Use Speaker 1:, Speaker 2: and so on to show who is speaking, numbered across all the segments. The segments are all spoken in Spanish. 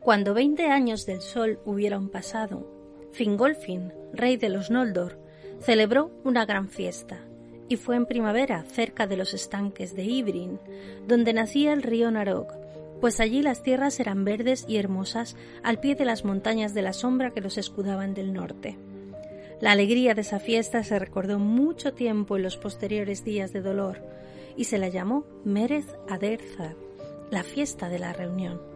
Speaker 1: Cuando veinte años del sol hubieron pasado, Fingolfin, rey de los Noldor, celebró una gran fiesta, y fue en primavera cerca de los estanques de Ibrin, donde nacía el río Narog, pues allí las tierras eran verdes y hermosas al pie de las montañas de la sombra que los escudaban del norte. La alegría de esa fiesta se recordó mucho tiempo en los posteriores días de dolor, y se la llamó Merez Aderzar, la fiesta de la reunión.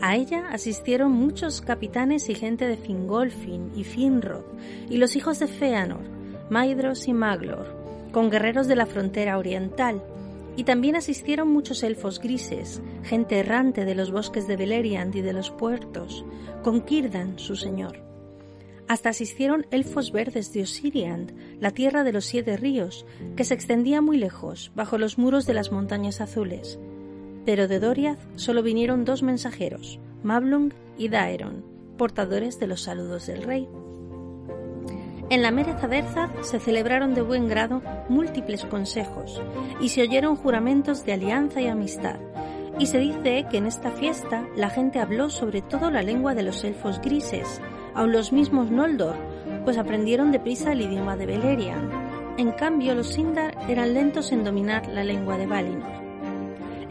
Speaker 1: A ella asistieron muchos capitanes y gente de Fingolfin y Finrod, y los hijos de Feanor, Maedros y Maglor, con guerreros de la frontera oriental, y también asistieron muchos elfos grises, gente errante de los bosques de Beleriand y de los puertos, con Kirdan, su señor. Hasta asistieron elfos verdes de Osiriand, la tierra de los siete ríos, que se extendía muy lejos, bajo los muros de las montañas azules, pero de Doriath solo vinieron dos mensajeros, Mablung y Daeron, portadores de los saludos del rey. En la Mereza se celebraron de buen grado múltiples consejos y se oyeron juramentos de alianza y amistad. Y se dice que en esta fiesta la gente habló sobre todo la lengua de los elfos grises, aun los mismos Noldor, pues aprendieron deprisa el idioma de Beleriand. En cambio, los Sindar eran lentos en dominar la lengua de Valinor.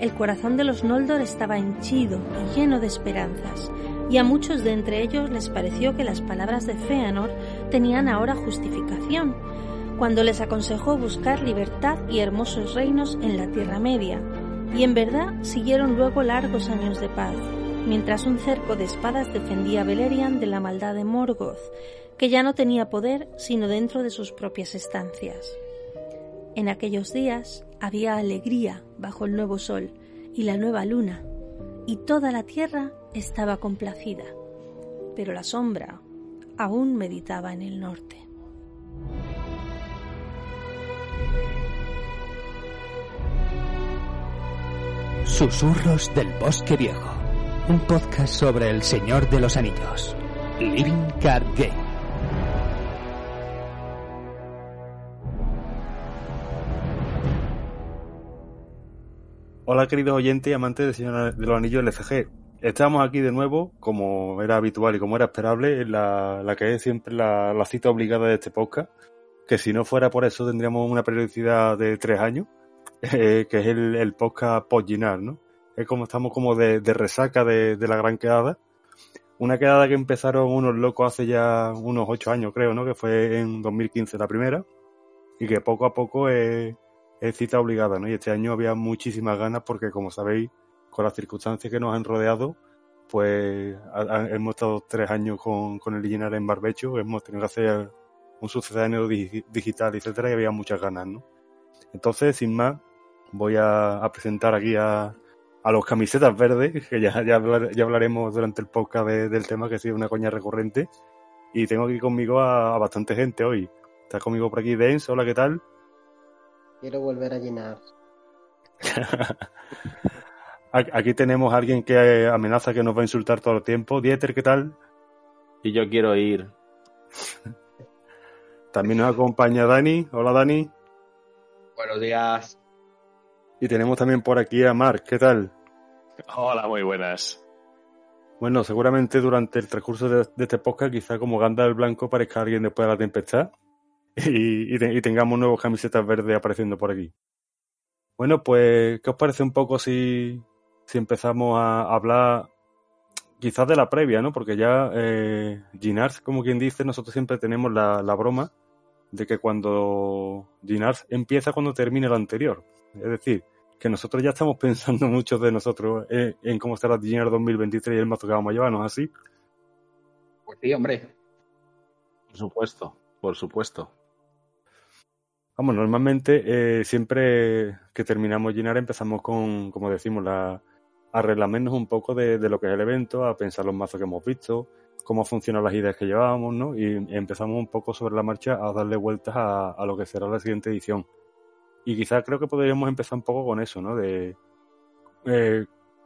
Speaker 1: El corazón de los Noldor estaba henchido y lleno de esperanzas, y a muchos de entre ellos les pareció que las palabras de Feanor tenían ahora justificación, cuando les aconsejó buscar libertad y hermosos reinos en la Tierra Media, y en verdad siguieron luego largos años de paz, mientras un cerco de espadas defendía a Beleriand de la maldad de Morgoth, que ya no tenía poder sino dentro de sus propias estancias. En aquellos días había alegría bajo el nuevo sol y la nueva luna, y toda la tierra estaba complacida, pero la sombra aún meditaba en el norte.
Speaker 2: Susurros del Bosque Viejo, un podcast sobre el Señor de los Anillos, Living Card Game.
Speaker 3: Hola queridos oyentes y amantes de de los Anillos LCG. Estamos aquí de nuevo, como era habitual y como era esperable, en la, la que es siempre la, cita obligada de este podcast, que si no fuera por eso tendríamos una periodicidad de tres años, eh, que es el, el podcast Podginar, ¿no? Es como estamos como de, resaca de, la gran quedada. Una quedada que empezaron unos locos hace ya unos ocho años, creo, ¿no? Que fue en 2015 la primera. Y que poco a poco es, es cita obligada, ¿no? Y este año había muchísimas ganas porque, como sabéis, con las circunstancias que nos han rodeado, pues hemos estado tres años con, el Liginar en barbecho, hemos tenido que hacer un sucedáneo digital, etcétera, y había muchas ganas, ¿no? Entonces, sin más, voy a, presentar aquí a, a, los camisetas verdes, que ya, ya, hablaremos durante el podcast del tema, que ha sido una coña recurrente. Y tengo aquí conmigo a, bastante gente hoy. Está conmigo por aquí Dens, hola, ¿qué tal?
Speaker 4: Quiero volver a llenar.
Speaker 3: Aquí tenemos a alguien que amenaza que nos va a insultar todo el tiempo. Dieter, ¿qué tal?
Speaker 5: Y yo quiero ir.
Speaker 3: También nos acompaña Dani. Hola, Dani.
Speaker 6: Buenos días.
Speaker 3: Y tenemos también por aquí a Mark. ¿Qué tal?
Speaker 7: Hola, muy buenas.
Speaker 3: Bueno, seguramente durante el transcurso de, este podcast, quizá como Ganda del Blanco parezca alguien después de la tempestad y, tengamos nuevas camisetas verdes apareciendo por aquí. Bueno, pues, ¿qué os parece un poco si, si empezamos a hablar quizás de la previa, ¿no? Porque ya eh, Ginars, como quien dice, nosotros siempre tenemos la, broma de que cuando Ginars empieza cuando termine lo anterior. Es decir, que nosotros ya estamos pensando muchos de nosotros en, cómo estará Ginars 2023 y el mazo que vamos a llevarnos, ¿así?
Speaker 6: Pues sí, hombre.
Speaker 5: Por supuesto, por supuesto.
Speaker 3: Vamos, normalmente eh, siempre que terminamos llenar empezamos con, como decimos, la, a reglamentos un poco de, lo que es el evento, a pensar los mazos que hemos visto, cómo funcionan las ideas que llevábamos, ¿no? Y empezamos un poco sobre la marcha a darle vueltas a, lo que será la siguiente edición. Y quizás creo que podríamos empezar un poco con eso, ¿no? De eh,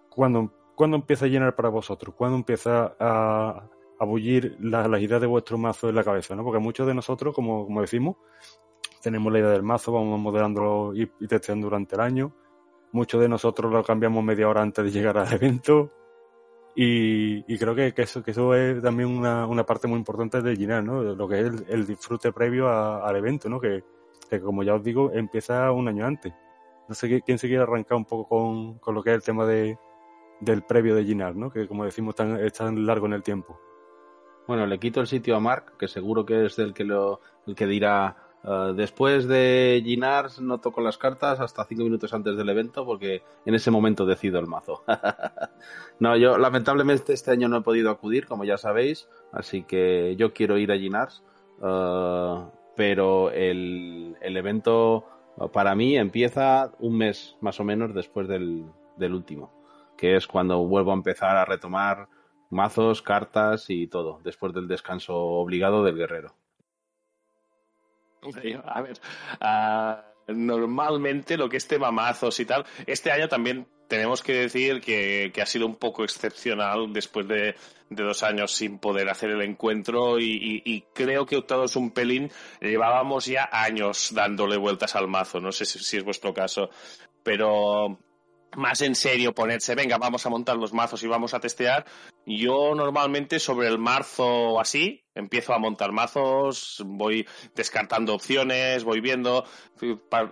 Speaker 3: cuando, cuando empieza a llenar para vosotros, cuando empieza a, bullir las ideas de vuestro mazo en la cabeza, ¿no? Porque muchos de nosotros, como, como decimos, tenemos la idea del mazo, vamos modelándolo y, testeando durante el año. Muchos de nosotros lo cambiamos media hora antes de llegar al evento. Y, y creo que, eso, eso es también una, una parte muy importante de Ginar, ¿no? Lo que es el, disfrute previo al evento, ¿no? Que, que como ya os digo, empieza un año antes. No sé quién se quiere arrancar un poco con, con lo que es el tema de, del previo de Ginar, ¿no? Que como decimos tan, es tan largo en el tiempo.
Speaker 5: Bueno, le quito el sitio a Mark, que seguro que es el que lo, el que dirá "Ah, después de Ginars no toco las cartas hasta cinco minutos antes del evento porque en ese momento decido el mazo. no, yo lamentablemente este año no he podido acudir, como ya sabéis, así que yo quiero ir a Ginars, ah, pero el, el evento ah, para mí empieza un mes más o menos después del, del último, que es cuando vuelvo a empezar a retomar mazos, cartas y todo, después del descanso obligado del guerrero.
Speaker 7: A ver, ah, normalmente lo que es tema mazos y tal, este año también tenemos que decir que, ha sido un poco excepcional después de, dos años sin poder hacer el encuentro y, creo que todos un pelín llevábamos ya años dándole vueltas al mazo, no sé si es vuestro caso, pero más en serio ponerse, venga, vamos a montar los mazos y vamos a testear. Yo normalmente sobre el marzo así empiezo a montar mazos, voy descartando opciones, voy viendo.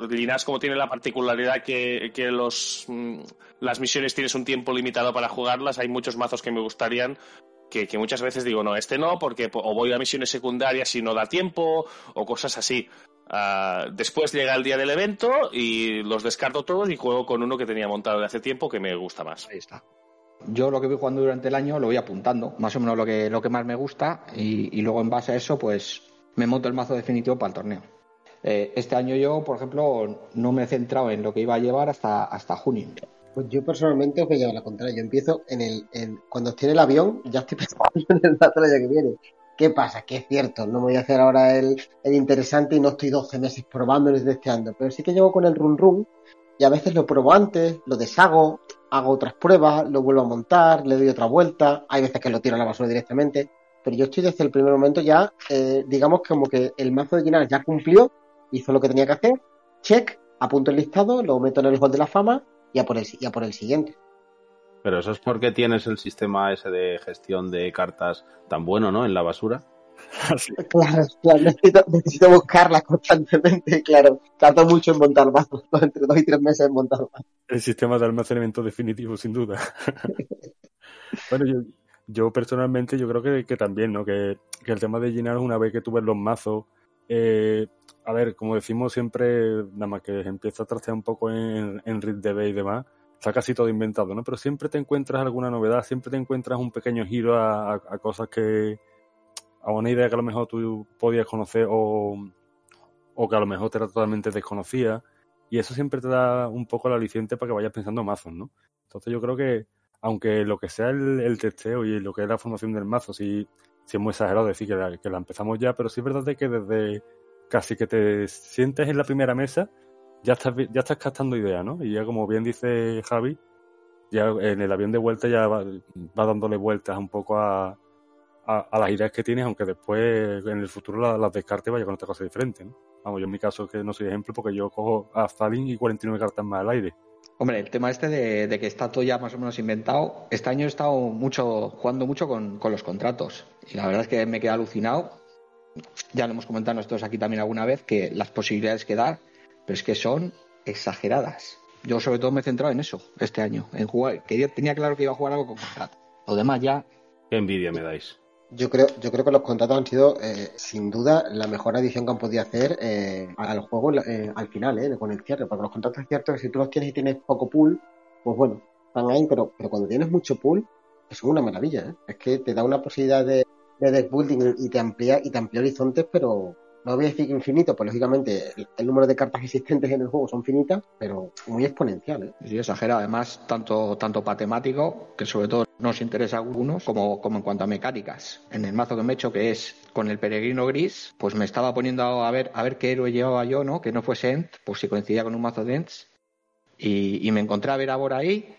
Speaker 7: Linas como tiene la particularidad que, que los, mm, las misiones tienes un tiempo limitado para jugarlas, hay muchos mazos que me gustarían. Que, que muchas veces digo, no, este no, porque po- o voy a misiones secundarias si no da tiempo, o cosas así. Ah, después llega el día del evento y los descarto todos y juego con uno que tenía montado de hace tiempo que me gusta más.
Speaker 6: Ahí está. Yo lo que voy jugando durante el año lo voy apuntando, más o menos lo que, lo que más me gusta, y, luego en base a eso, pues me monto el mazo definitivo para el torneo. Eh, este año yo, por ejemplo, no me he centrado en lo que iba a llevar hasta, junio.
Speaker 4: Pues yo personalmente os voy a llevar la contraria. Yo empiezo en el, en, cuando en el avión, ya estoy pensando en del año que viene. ¿Qué pasa? Que es cierto, no me voy a hacer ahora el, el interesante y no estoy 12 meses probándolo y testeando, pero sí que llevo con el run run y a veces lo pruebo antes, lo deshago, hago otras pruebas, lo vuelvo a montar, le doy otra vuelta, hay veces que lo tiro a la basura directamente, pero yo estoy desde el primer momento ya, eh, digamos como que el mazo de Ginar ya cumplió, hizo lo que tenía que hacer, check, apunto el listado, lo meto en el hall de la fama por el, y a por el siguiente.
Speaker 5: Pero eso es porque tienes el sistema ese de gestión de cartas tan bueno, ¿no? En la basura.
Speaker 3: Así.
Speaker 4: Claro, claro, necesito, necesito buscarlas constantemente, claro. Tardo mucho en montar mazos, entre dos y tres meses en montar mazos.
Speaker 3: El sistema de almacenamiento definitivo, sin duda. bueno, yo, yo personalmente yo creo que, que también, ¿no? Que, que el tema de llenar una vez que tú ves los mazos, eh, a ver, como decimos siempre, nada más que empieza a trastear un poco en, en RIDDB y demás, está casi todo inventado, ¿no? Pero siempre te encuentras alguna novedad, siempre te encuentras un pequeño giro a, a- a cosas que, a una idea que a lo mejor tú podías conocer o, o que a lo mejor te era totalmente desconocida. Y eso siempre te da un poco el aliciente para que vayas pensando mazos, ¿no? Entonces yo creo que, aunque lo que sea el, testeo y lo que es la formación del mazo, sí, sí es muy exagerado decir que la, que la empezamos ya, pero sí es verdad que desde casi que te sientes en la primera mesa, ya estás, ya estás captando ideas, ¿no? Y ya como bien dice Javi, ya en el avión de vuelta ya va dándole vueltas un poco a, a, a las ideas que tienes, aunque después en el futuro la- las descarte y vaya con otra cosa diferente, ¿no? Vamos, yo en mi caso que no soy ejemplo porque yo cojo a Stalin y 49 cartas más al aire.
Speaker 6: Hombre, el tema este de, de que está todo ya más o menos inventado, este año he estado mucho, jugando mucho con, con los contratos. Y la verdad es que me quedé alucinado. Ya lo hemos comentado nosotros aquí también alguna vez, que las posibilidades que da, pero es que son exageradas. Yo sobre todo me he centrado en eso este año, en jugar. Quería, tenía claro que iba a jugar algo con contrato. Lo demás ya
Speaker 5: Qué envidia me dais.
Speaker 4: Yo creo, yo creo que los contratos han sido, eh, sin duda, la mejor adición que han podido hacer eh, al juego eh, al final, eh, con el cierre. Porque los contratos es cierto que si tú los tienes y tienes poco pool, pues bueno, están ahí, pero, pero cuando tienes mucho pool, es una maravilla, ¿eh? Es que te da una posibilidad de, de deck building y te amplía, y te amplía horizontes, pero no voy a decir que infinito, pues lógicamente el, el número de cartas existentes en el juego son finitas, pero muy exponencial, ¿eh?
Speaker 6: Sí, exagera. Además, tanto, tanto para temático, que sobre todo nos interesa a algunos, como, como en cuanto a mecánicas. En el mazo que me he hecho, que es con el peregrino gris, pues me estaba poniendo a ver, a ver qué héroe llevaba yo, ¿no? Que no fuese Ent, pues si coincidía con un mazo de Ents. Y, me encontré a Verabor ahí,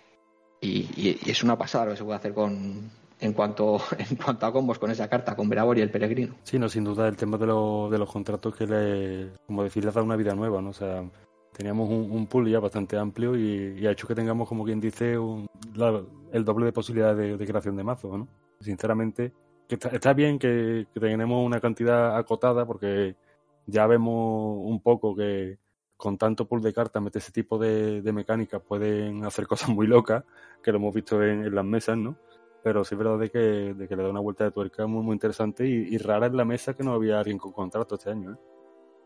Speaker 6: y, es una pasada lo que se puede hacer con, en, cuanto, en cuanto a combos con esa carta, con Verabor y el peregrino.
Speaker 3: Sí, no, sin duda el tema de, lo- de los contratos que le, como decir, le ha dado una vida nueva, ¿no? O sea, teníamos un, pool ya bastante amplio y, ha hecho que tengamos, como quien dice, un- el doble de posibilidades de, creación de mazos, ¿no? Sinceramente, que está, bien que, que, tenemos una cantidad acotada porque ya vemos un poco que con tanto pool de cartas mete ese tipo de, mecánicas pueden hacer cosas muy locas, que lo hemos visto en, las mesas, ¿no? Pero sí es verdad de que, le da una vuelta de tuerca muy, muy interesante y, rara en la mesa que no había alguien con contrato este año, ¿eh?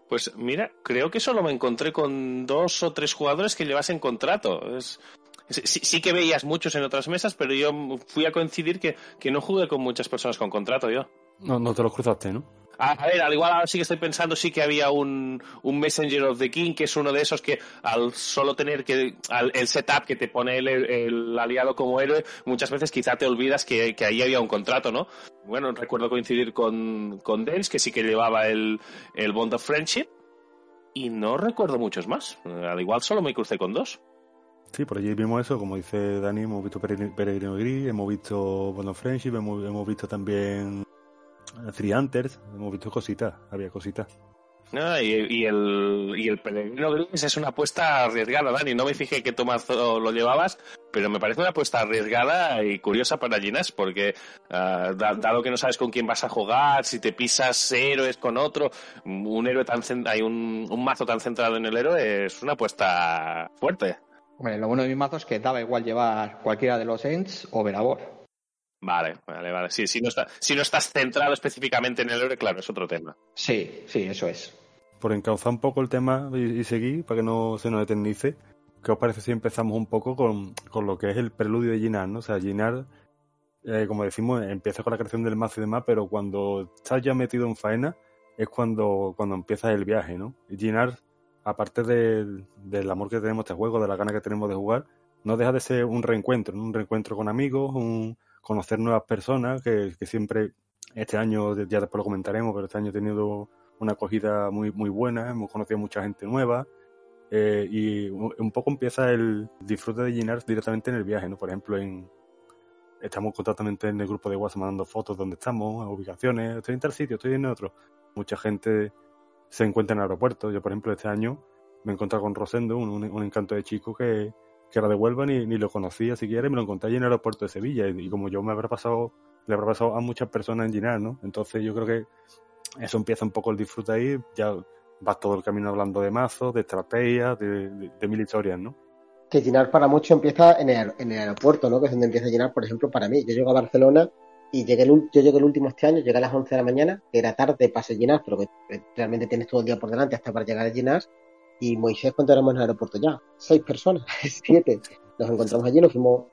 Speaker 7: Pues mira, creo que solo me encontré con dos o tres jugadores que llevasen contrato. Sí, que veías muchos en otras mesas, pero yo fui a coincidir que, que no jugué con muchas personas con contrato yo.
Speaker 3: No, no te los cruzaste, ¿no?
Speaker 7: A, ver, al igual ahora sí que estoy pensando, sí que había un, un, Messenger of the King, que es uno de esos que al solo tener que el setup que te pone el, aliado como héroe, muchas veces quizá te olvidas que, que, ahí había un contrato, ¿no? Bueno, recuerdo coincidir con, con Dance, que sí que llevaba el, el Bond of Friendship, y no recuerdo muchos más. Al igual solo me crucé con dos.
Speaker 3: Sí, por allí vimos eso, como dice Dani, hemos visto Peregrino Gris, hemos visto Bond Friendship, hemos, hemos visto también Three Hunters, hemos visto cositas, había cositas.
Speaker 7: y, el, y el Peregrino Gris es una apuesta arriesgada, Dani. No me fijé qué tomazo lo llevabas, pero me parece una apuesta arriesgada y curiosa para Ginas, porque ah, dado que no sabes con quién vas a jugar, si te pisas héroes con otro, un héroe tan hay un mazo tan centrado en el héroe es una apuesta fuerte.
Speaker 6: Lo bueno de mi mazo es que daba igual llevar cualquiera de los Ents o Veravor.
Speaker 7: Vale, vale, vale. Sí, si no, está, si no estás centrado específicamente en el héroe, claro, es otro tema.
Speaker 6: Sí, sí, eso es.
Speaker 3: Por encauzar un poco el tema y, seguir, para que no se nos eternice, ¿qué os parece si empezamos un poco con, con lo que es el preludio de Ginar, ¿no? O sea, Ginar, eh, como decimos, empieza con la creación del mazo y demás, pero cuando estás ya metido en faena, es cuando, cuando empieza el viaje, ¿no? Ginar, aparte del amor que tenemos a este juego, de la gana que tenemos de jugar, no deja de ser un reencuentro, un reencuentro con amigos, un conocer nuevas personas, que, siempre, este año, ya después lo comentaremos, pero este año he tenido una acogida muy, muy buena, hemos conocido mucha gente nueva, eh, y un poco empieza el disfrute de llenar directamente en el viaje, ¿no? Por ejemplo, en, estamos constantemente en el grupo de WhatsApp mandando fotos donde estamos, ubicaciones, estoy en tal sitio, estoy en otro. Mucha gente se encuentra en aeropuertos. Yo, por ejemplo, este año me he encontrado con Rosendo, un encanto de chico que, que era de Huelva ni, ni lo conocía siquiera y me lo encontré allí en el aeropuerto de Sevilla y, como yo me habrá pasado, le habrá pasado a muchas personas en Ginar, ¿no? Entonces yo creo que eso empieza un poco el disfrute ahí, ya vas todo el camino hablando de mazos, de estrategias, de, de, mil historias, ¿no?
Speaker 4: Que Ginar para mucho empieza en el, en el aeropuerto, ¿no? Que es donde empieza a llenar, por ejemplo, para mí. Yo llego a Barcelona y llegué el, yo llegué el último este año, llegué a las 11 de la mañana, que era tarde para llenar, pero que realmente tienes todo el día por delante hasta para llegar a llenar y Moisés, ¿cuánto éramos en el aeropuerto ya? Seis personas, siete. Nos encontramos allí, nos fuimos,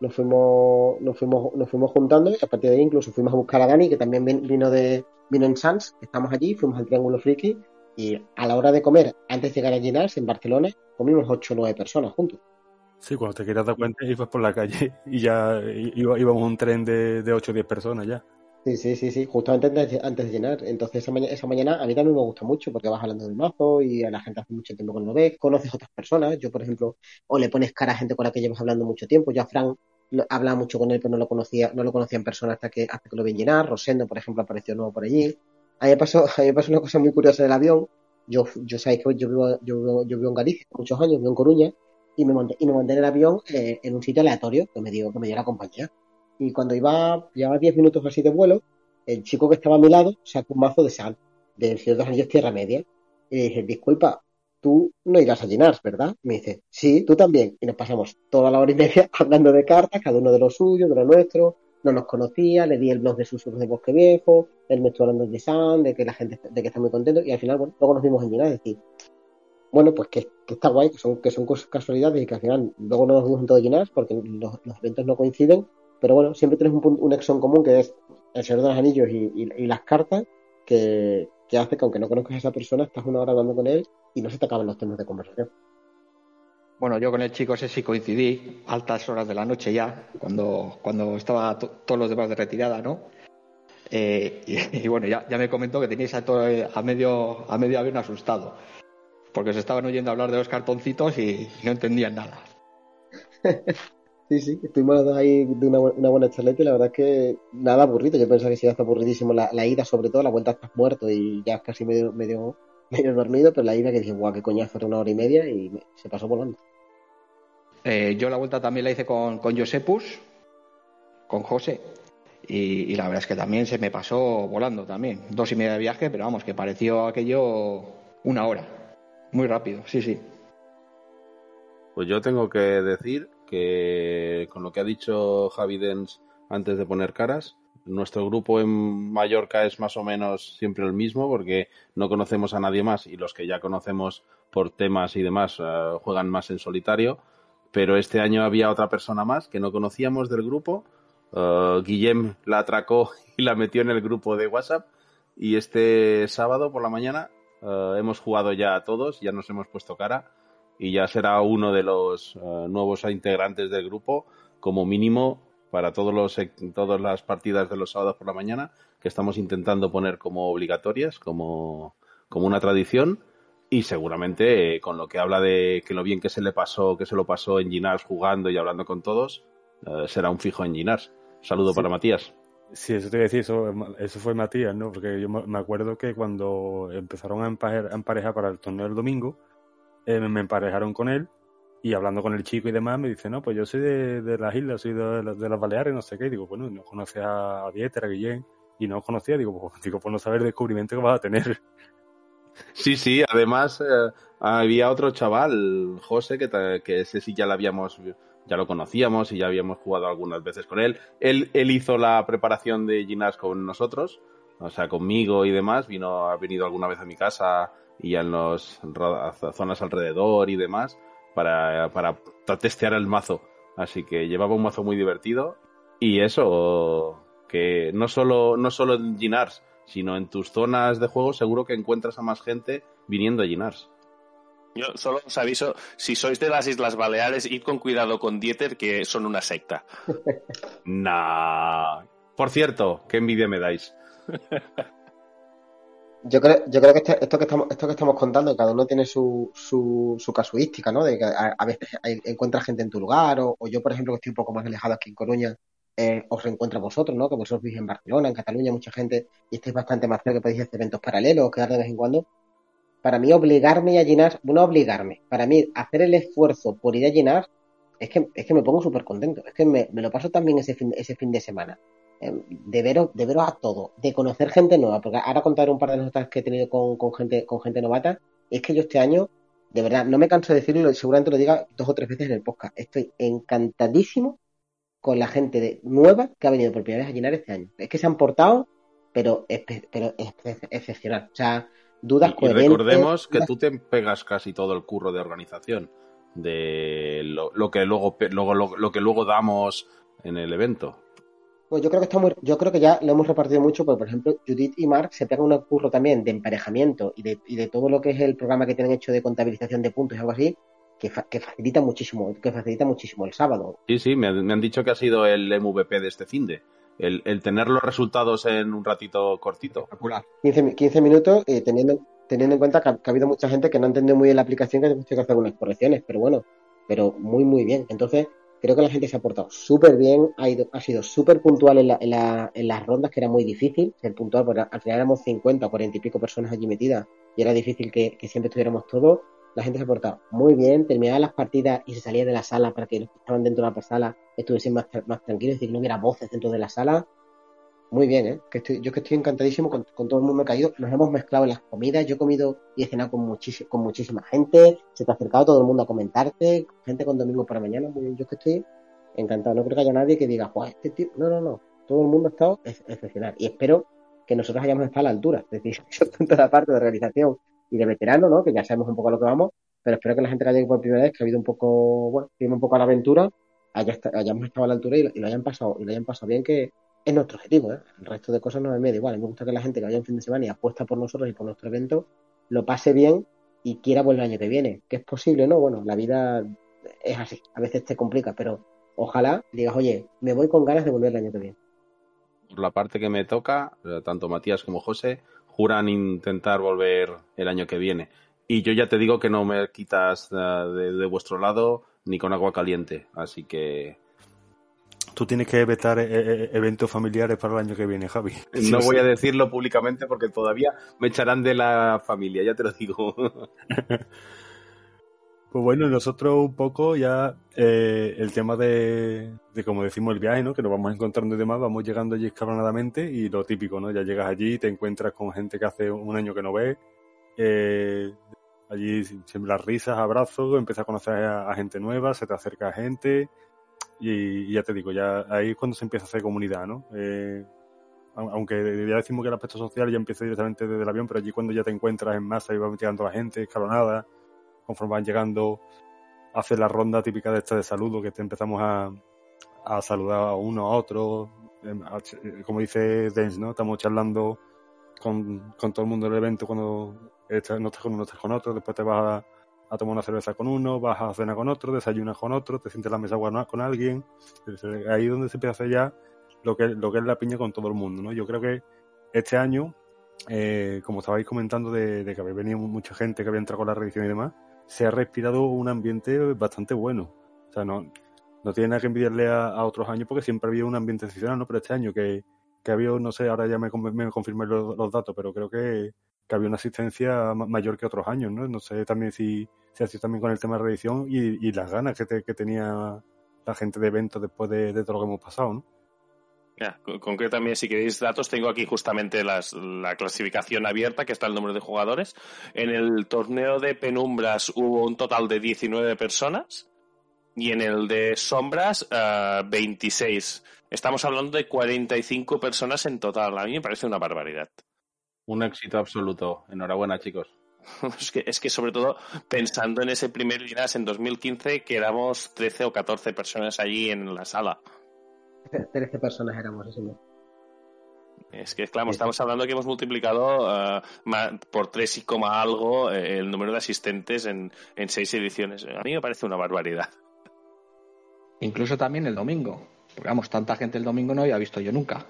Speaker 4: nos fuimos, nos fuimos, nos fuimos juntando y a partir de ahí incluso fuimos a buscar a Dani, que también vino de, vino en Sans, estamos allí, fuimos al Triángulo Friki y a la hora de comer, antes de llegar a Ginars, en Barcelona, comimos ocho o nueve personas juntos.
Speaker 3: Sí, cuando te querías dar cuenta ibas por la calle y ya íbamos un tren de, de 8 o 10 personas ya.
Speaker 4: Sí, sí, sí, sí, justamente antes de, llenar. Entonces esa, mañana, esa mañana a mí también me gusta mucho porque vas hablando del mazo y a la gente hace mucho tiempo que no lo ves, conoces otras personas. Yo, por ejemplo, o le pones cara a gente con la que llevas hablando mucho tiempo. Ya Frank hablaba mucho con él, pero no lo conocía, no lo conocía en persona hasta que, hasta que lo ven llenar. Rosendo, por ejemplo, apareció nuevo por allí. A pasó, a mí me pasó una cosa muy curiosa del avión. Yo, yo sabéis que yo vivo, yo, yo vivo en Galicia muchos años, vivo en Coruña, y me monté, y me monté en el avión eh, en un sitio aleatorio que me dio, que me dio la compañía. Y cuando iba, llevaba 10 minutos así de vuelo, el chico que estaba a mi lado sacó un mazo de sal, del Señor de los Anillos Tierra Media. Y le dije, disculpa, tú no irás a llenar, ¿verdad? Me dice, sí, tú también. Y nos pasamos toda la hora y media hablando de cartas, cada uno de los suyos, de lo nuestro. No nos conocía, le di el blog de susurros de Bosque Viejo, él me estuvo hablando de San, de que la gente, de que está muy contento, y al final, bueno, luego nos vimos en llenar, es decir, bueno, pues que, está guay, que son, que son casualidades y que al final luego no nos en todo llenar porque los, eventos no coinciden, pero bueno, siempre tienes un, un nexo en común que es el Señor de los Anillos y, las cartas que, hace que aunque no conozcas a esa persona, estás una hora hablando con él y no se te acaban los temas de conversación.
Speaker 6: Bueno, yo con el chico ese sí coincidí, altas horas de la noche ya, cuando, cuando estaba todos los demás de retirada, ¿no? Eh, y, bueno, ya, ya me comentó que teníais a, todo, a, medio, a medio avión asustado, porque se estaban oyendo hablar de los cartoncitos y no entendían nada.
Speaker 4: Sí, sí, estuvimos ahí de una, buena charleta y la verdad es que nada aburrido. Yo pensaba que si iba a estar aburridísimo la, ida, sobre todo, la vuelta estás muerto y ya casi medio, medio, medio dormido, pero la ida que dije, guau, qué coñazo, era una hora y media y se pasó volando.
Speaker 6: Eh, yo la vuelta también la hice con, con Josepus, con José. Y, y la verdad es que también se me pasó volando también. Dos y media de viaje, pero vamos, que pareció aquello una hora. Muy rápido, sí, sí.
Speaker 5: Pues yo tengo que decir que con lo que ha dicho Javi Dens antes de poner caras, nuestro grupo en Mallorca es más o menos siempre el mismo porque no conocemos a nadie más y los que ya conocemos por temas y demás eh, juegan más en solitario. Pero este año había otra persona más que no conocíamos del grupo. Eh, Guillem la atracó y la metió en el grupo de WhatsApp. Y este sábado por la mañana eh, hemos jugado ya a todos, ya nos hemos puesto cara y ya será uno de los eh, nuevos integrantes del grupo, como mínimo para todos los, todas las partidas de los sábados por la mañana, que estamos intentando poner como obligatorias, como, como una tradición. Y seguramente eh, con lo que habla de que lo bien que se le pasó, que se lo pasó en Ginars jugando y hablando con todos, eh, será un fijo en Ginars. Saludo
Speaker 3: Sí.
Speaker 5: para Matías.
Speaker 3: Sí, eso te iba a decir, eso, eso fue Matías, ¿no? Porque yo me acuerdo que cuando empezaron a emparejar, a para el torneo del domingo, eh, me emparejaron con él y hablando con el chico y demás me dice, no, pues yo soy de, las islas, soy de, de las Baleares, no sé qué. Y digo, bueno, no conoces a Dieter, a Guillén, y no conocía, digo, pues, digo, pues no saber el descubrimiento que vas a tener.
Speaker 5: Sí, sí, además eh, había otro chaval, José, que, que ese sí ya lo habíamos, ya lo conocíamos y ya habíamos jugado algunas veces con él. Él, él hizo la preparación de Ginas con nosotros, o sea, conmigo y demás, vino, ha venido alguna vez a mi casa y en las zonas alrededor y demás para, para testear el mazo. Así que llevaba un mazo muy divertido y eso, que no solo, no solo en Ginars, sino en tus zonas de juego seguro que encuentras a más gente viniendo a Ginars.
Speaker 7: Yo solo os aviso, si sois de las Islas Baleares, id con cuidado con Dieter, que son una secta.
Speaker 5: Nah. Por cierto, qué envidia me dais.
Speaker 4: Yo creo, yo creo que este- esto, que estamos, esto que estamos contando, cada uno tiene su, su, su casuística, ¿no? De que a, a veces encuentras gente en tu lugar, o, o yo, por ejemplo, que estoy un poco más alejado aquí en Coruña, eh, os reencuentro a vosotros, ¿no? Que vosotros vivís en Barcelona, en Cataluña, mucha gente, y estáis bastante más cerca, que podéis hacer eventos paralelos, quedar de vez en cuando. Para mí, obligarme a llenar, no obligarme, para mí, hacer el esfuerzo por ir a llenar, es que, es que me pongo súper contento. Es que me, lo paso también ese fin, ese fin de semana eh, de veros, de veros a todos, de conocer gente nueva, porque ahora contaré un par de notas que he tenido con, con gente, con gente novata, es que yo este año, de verdad, no me canso de decirlo, seguramente lo diga dos o tres veces en el podcast, estoy encantadísimo con la gente de, nueva que ha venido por primera vez a llenar este año. Es que se han portado, pero, pero excepcional. O sea, dudas
Speaker 5: Y, recordemos que
Speaker 4: dudas-
Speaker 5: tú te pegas casi todo el curro de organización de lo, lo que luego, luego lo, lo que luego damos en el evento.
Speaker 4: Pues yo creo que está muy, yo creo que ya lo hemos repartido mucho, porque por ejemplo, Judith y Mark se pegan un curro también de emparejamiento y de, y de todo lo que es el programa que tienen hecho de contabilización de puntos y algo así, que, fa- que facilita muchísimo, que facilita muchísimo el sábado.
Speaker 5: Sí, sí, me, me han dicho que ha sido el MVP de este finde. El, el tener los resultados en un ratito cortito.
Speaker 6: Espectacular.
Speaker 4: 15, mi- 15 minutos, eh, teniendo, teniendo en cuenta que ha, que ha habido mucha gente que no ha entendido muy bien la aplicación, que hemos tenido que hacer algunas correcciones, pero bueno, pero muy, muy bien. Entonces, creo que la gente se ha portado súper bien, ha, ido, ha sido súper puntual en, la, en, la, en las rondas, que era muy difícil ser puntual, porque al final éramos 50 o 40 y pico personas allí metidas y era difícil que, que siempre estuviéramos todos. La gente se ha portado muy bien, terminaban las partidas y se salía de la sala para que los que estaban dentro de la sala estuviesen más, más tranquilos, es decir, no hubiera voces dentro de la sala. Muy bien, ¿eh? Estoy, yo que estoy encantadísimo con, todo el mundo ido. Nos hemos mezclado en las comidas. Yo he comido y he cenado con, muchis- con muchísima gente. Se te ha acercado todo el mundo a comentarte. Gente con domingo por la mañana. Muy bien. Yo que estoy encantado. No creo que haya nadie que diga, "Buah, este tío. No, no, no. Todo el mundo ha estado ex- excepcional. Y espero que nosotros hayamos estado a la altura. Es decir, tanto la parte de organización y de veterano, ¿no? Que ya sabemos un poco a lo que vamos. Pero espero que la gente que haya por primera vez, que ha habido un poco, bueno, un poco a la aventura, hayamos estado a la altura y, lo- hayan pasado, y lo hayan pasado bien, que es nuestro objetivo, ¿eh? El resto de cosas nos me da igual. Me gusta que la gente que vaya un fin de semana y apuesta por nosotros y por nuestro evento, lo pase bien y quiera volver el año que viene. Que es posible, ¿no? Bueno, la vida es así. A veces te complica, pero ojalá digas, oye, me voy con ganas de volver el año que viene.
Speaker 5: Por la parte que me toca, tanto Matías como José juran intentar volver el año que viene. Y yo ya te digo que no me quitas eh, de, de vuestro lado ni con agua caliente. Así que
Speaker 3: Tú tienes que vetar eh, eh, eventos familiares para el año que viene, Javi.
Speaker 5: no voy a decirlo públicamente porque todavía me echarán de la familia, ya te lo digo.
Speaker 3: Pues bueno, nosotros un poco ya eh, el tema de, como decimos, el viaje, ¿no? Que nos vamos encontrando y demás, vamos llegando allí escalonadamente y lo típico, ¿no? Ya llegas allí, te encuentras con gente que hace un año que no ves, eh, allí siempre las risas, abrazos, empiezas a conocer a, gente nueva, se te acerca gente y, ya te digo, ya ahí es cuando se empieza a hacer comunidad, ¿no? Eh, aunque ya decimos que el aspecto social ya empieza directamente desde el avión, pero allí cuando ya te encuentras en masa y va llegando la gente escalonada, conforme van llegando, hace la ronda típica de esta de saludo, que te empezamos a, a saludar a uno a otro, em, como dice Dens, ¿no? Estamos charlando con, con todo el mundo del evento cuando estás, no estás con uno, estás con otro, después te vas a, tomar una cerveza con uno, vas a cenar con otro, desayunas con otro, te sientes en la mesa con alguien, ahí es donde se empieza a ya lo que, lo que es la piña con todo el mundo, ¿no? Yo creo que este año, eh, como estabais comentando de, de que había venido mucha gente que había entrado con la revisión y demás, se ha respirado un ambiente bastante bueno. O sea, no, no tiene nada que envidiarle a, otros años porque siempre había un ambiente excepcional, ¿no? Pero este año que, que había, no sé, ahora ya me, me confirmé los, datos, pero creo que, que, había una asistencia mayor que otros años, ¿no? No sé también si se si también con el tema de reedición y, y las ganas que, que, tenía la gente de eventos después de, de todo lo que hemos pasado, ¿no?
Speaker 7: Ya, concretamente, si queréis datos, tengo aquí justamente las, la clasificación abierta, que está el número de jugadores. En el torneo de penumbras hubo un total de 19 personas y en el de sombras 26. Eh, Estamos hablando de 45 personas en total. A mí me parece una barbaridad.
Speaker 5: Un éxito absoluto. Enhorabuena, chicos.
Speaker 7: es, que, es que sobre todo pensando en ese primer Linas en 2015, que éramos 13 o 14 personas allí en la sala.
Speaker 4: 13 personas éramos, eso
Speaker 7: Es que, claro, estamos hablando que hemos multiplicado uh, por 3 y coma algo eh, el número de asistentes en, en seis ediciones. A mí me parece una barbaridad.
Speaker 6: Incluso también el domingo. Porque, vamos, tanta gente el domingo no había visto yo nunca.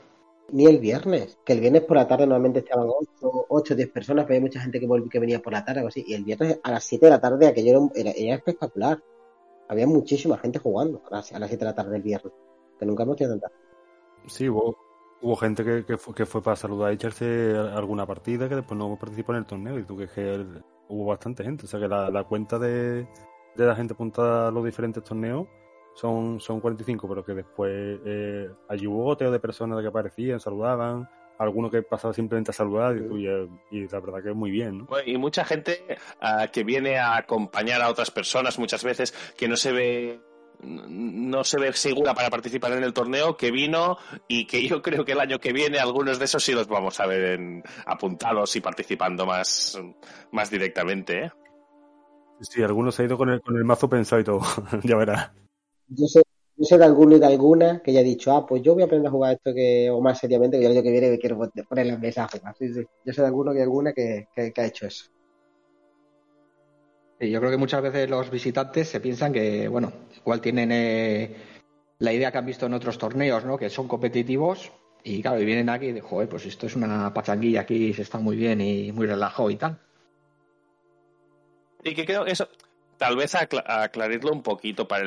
Speaker 4: Ni el viernes, que el viernes por la tarde normalmente estaban 8 o 10 personas, pero hay mucha gente que, que venía por la tarde o así. Y el viernes a las 7 de la tarde aquello era, era, espectacular. Había muchísima gente jugando a las, a las 7 de la tarde del viernes que nunca hemos tenido tanta.
Speaker 3: Sí, hubo, hubo gente que, que, fue, que, fue, para saludar y echarse alguna partida que después no participó en el torneo y tú que, que hubo bastante gente. O sea que la, la cuenta de, de, la gente apuntada a los diferentes torneos son, son 45, pero que después eh, allí hubo goteo de personas que aparecían, saludaban, alguno que pasaba simplemente a saludar y, y, la verdad que es muy bien. ¿no?
Speaker 7: Y mucha gente uh, que viene a acompañar a otras personas muchas veces que no se ve no se ve segura para participar en el torneo, que vino y que yo creo que el año que viene algunos de esos sí los vamos a ver en, apuntados y participando más, más directamente. ¿eh?
Speaker 3: Sí, algunos se ha ido con el, con el mazo pensado y todo, ya verás.
Speaker 4: Yo sé, yo sé de alguno y de alguna que ya ha dicho, ah, pues yo voy a aprender a jugar esto que, o más seriamente, que el año que viene me quiero poner a jugar. Sí, sí. Yo sé de alguno y de alguna que, que ha hecho eso
Speaker 6: yo creo que muchas veces los visitantes se piensan que, bueno, igual tienen eh, la idea que han visto en otros torneos, ¿no? Que son competitivos y claro, y vienen aquí y dicen, joder, pues esto es una pachanguilla aquí, se está muy bien y muy relajado y tal.
Speaker 7: Y que creo eso, tal vez aclarirlo un poquito para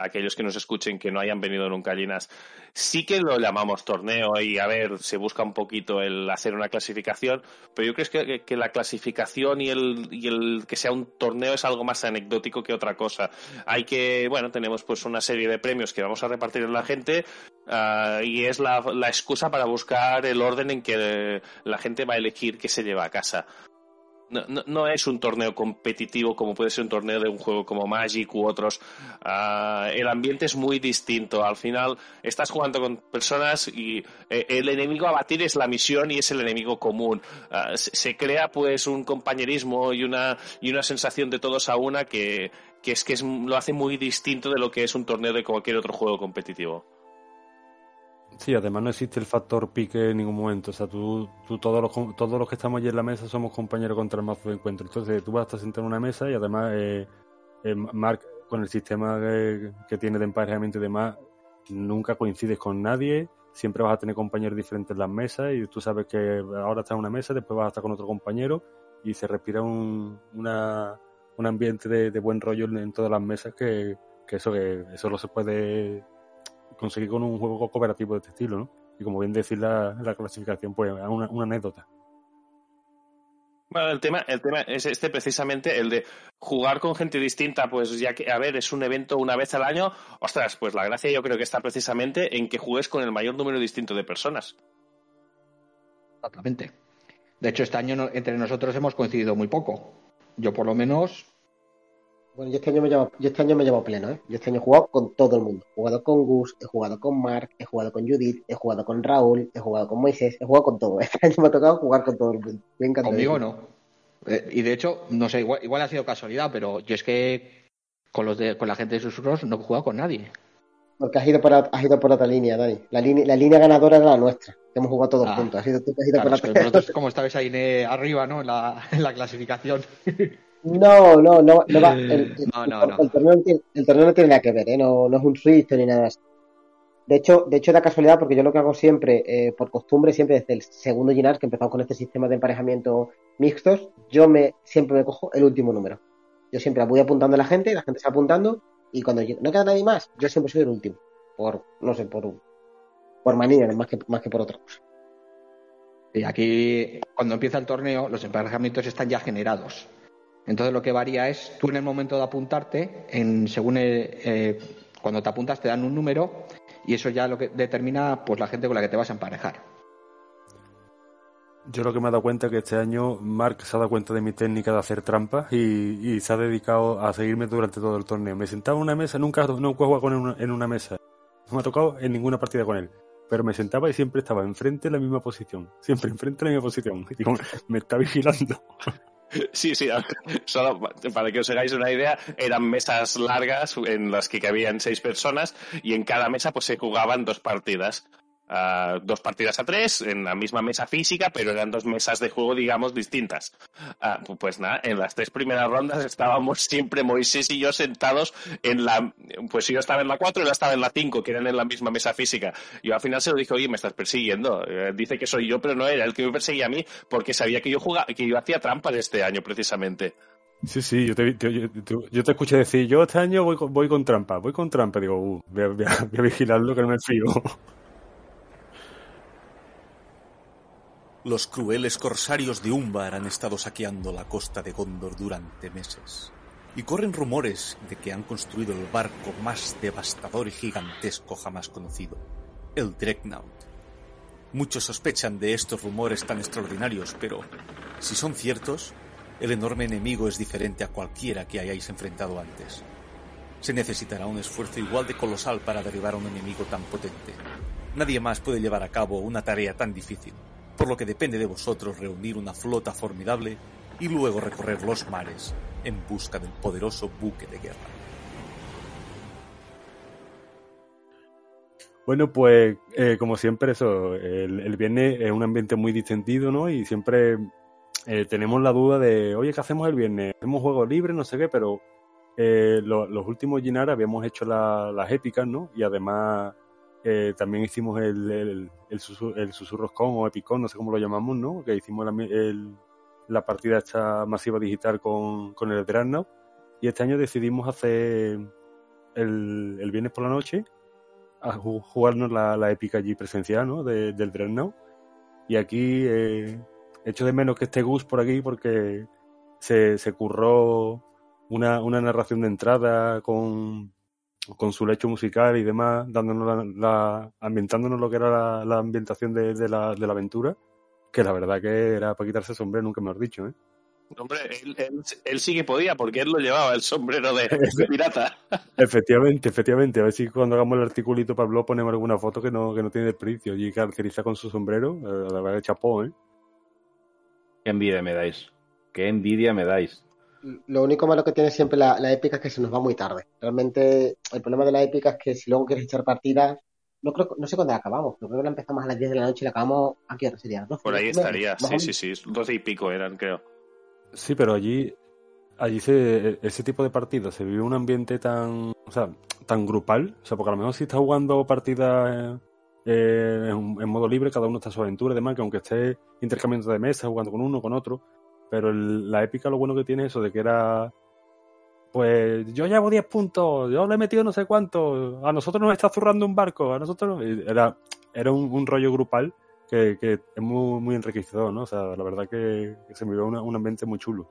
Speaker 7: aquellos que nos escuchen que no hayan venido nunca a Linas. Sí que lo llamamos torneo y a ver, se busca un poquito el hacer una clasificación, pero yo creo que, que la clasificación y el, y el que sea un torneo es algo más anecdótico que otra cosa. Hay que, bueno, tenemos pues una serie de premios que vamos a repartir a la gente uh, y es la, la excusa para buscar el orden en que la gente va a elegir qué se lleva a casa no, no, es un torneo competitivo como puede ser un torneo de un juego como Magic u otros. Uh, el ambiente es muy distinto. Al final estás jugando con personas y eh, el enemigo a batir es la misión y es el enemigo común. Uh, se, se, crea pues un compañerismo y una, y una sensación de todos a una que, que es que es, lo hace muy distinto de lo que es un torneo de cualquier otro juego competitivo.
Speaker 3: Sí, además no existe el factor pique en ningún momento. O sea, tú, tú todos, los, todos los que estamos allí en la mesa somos compañeros contra el mazo de encuentro. Entonces tú vas a estar sentado en una mesa y además eh, eh, Mark, con el sistema que, tiene de emparejamiento y demás, nunca coincides con nadie. Siempre vas a tener compañeros diferentes en las mesas y tú sabes que ahora estás en una mesa, después vas a estar con otro compañero y se respira un, una, un ambiente de, buen rollo en, en, todas las mesas que, que eso que eso no se puede conseguir con un juego cooperativo de este estilo, ¿no? Y como bien decir la, la clasificación, pues una, una anécdota.
Speaker 7: Bueno, el tema, el tema es este precisamente, el de jugar con gente distinta, pues ya que, a ver, es un evento una vez al año, ostras, pues la gracia yo creo que está precisamente en que juegues con el mayor número distinto de personas.
Speaker 6: Exactamente. De hecho, este año entre nosotros hemos coincidido muy poco. Yo por lo menos
Speaker 4: bueno, yo este año me llevo, yo este año me llevo pleno, ¿eh? Yo este año he jugado con todo el mundo. He jugado con Gus, he jugado con Mark, he jugado con Judith, he jugado con Raúl, he jugado con Moisés, he jugado con todo. Este año me ha tocado jugar con todo el mundo. Me
Speaker 6: Conmigo no. Eh, y de hecho, no sé, igual, ha sido casualidad, pero yo es que con los de, con la gente de susurros no he jugado con nadie.
Speaker 4: Porque has ido por, has ido por otra línea, Dani. La, línea, la línea ganadora era la nuestra. Que hemos jugado todos ah. juntos. Has ido, tú, has ido por
Speaker 6: la como estabais ahí arriba, ¿no? En la, en la clasificación.
Speaker 4: No, no, no, no va. El, torneo, no tiene, nada que ver, ¿eh? no, no es un Switch ni nada así. De hecho, de hecho, da casualidad porque yo lo que hago siempre, eh, por costumbre, siempre desde el segundo Ginar, que empezamos con este sistema de emparejamiento mixtos, yo me siempre me cojo el último número. Yo siempre voy apuntando a la gente, la gente está apuntando, y cuando no queda nadie más, yo siempre soy el último. Por, no sé, por, por manía, más que, más que por otra cosa.
Speaker 6: Y aquí, cuando empieza el torneo, los emparejamientos están ya generados. Entonces lo que varía es, tú en el momento de apuntarte, en, según eh, cuando te apuntas te dan un número y eso ya lo que determina pues la gente con la que te vas a emparejar.
Speaker 3: Yo lo que me he dado cuenta es que este año Mark se ha dado cuenta de mi técnica de hacer trampas y, se ha dedicado a seguirme durante todo el torneo. Me sentaba en una mesa, nunca, nunca he jugado con él en una mesa. No me ha tocado en ninguna partida con él. Pero me sentaba y siempre estaba enfrente en la misma posición. Siempre enfrente en la misma posición. Me está vigilando.
Speaker 7: Sí, sí, solo para que os hagáis una idea, eran mesas largas en las que cabían seis personas y en cada mesa pues se jugaban dos partidas dos partidas a tres en la misma mesa física, pero eran dos mesas de juego, digamos, distintas. Ah, pues nada, en las tres primeras rondas estábamos siempre Moisés y yo sentados en la. Pues yo estaba en la cuatro y él estaba en la cinco, que eran en la misma mesa física. Yo al final se lo dije, oye, me estás persiguiendo. Eh, dice que soy yo, pero no era el que me perseguía a mí, porque sabía que yo jugaba, que yo hacía trampas este año, precisamente.
Speaker 3: Sí, sí, yo te, yo, te escuché decir, yo este año voy voy con trampa, voy con trampa. Digo, uh, voy, a, voy, a, vigilarlo que no me fío.
Speaker 2: Los crueles corsarios de Umbar han estado saqueando la costa de Gondor durante meses. Y corren rumores de que han construido el barco más devastador y gigantesco jamás conocido, el Dreadnought. Muchos sospechan de estos rumores tan extraordinarios, pero si son ciertos, el enorme enemigo es diferente a cualquiera que hayáis enfrentado antes. Se necesitará un esfuerzo igual de colosal para derribar a un enemigo tan potente. Nadie más puede llevar a cabo una tarea tan difícil por lo que depende de vosotros reunir una flota formidable y luego recorrer los mares en busca del poderoso buque de guerra.
Speaker 3: Bueno, pues eh, como siempre eso, el, viernes es un ambiente muy distendido, ¿no? Y siempre eh, tenemos la duda de, oye, ¿qué hacemos el viernes? ¿Hacemos juegos libres? No sé qué, pero eh, los últimos Ginar habíamos hecho las épicas, ¿no? Y además eh, también hicimos el, el, el, Susurroscon o Epicon, no sé cómo lo llamamos, ¿no? Que hicimos la, la partida esta masiva digital con, con el Dreadnought. Y este año decidimos hacer el, el viernes por la noche a jugarnos la, la épica allí presencial, ¿no? del Dreadnought. Y aquí eh, echo de menos que esté Gus por aquí porque se, se curró una, una narración de entrada con con su lecho musical y demás, dándonos la, ambientándonos lo que era la, ambientación de, la, de la aventura, que la verdad que era para quitarse el sombrero, nunca me has dicho, ¿eh?
Speaker 7: Hombre, él, sí que podía, porque él lo llevaba, el sombrero de, pirata.
Speaker 3: efectivamente, efectivamente. A ver si cuando hagamos el articulito para el blog ponemos alguna foto que no, que no tiene desperdicio. Y caracteriza con su sombrero, la verdad chapó, ¿eh?
Speaker 5: Qué envidia me dais. Qué envidia me dais.
Speaker 4: Lo único malo que tiene siempre la, épica es que se nos va muy tarde. Realmente, el problema de la épica es que si luego quieres echar partidas, no creo, no sé cuándo la acabamos, pero creo que la empezamos a las 10 de la noche y la acabamos aquí a sería.
Speaker 7: Por ahí estaría, sí, sí, sí, 12 y pico eran, creo.
Speaker 3: Sí, pero allí, allí se, ese tipo de partidos se vive un ambiente tan, o sea, tan grupal, o sea, porque a lo mejor si estás jugando partidas eh, en, modo libre, cada uno está a su aventura y demás, que aunque esté intercambiando de mesa, jugando con uno, con otro, pero la épica lo bueno que tiene es eso de que era. Pues yo llevo 10 puntos, yo le he metido no sé cuánto, a nosotros nos está zurrando un barco, a nosotros. Era, era un, rollo grupal que, que es muy, muy enriquecedor, ¿no? O sea, la verdad que, que se me una- un ambiente muy chulo.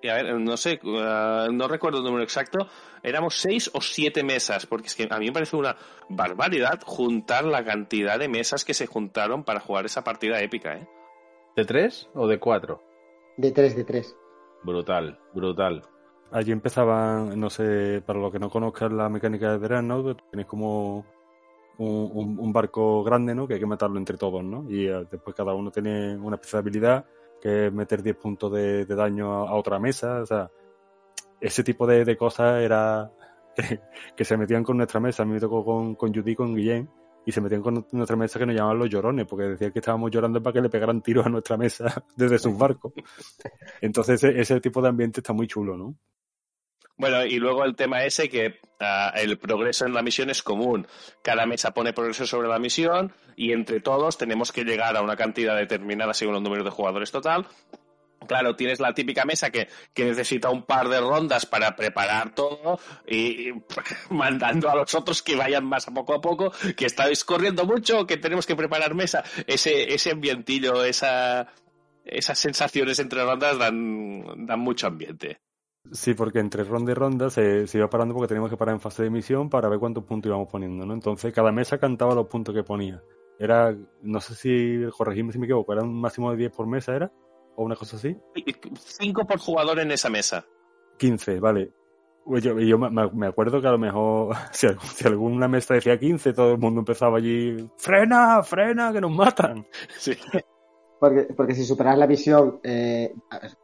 Speaker 7: Y a ver, no sé, uh, no recuerdo el número exacto, éramos seis o siete mesas, porque es que a mí me parece una barbaridad juntar la cantidad de mesas que se juntaron para jugar esa partida épica, ¿eh?
Speaker 5: ¿De tres o de cuatro?
Speaker 4: De 3 de 3.
Speaker 5: Brutal, brutal.
Speaker 3: Allí empezaban, no sé, para los que no conozcan la mecánica de Dreadnought, tienes como un, un- un barco grande, ¿no? Que hay que matarlo entre todos, ¿no? Y eh, después cada uno tiene una especial habilidad, que es meter 10 puntos de, de daño a, a otra mesa, o sea, ese tipo de, de cosas era que, que se metían con nuestra mesa. A mí me tocó con, con Judy, con Guillén, y se metían con nuestra mesa que nos llamaban los llorones, porque decían que estábamos llorando para que le pegaran tiros a nuestra mesa desde sus barcos. Entonces ese, tipo de ambiente está muy chulo, ¿no?
Speaker 7: Bueno, y luego el tema ese que ah, el progreso en la misión es común. Cada mesa pone progreso sobre la misión y entre todos tenemos que llegar a una cantidad determinada según el número de jugadores total. Claro, tienes la típica mesa que, que necesita un par de rondas para preparar todo y, mandando a los otros que vayan más a poco a poco, que estáis corriendo mucho, que tenemos que preparar mesa. Ese, ese ambientillo, esa, esas sensaciones entre rondas dan, dan mucho ambiente.
Speaker 3: Sí, porque entre ronda y ronda se, iba parando porque teníamos que parar en fase de emisión para ver cuántos puntos íbamos poniendo, ¿no? Entonces cada mesa cantaba los puntos que ponía. Era, no sé si, corregidme si me equivoco, era un máximo de 10 por mesa, ¿era? ¿O una cosa así?
Speaker 7: Cinco por jugador en esa mesa.
Speaker 3: 15, vale. Pues Yo, yo me, acuerdo que a lo mejor, si, algún- si alguna mesa decía 15, todo el mundo empezaba allí, ¡frena, frena, que nos matan!
Speaker 7: Sí.
Speaker 4: Porque, porque si superas la misión, eh,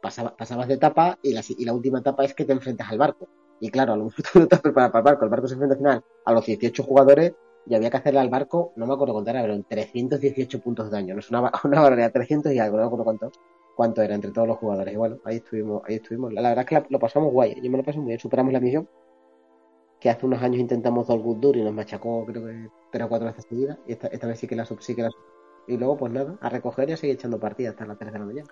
Speaker 4: pasaba- pasabas de etapa y la, y la última etapa es que te enfrentas al barco. Y claro, a lo mejor tú no estás preparado para el barco. El barco se enfrenta al final a los 18 jugadores y había que hacerle al barco, no me acuerdo cuánto era, pero en 318 puntos de daño. No es una, una barbaridad, 300 y algo, no me acuerdo cuánto, cuánto era entre todos los jugadores. Y bueno, ahí estuvimos, ahí estuvimos. La, la verdad es que la- lo pasamos guay. Yo me lo pasé muy bien. Superamos la misión. Que hace unos años intentamos All Good Dur y nos machacó, creo que tres o cuatro veces seguidas. Y esta, esta vez sí que la sub- sí que la y luego, pues nada, a recoger y a seguir echando partidas hasta las 3 de la mañana.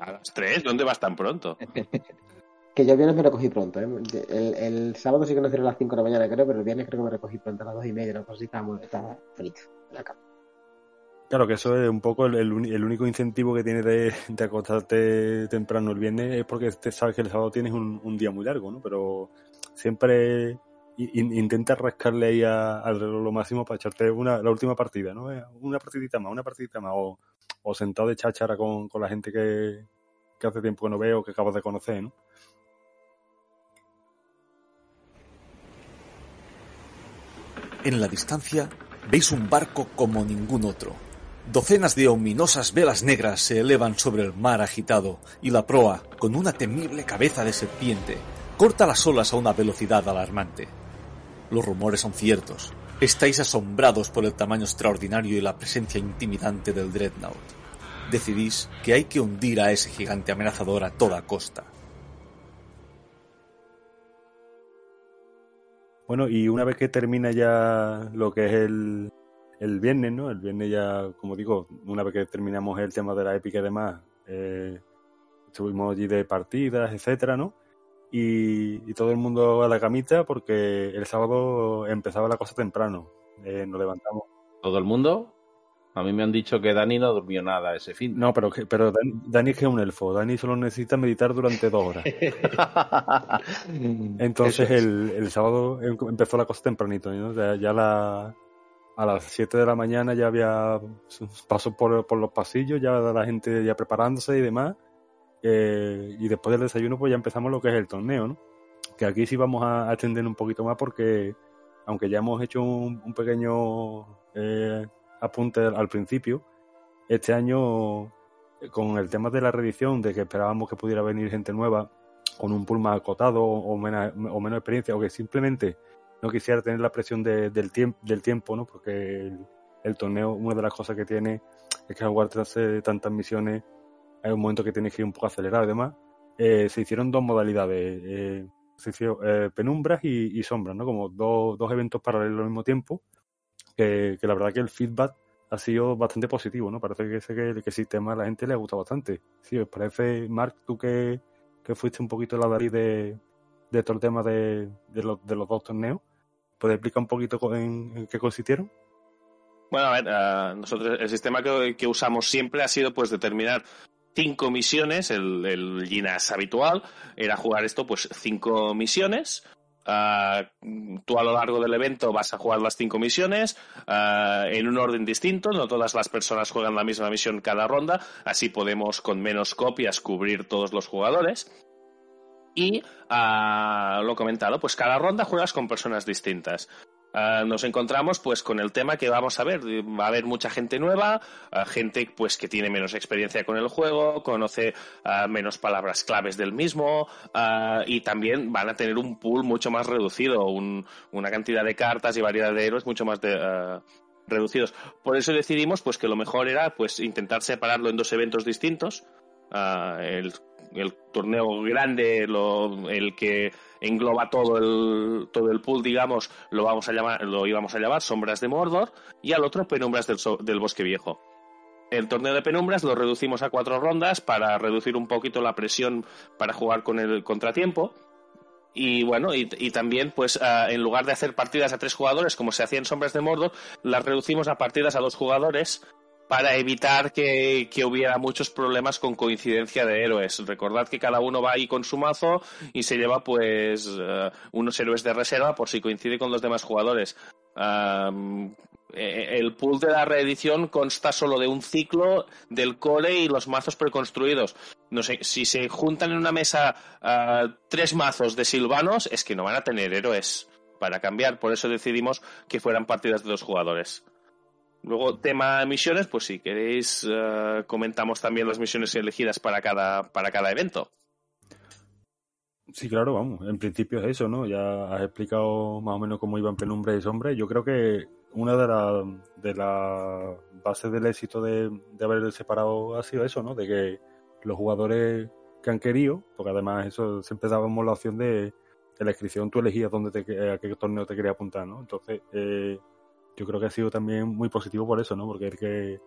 Speaker 7: A las tres, ¿dónde vas tan pronto?
Speaker 4: Que yo el viernes me recogí pronto, ¿eh? El, el sábado sí que nos dieron a las 5 de la mañana, creo, pero el viernes creo que me recogí pronto a las 2 y media, una cosa así, estaba, muy- estaba frito en la cama.
Speaker 3: Claro que eso es un poco el, el el único incentivo que tienes de, acostarte temprano el viernes es porque te sabes que el sábado tienes un, día muy largo, ¿no? Pero siempre in- intenta rascarle ahí al reloj lo máximo para echarte una, la última partida, ¿no? Eh, Una partidita más, una partidita más, o, o sentado de cháchara con, con la gente que, que hace tiempo que no veo, que acabas de conocer, ¿no?
Speaker 2: En la distancia veis un barco como ningún otro. Docenas de ominosas velas negras se elevan sobre el mar agitado y la proa, con una temible cabeza de serpiente, corta las olas a una velocidad alarmante. Los rumores son ciertos. Estáis asombrados por el tamaño extraordinario y la presencia intimidante del Dreadnought. Decidís que hay que hundir a ese gigante amenazador a toda costa.
Speaker 3: Bueno, y una vez que termina ya lo que es el, el viernes, ¿no? El viernes ya, como digo, una vez que terminamos el tema de la épica y demás, eh, estuvimos allí de partidas, etcétera, ¿no? Y, y todo el mundo a la camita porque el sábado empezaba la cosa temprano. Eh, nos levantamos.
Speaker 5: ¿Todo el mundo? A mí me han dicho que Dani no durmió nada ese fin.
Speaker 3: No, pero, pero Dani, Dani es que es un elfo. Dani solo necesita meditar durante dos horas. Entonces el, el sábado em- empezó la cosa tempranito, ¿no? O sea, ya la, a las 7 de la mañana ya había pasos por, por los pasillos, ya la gente ya preparándose y demás. Eh, y después del desayuno pues ya empezamos lo que es el torneo, ¿no? Que aquí sí vamos a, a extender un poquito más porque aunque ya hemos hecho un, un pequeño eh, apunte al principio, este año con el tema de la reedición, de que esperábamos que pudiera venir gente nueva, con un pool más acotado o menos, o menos experiencia, o que simplemente no quisiera tener la presión de- del, del tiempo, ¿no? Porque el, torneo, una de las cosas que tiene es que al eh, tantas misiones, hay un momento que tienes que ir un poco acelerado y demás. Eh, se hicieron dos modalidades, eh, se hicieron eh, penumbras y, sombras, ¿no? Como dos, dos eventos paralelos al mismo tiempo, que, la verdad que el feedback ha sido bastante positivo, ¿no? Parece que que, que el sistema a la gente le ha gustado bastante. Sí, ¿os parece, Mark, tú que, que fuiste un poquito la Darí de, de todo el tema de, de los dos torneos? ¿Puedes explicar un poquito en, qué consistieron?
Speaker 7: Bueno, a ver, uh, nosotros el sistema que, usamos siempre ha sido pues determinar cinco misiones, el, el Ginas habitual era jugar esto pues cinco misiones. Uh, tú a lo largo del evento vas a jugar las cinco misiones uh, en un orden distinto, no todas las personas juegan la misma misión cada ronda, así podemos con menos copias cubrir todos los jugadores. Y uh, lo comentado, pues cada ronda juegas con personas distintas. Uh, nos encontramos pues con el tema que vamos a ver. Va a haber mucha gente nueva uh, gente pues que tiene menos experiencia con el juego conoce menos palabras claves del mismo y también van a tener un pool mucho más reducido. Un, una cantidad de cartas y variedad de héroes mucho más reducidos. Por eso decidimos pues que lo mejor era pues intentar separarlo en dos eventos distintos el, torneo grande lo, el que engloba todo el, todo el pool, digamos, lo vamos a llamar, lo íbamos a llamar Sombras de Mordor, y al otro Penumbras del, del Bosque Viejo. El torneo de penumbras lo reducimos a cuatro rondas para reducir un poquito la presión para jugar con el contratiempo. Y bueno, y, y también, pues uh, en lugar de hacer partidas a tres jugadores como se hacía en Sombras de Mordor, las reducimos a partidas a dos jugadores para evitar que, hubiera muchos problemas con coincidencia de héroes. Recordad que cada uno va ahí con su mazo y se lleva pues uh, unos héroes de reserva por si coincide con los demás jugadores. Um, el pool de la reedición consta solo de un ciclo del core y los mazos preconstruidos. No sé, si se juntan en una mesa uh, tres mazos de silvanos, es que no van a tener héroes para cambiar. Por eso decidimos que fueran partidas de dos jugadores. Luego, tema misiones, pues si queréis, uh, comentamos también las misiones elegidas para cada, para cada evento.
Speaker 3: Sí, claro, vamos. En principio es eso, ¿no? Ya has explicado más o menos cómo iban penumbra y sombra. Yo creo que una de las de la bases del éxito de, de haber separado ha sido eso, ¿no? De que los jugadores que han querido, porque además eso siempre dábamos la opción de, de la inscripción, tú elegías dónde te, a qué torneo te querías apuntar, ¿no? Entonces, eh, yo creo que ha sido también muy positivo por eso, ¿no? Porque el que,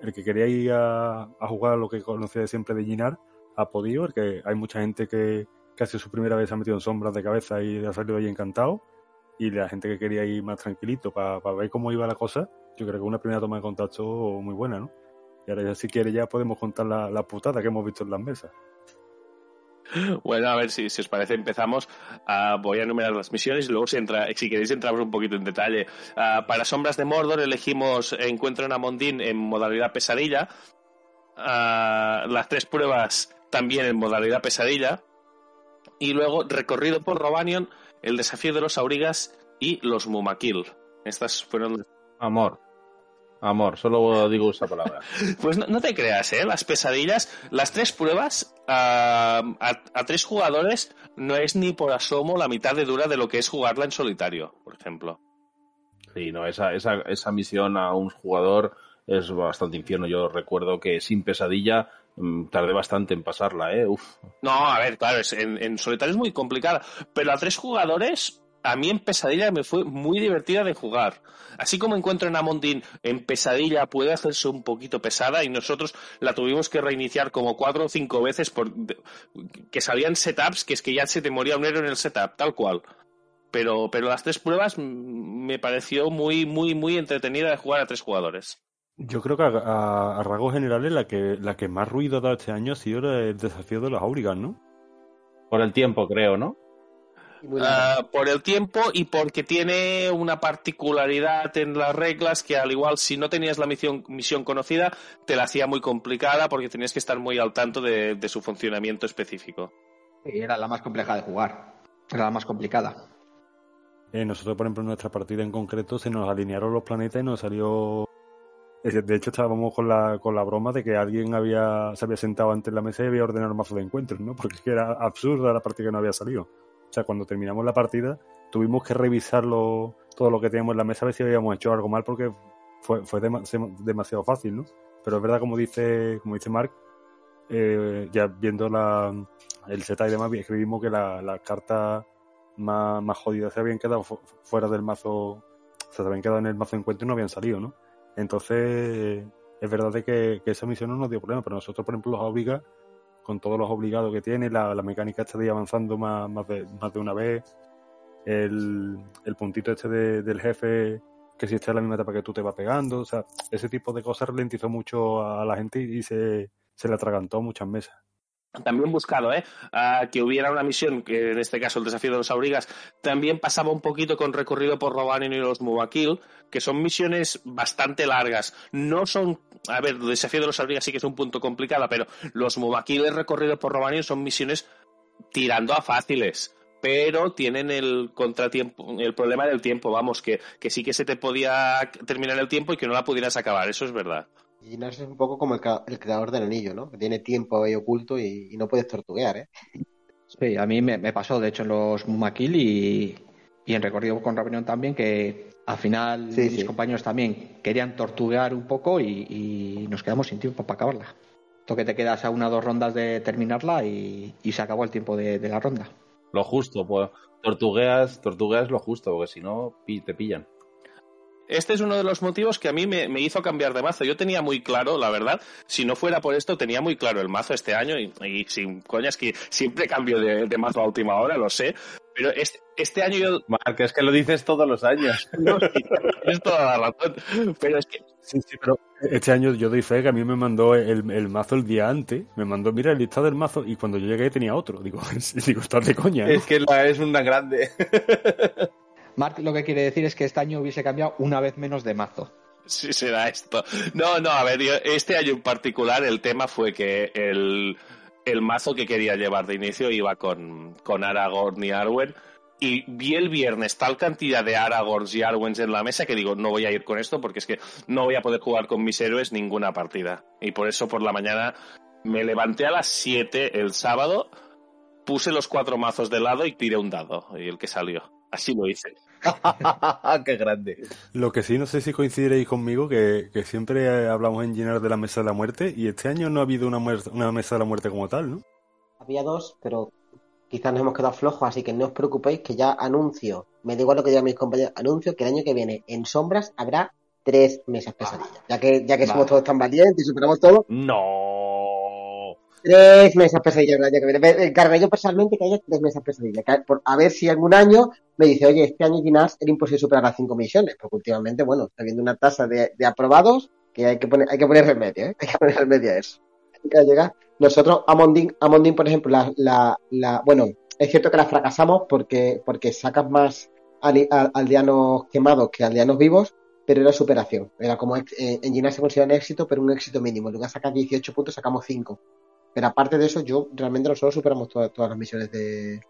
Speaker 3: el que quería ir a, a jugar lo que conocía siempre de Ginar ha podido, el que hay mucha gente que casi su primera vez se ha metido en sombras de cabeza y ha salido ahí encantado, y la gente que quería ir más tranquilito para pa ver cómo iba la cosa, yo creo que una primera toma de contacto muy buena, ¿no? Y ahora ya si quiere ya podemos contar la, la putada que hemos visto en las mesas.
Speaker 7: Bueno, a ver si, os parece, empezamos. Uh, voy a enumerar las misiones y luego, si, entra, si queréis, entramos un poquito en detalle. Uh, para Sombras de Mordor elegimos Encuentro en Amondín en modalidad pesadilla. Uh, las tres pruebas también en modalidad pesadilla. Y luego, recorrido por Robanion, el desafío de los Aurigas y los Mumakil. Estas fueron.
Speaker 5: Amor. Amor, solo digo esa palabra.
Speaker 7: Pues no, no, te creas, ¿eh? Las pesadillas, las tres pruebas uh, a, a, tres jugadores no es ni por asomo la mitad de dura de lo que es jugarla en solitario, por ejemplo.
Speaker 5: Sí, no, esa, esa, esa misión a un jugador es bastante infierno. Yo recuerdo que sin pesadilla mmm, tardé bastante en pasarla, ¿eh? Uf.
Speaker 7: No, a ver, claro, es, en, en solitario es muy complicada, pero a tres jugadores a mí en Pesadilla me fue muy divertida de jugar. Así como encuentro en Amondín, en Pesadilla puede hacerse un poquito pesada y nosotros la tuvimos que reiniciar como cuatro o cinco veces por que salían setups que es que ya se te moría un héroe en el setup, tal cual. Pero, pero las tres pruebas me pareció muy, muy, muy entretenida de jugar a tres jugadores.
Speaker 3: Yo creo que a, a, a rasgos generales la que, la que más ruido ha dado este año ha sido el desafío de los Aurigas, ¿no?
Speaker 5: Por el tiempo, creo, ¿no?
Speaker 7: Uh, por el tiempo y porque tiene una particularidad en las reglas que al igual si no tenías la misión, misión conocida te la hacía muy complicada porque tenías que estar muy al tanto de, de su funcionamiento específico.
Speaker 6: Y era la más compleja de jugar, era la más complicada.
Speaker 3: Eh, nosotros, por ejemplo, en nuestra partida en concreto se nos alinearon los planetas y nos salió... De hecho, estábamos con la, con la broma de que alguien había, se había sentado ante la mesa y había ordenado mazo de encuentros, ¿no? Porque era absurda la partida que no había salido. O sea, cuando terminamos la partida, tuvimos que revisarlo, todo lo que teníamos en la mesa, a ver si habíamos hecho algo mal, porque fue, fue dem demasiado fácil, ¿no? Pero es verdad, como dice, como dice Mark, eh, ya viendo la, el setup y demás, escribimos que las la cartas más, más jodidas se habían quedado fuera del mazo, se habían quedado en el mazo de encuentro y no habían salido, ¿no? Entonces, es verdad de que, que esa misión no nos dio problema, pero nosotros, por ejemplo, los obliga con todos los obligados que tiene, la, la mecánica está de avanzando más, más, de, más de una vez, el, el puntito este de, del jefe que si está en la misma etapa que tú te va pegando, o sea, ese tipo de cosas ralentizó mucho a la gente y se, se le atragantó muchas mesas
Speaker 7: también buscado ¿eh? que hubiera una misión, que en este caso el desafío de los aurigas, también pasaba un poquito con recorrido por Robanin y los Mubakil, que son misiones bastante largas. No son, a ver, el desafío de los aurigas sí que es un punto complicado, pero los Mubakil recorrido por Robanin son misiones tirando a fáciles pero tienen el contratiempo, el problema del tiempo, vamos, que, que sí que se te podía terminar el tiempo y que no la pudieras acabar, eso es verdad.
Speaker 4: Y es un poco como el, creador del anillo, ¿no? Que tiene tiempo ahí oculto y, no puedes tortuguear, ¿eh?
Speaker 6: Sí, a mí me, pasó, de hecho, en los Mumakil y, y en recorrido con Rebelión también, que al final mis compañeros también querían tortuguear un poco y, nos quedamos sin tiempo para acabarla. Tú que te quedas a una o dos rondas de terminarla y, se acabó el tiempo de, de, la ronda.
Speaker 5: Lo justo, pues tortugueas, tortugueas lo justo, porque si no te pillan.
Speaker 7: Este es uno de los motivos que a mí me, hizo cambiar de mazo. Yo tenía muy claro, la verdad, si no fuera por esto, tenía muy claro el mazo este año y, sin coñas que siempre cambio de, mazo a última hora, lo sé. Pero este, este año yo...
Speaker 5: Marc, es que lo dices todos los años.
Speaker 7: no, tienes toda la razón. Pero es que...
Speaker 3: Sí, sí, pero este año yo doy fe que a mí me mandó el, mazo el día antes. Me mandó, mira, el listado del mazo y cuando yo llegué tenía otro. Digo, digo estás de coña.
Speaker 5: Es que la es una grande.
Speaker 6: Mark lo que quiere decir es que este año hubiese cambiado una vez menos de mazo.
Speaker 7: Sí, será esto. No, no, a ver, este año en particular el tema fue que el, mazo que quería llevar de inicio iba con, con Aragorn y Arwen. Y vi el viernes tal cantidad de Aragorns y Arwens en la mesa que digo, no voy a ir con esto porque es que no voy a poder jugar con mis héroes ninguna partida. Y por eso por la mañana me levanté a las 7 el sábado, puse los cuatro mazos de lado y tiré un dado. Y el que salió. Así lo hice.
Speaker 5: ¡Qué grande!
Speaker 3: Lo que sí, no sé si coincidiréis conmigo, que, siempre hablamos en llenar de la mesa de la muerte y este año no ha habido una, una mesa de la muerte como tal, ¿no?
Speaker 4: Había dos, pero quizás nos hemos quedado flojos, así que no os preocupéis que ya anuncio, me da igual lo que digan mis compañeros, anuncio que el año que viene en sombras habrá tres mesas pesadillas. Ya que, ya que somos todos tan valientes y superamos todo.
Speaker 5: No.
Speaker 4: Tres mesas pesadillas el año que viene. Encargaré yo personalmente que haya tres mesas pesadillas. a ver si algún año me dice, oye, este año Ginás era imposible superar las cinco misiones. Porque últimamente, bueno, está viendo una tasa de, aprobados que hay que poner, hay que poner remedio, ¿eh? Hay que poner remedio a eso. Que llegar. Nosotros, a Mondin, por ejemplo, la, la, la, bueno, es cierto que la fracasamos porque, porque sacas más aldeanos quemados que aldeanos vivos, pero era superación. Era como eh, en Ginás se considera un éxito, pero un éxito mínimo. En lugar de sacar 18 puntos, sacamos 5. Pero aparte de eso, yo realmente nosotros superamos todas, las misiones de.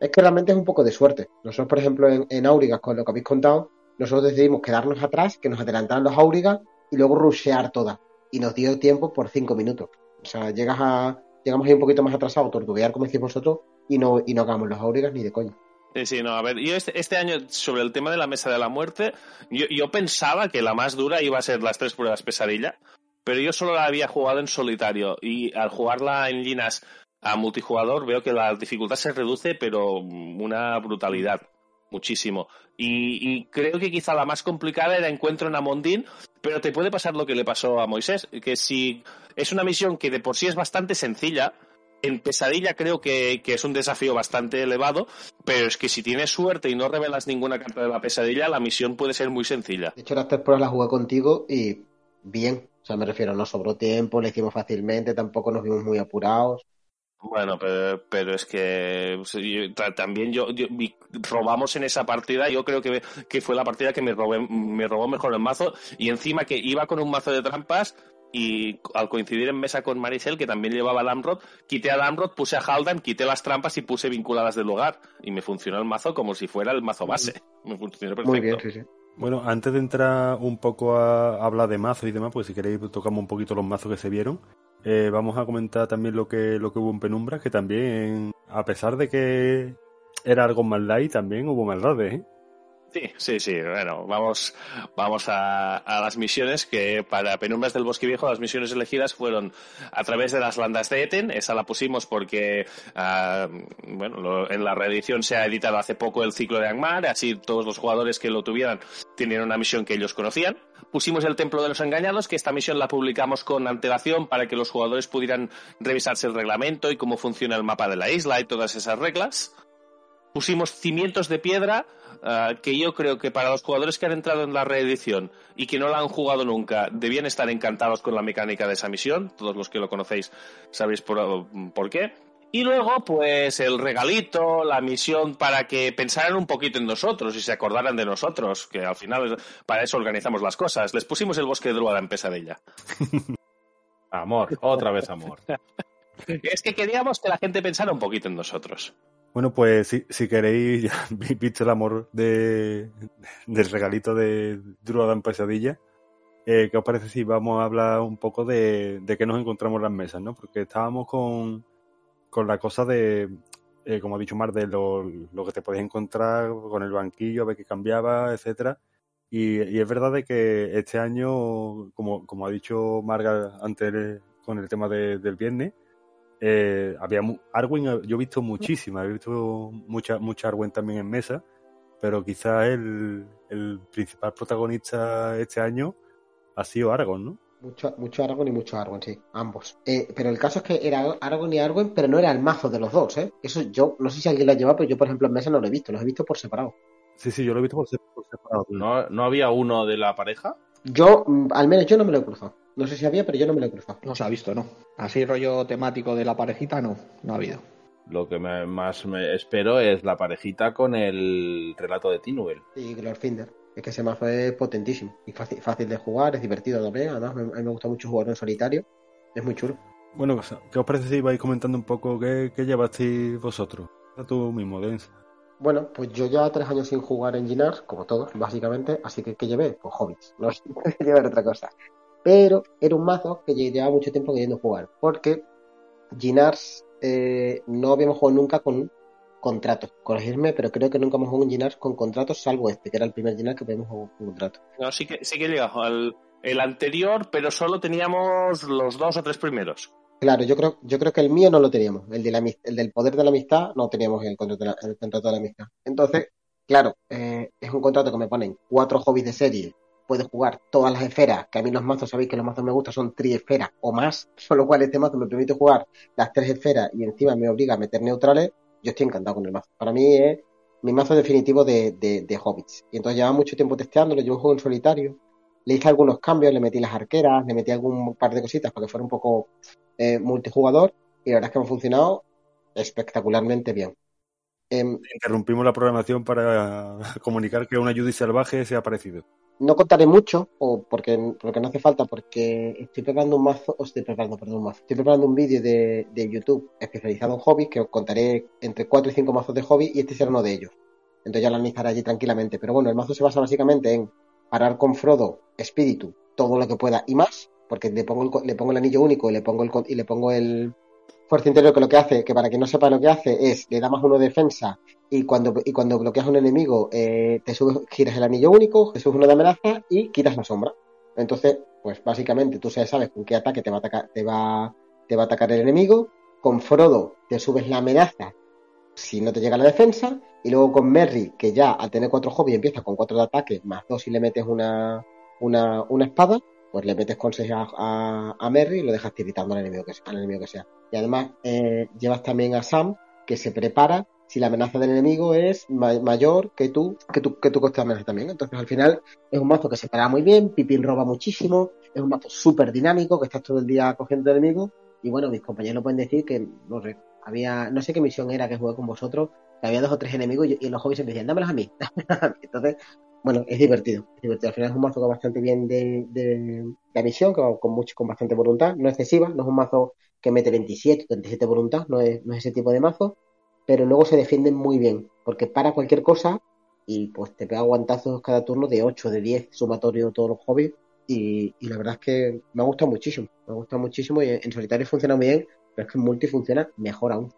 Speaker 4: Es que realmente es un poco de suerte. Nosotros, por ejemplo, en, Aurigas, con lo que habéis contado, nosotros decidimos quedarnos atrás, que nos adelantaran los Aurigas y luego rushear todas. Y nos dio tiempo por cinco minutos. O sea, llegas a, llegamos ahí un poquito más atrasados, tortuguear como decís vosotros, y no, y no hagamos los Aurigas ni de coña.
Speaker 7: Sí, sí, no, a ver, yo este, este, año sobre el tema de la mesa de la muerte, yo, yo, pensaba que la más dura iba a ser las tres pruebas pesadilla, pero yo solo la había jugado en solitario y al jugarla en Linas a multijugador veo que la dificultad se reduce, pero una brutalidad, muchísimo. Y, creo que quizá la más complicada era Encuentro en Amondín, pero te puede pasar lo que le pasó a Moisés, que si es una misión que de por sí es bastante sencilla, en pesadilla creo que, que, es un desafío bastante elevado, pero es que si tienes suerte y no revelas ninguna carta de la pesadilla, la misión puede ser muy sencilla.
Speaker 4: De hecho, las tres pruebas las jugué contigo y bien. O sea, me refiero, no sobró tiempo, le hicimos fácilmente, tampoco nos vimos muy apurados.
Speaker 7: Bueno, pero, es que también yo, robamos en esa partida, yo creo que, que fue la partida que me, me robó mejor el mazo y encima que iba con un mazo de trampas y al coincidir en mesa con Maricel, que también llevaba Lamrod, quité a Lamrod, puse a Haldan, quité las trampas y puse vinculadas del lugar y me funcionó el mazo como si fuera el mazo base. Me funcionó perfecto.
Speaker 4: Muy bien, sí, sí.
Speaker 3: Bueno, antes de entrar un poco a hablar de mazos y demás, pues si queréis tocamos un poquito los mazos que se vieron. Eh, vamos a comentar también lo que, lo que hubo en Penumbra, que también, a pesar de que era algo más light, también hubo maldades, ¿eh?
Speaker 7: Sí, sí, sí. Bueno, vamos, vamos a, las misiones que para Penumbras del Bosque Viejo las misiones elegidas fueron a través de las landas de Eten. Esa la pusimos porque, ah, bueno, en la reedición se ha editado hace poco el ciclo de Angmar, así todos los jugadores que lo tuvieran tenían una misión que ellos conocían. Pusimos el Templo de los Engañados, que esta misión la publicamos con antelación para que los jugadores pudieran revisarse el reglamento y cómo funciona el mapa de la isla y todas esas reglas. Pusimos cimientos de piedra uh, que yo creo que para los jugadores que han entrado en la reedición y que no la han jugado nunca, debían estar encantados con la mecánica de esa misión. Todos los que lo conocéis sabréis por, por qué. Y luego, pues el regalito, la misión para que pensaran un poquito en nosotros y se acordaran de nosotros, que al final para eso organizamos las cosas. Les pusimos el bosque de Druada en pesadilla.
Speaker 5: amor, otra vez amor.
Speaker 7: es que queríamos que la gente pensara un poquito en nosotros.
Speaker 3: Bueno, pues si, si queréis, ya habéis el amor de, del regalito de Druada en pesadilla. Eh, ¿Qué os parece si vamos a hablar un poco de, de qué nos encontramos en las mesas, no? Porque estábamos con con la cosa de, eh, como ha dicho Mar, de lo, lo, que te podías encontrar con el banquillo, a ver qué cambiaba, etcétera. Y, y, es verdad de que este año, como, como ha dicho Marga antes con el tema de, del viernes, eh, había Arwen, yo he visto muchísimas, he visto mucha, mucha Arwen también en mesa, pero quizás el, el principal protagonista este año ha sido Argon, ¿no?
Speaker 4: Mucho, mucho Aragorn y mucho Arwen, sí, ambos. Eh, pero el caso es que era Aragorn y Arwen, pero no era el mazo de los dos, ¿eh? Eso yo, no sé si alguien lo ha llevado, pero yo, por ejemplo, en mesa no lo he visto, los he visto por separado.
Speaker 3: Sí, sí, yo lo he visto por, separado.
Speaker 5: ¿No, ¿No había uno de la pareja?
Speaker 4: Yo, mm, al menos yo no me lo he cruzado. No sé si había, pero yo no me lo he cruzado.
Speaker 6: No se ha visto, ¿no? Así rollo temático de la parejita, no, no ha habido.
Speaker 5: Lo que me, más me espero es la parejita con el relato de Tinuel.
Speaker 4: Sí, Glorfinder. Es que ese mazo es potentísimo y fácil, fácil de jugar, es divertido también. Además, a mí me gusta mucho jugar en solitario. Es muy chulo.
Speaker 3: Bueno, ¿qué os parece si vais comentando un poco qué, qué llevasteis vosotros? A tú mismo, Dens.
Speaker 4: Bueno, pues yo ya tres años sin jugar en Ginars, como todos, básicamente. Así que, ¿qué llevé? Pues hobbits. No llevar otra cosa. Pero era un mazo que llevaba mucho tiempo queriendo jugar. Porque Ginars eh, no habíamos jugado nunca con contratos. Corregirme, pero creo que nunca hemos jugado un Ginars con contratos, salvo este, que era el primer Ginars que podemos jugar con contrato.
Speaker 7: No, sí que, sí que llegado al el anterior, pero solo teníamos los dos o tres primeros.
Speaker 4: Claro, yo creo, yo creo que el mío no lo teníamos. El, de la, el del poder de la amistad no teníamos el contrato de la, el contrato de la amistad. Entonces, claro, eh, es un contrato que me ponen cuatro hobbies de serie. Puedes jugar todas las esferas, que a mí los mazos, sabéis que los mazos me gustan, son triesferas o más, con lo cual este mazo me permite jugar las tres esferas y encima me obliga a meter neutrales yo estoy encantado con el mazo. Para mí es mi mazo definitivo de, de, hobbits. Y entonces llevaba mucho tiempo testeándolo, yo juego en solitario. Le hice algunos cambios, le metí las arqueras, le metí algún par de cositas para que fuera un poco eh, multijugador. Y la verdad es que me ha funcionado espectacularmente bien.
Speaker 3: Eh, Interrumpimos la programación para comunicar que una Judy salvaje se ha aparecido
Speaker 4: no contaré mucho, o porque, porque no hace falta, porque estoy preparando un mazo, o estoy preparando, perdón, un mazo, estoy preparando un vídeo de, de, YouTube especializado en hobbies, que os contaré entre 4 y 5 mazos de hobby, y este será uno de ellos. Entonces ya lo analizaré allí tranquilamente. Pero bueno, el mazo se basa básicamente en parar con Frodo, espíritu, todo lo que pueda y más, porque le pongo el, le pongo el anillo único y le pongo el, y le pongo el, fuerza interior que lo que hace, que para que no sepa lo que hace, es le da más uno de defensa y cuando, y cuando bloqueas a un enemigo eh, te subes, giras el anillo único, te subes uno de amenaza y quitas la sombra. Entonces, pues básicamente tú sabes con qué ataque te va a atacar, te va, te va a atacar el enemigo. Con Frodo te subes la amenaza si no te llega la defensa. Y luego con Merry, que ya al tener cuatro hobbies empieza con cuatro de ataque, más dos si le metes una, una, una espada pues le metes con 6 a, a, Merry y lo dejas tiritando al enemigo que, al enemigo que sea. Y además eh, llevas también a Sam, que se prepara si la amenaza del enemigo es ma mayor que tú, que tú, que tú coste amenaza también. Entonces al final es un mazo que se para muy bien, Pipín roba muchísimo, es un mazo súper dinámico, que estás todo el día cogiendo enemigos. Y bueno, mis compañeros pueden decir que, no sé, había, no sé qué misión era que jugué con vosotros, que había dos o tres enemigos y, los hobbies me decían, a dámelos a mí. Entonces, bueno, es divertido, es divertido. Al final es un mazo que va bastante bien de, de, de misión, que va con, mucho, con bastante voluntad, no excesiva, no es un mazo que mete 27, 37 voluntad, no es, no es ese tipo de mazo, pero luego se defienden muy bien, porque para cualquier cosa y pues te pega guantazos cada turno de 8, de 10, sumatorio todos los hobbies, y, y la verdad es que me ha gustado muchísimo, me ha gustado muchísimo y en solitario funciona muy bien, pero es que en multi funciona mejor aún.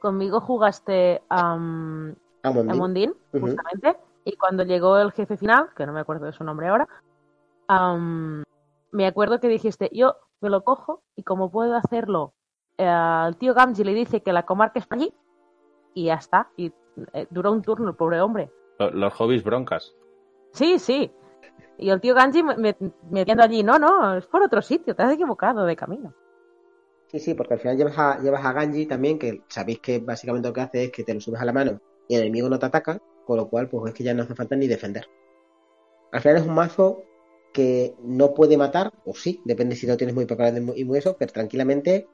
Speaker 8: Conmigo jugaste um, a Mondín, justamente. Uh -huh y cuando llegó el jefe final, que no me acuerdo de su nombre ahora, um, me acuerdo que dijiste, yo me lo cojo y como puedo hacerlo, eh, el tío Gamji le dice que la comarca es para allí y ya está. Y eh, duró un turno el pobre hombre.
Speaker 5: Los hobbies broncas.
Speaker 8: Sí, sí. Y el tío Ganji me, me, allí, no, no, es por otro sitio, te has equivocado de camino.
Speaker 4: Sí, sí, porque al final llevas a, llevas a Ganji también, que sabéis que básicamente lo que hace es que te lo subes a la mano y el enemigo no te ataca, con lo cual pues es que ya no hace falta ni defender. Al final es un mazo que no puede matar, o sí, depende si lo tienes muy preparado y muy eso, pero tranquilamente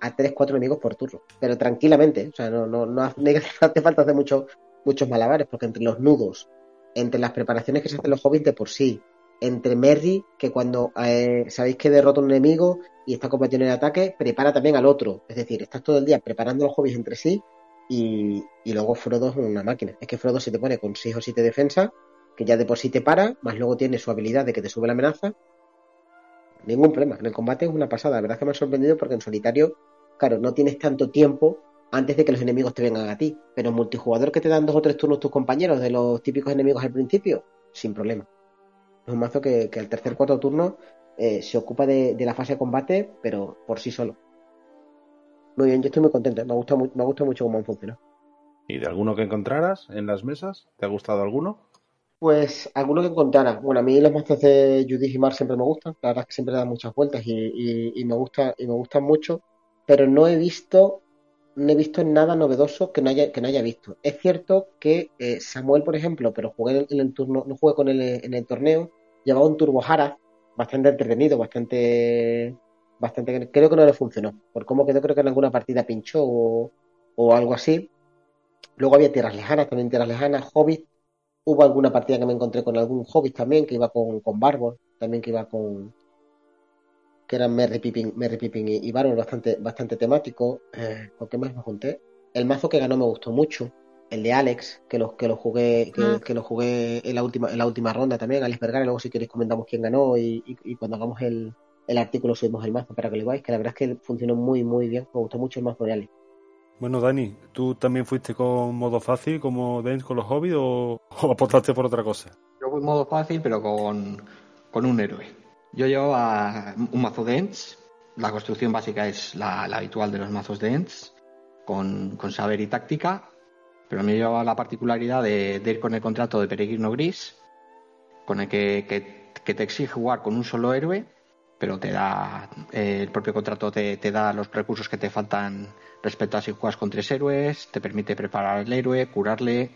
Speaker 4: a 3-4 enemigos por turno. Pero tranquilamente, o sea, no, no, no, hace falta hacer mucho, muchos malabares, porque entre los nudos, entre las preparaciones que se hacen los hobbits de por sí, entre Merry, que cuando eh, sabéis que derrota un enemigo y está combatiendo el ataque, prepara también al otro. Es decir, estás todo el día preparando los hobbies entre sí y, luego Frodo es una máquina. Es que Frodo se te pone con 6 o 7 defensa, que ya de por sí te para, más luego tiene su habilidad de que te sube la amenaza. Ningún problema. En el combate es una pasada. La verdad es que me ha sorprendido porque en solitario, claro, no tienes tanto tiempo antes de que los enemigos te vengan a ti. Pero en multijugador que te dan dos o tres turnos tus compañeros de los típicos enemigos al principio, sin problema. Es un mazo que, que al tercer cuarto turno eh, se ocupa de, la fase de combate, pero por sí solo. Muy bien, yo estoy muy contento. Me gusta, me gusta mucho cómo han funcionado.
Speaker 5: ¿Y de alguno que encontraras en las mesas? ¿Te ha gustado alguno?
Speaker 4: Pues alguno que encontrara. Bueno, a mí los mazos de Judith y Mar siempre me gustan. La verdad es que siempre dan muchas vueltas y, me gusta y me gustan mucho. Pero no he visto no he visto nada novedoso que no haya, que no haya visto. Es cierto que eh, Samuel, por ejemplo, pero jugué en el, turno, no jugué con él en el torneo, llevaba un Turbo Hara bastante entretenido, bastante, bastante, creo que no le funcionó. Por cómo quedó, creo que en alguna partida pinchó o, algo así. Luego había tierras lejanas, también tierras lejanas, Hobbit. Hubo alguna partida que me encontré con algún Hobbit también, que iba con, con también que iba con, que eran Merry Pippin, Merry Pippin y, y bastante, bastante temático. Eh, ¿Con qué más me junté? El mazo que ganó me gustó mucho. El de Alex, que lo, que lo jugué, que, lo jugué en la última, en la última ronda también, Alex Vergara, luego si queréis comentamos quién ganó y, cuando hagamos el, el, artículo subimos el mazo para que lo veáis, que la verdad es que funcionó muy muy bien, me gustó mucho el mazo de.
Speaker 3: Bueno, Dani, ¿tú también fuiste con modo fácil como Dance con los hobbies o, o apostaste por otra cosa?
Speaker 6: Yo fui modo fácil, pero con, con un héroe. Yo llevo a un mazo de Ents. La construcción básica es la, habitual de los mazos de Ents, con, saber y táctica. Pero me lleva la particularidad de, ir con el contrato de Peregrino Gris, con el que, te exige jugar con un solo héroe, pero te da eh, el propio contrato te, da los recursos que te faltan respecto a si juegas con tres héroes, te permite preparar el héroe, curarle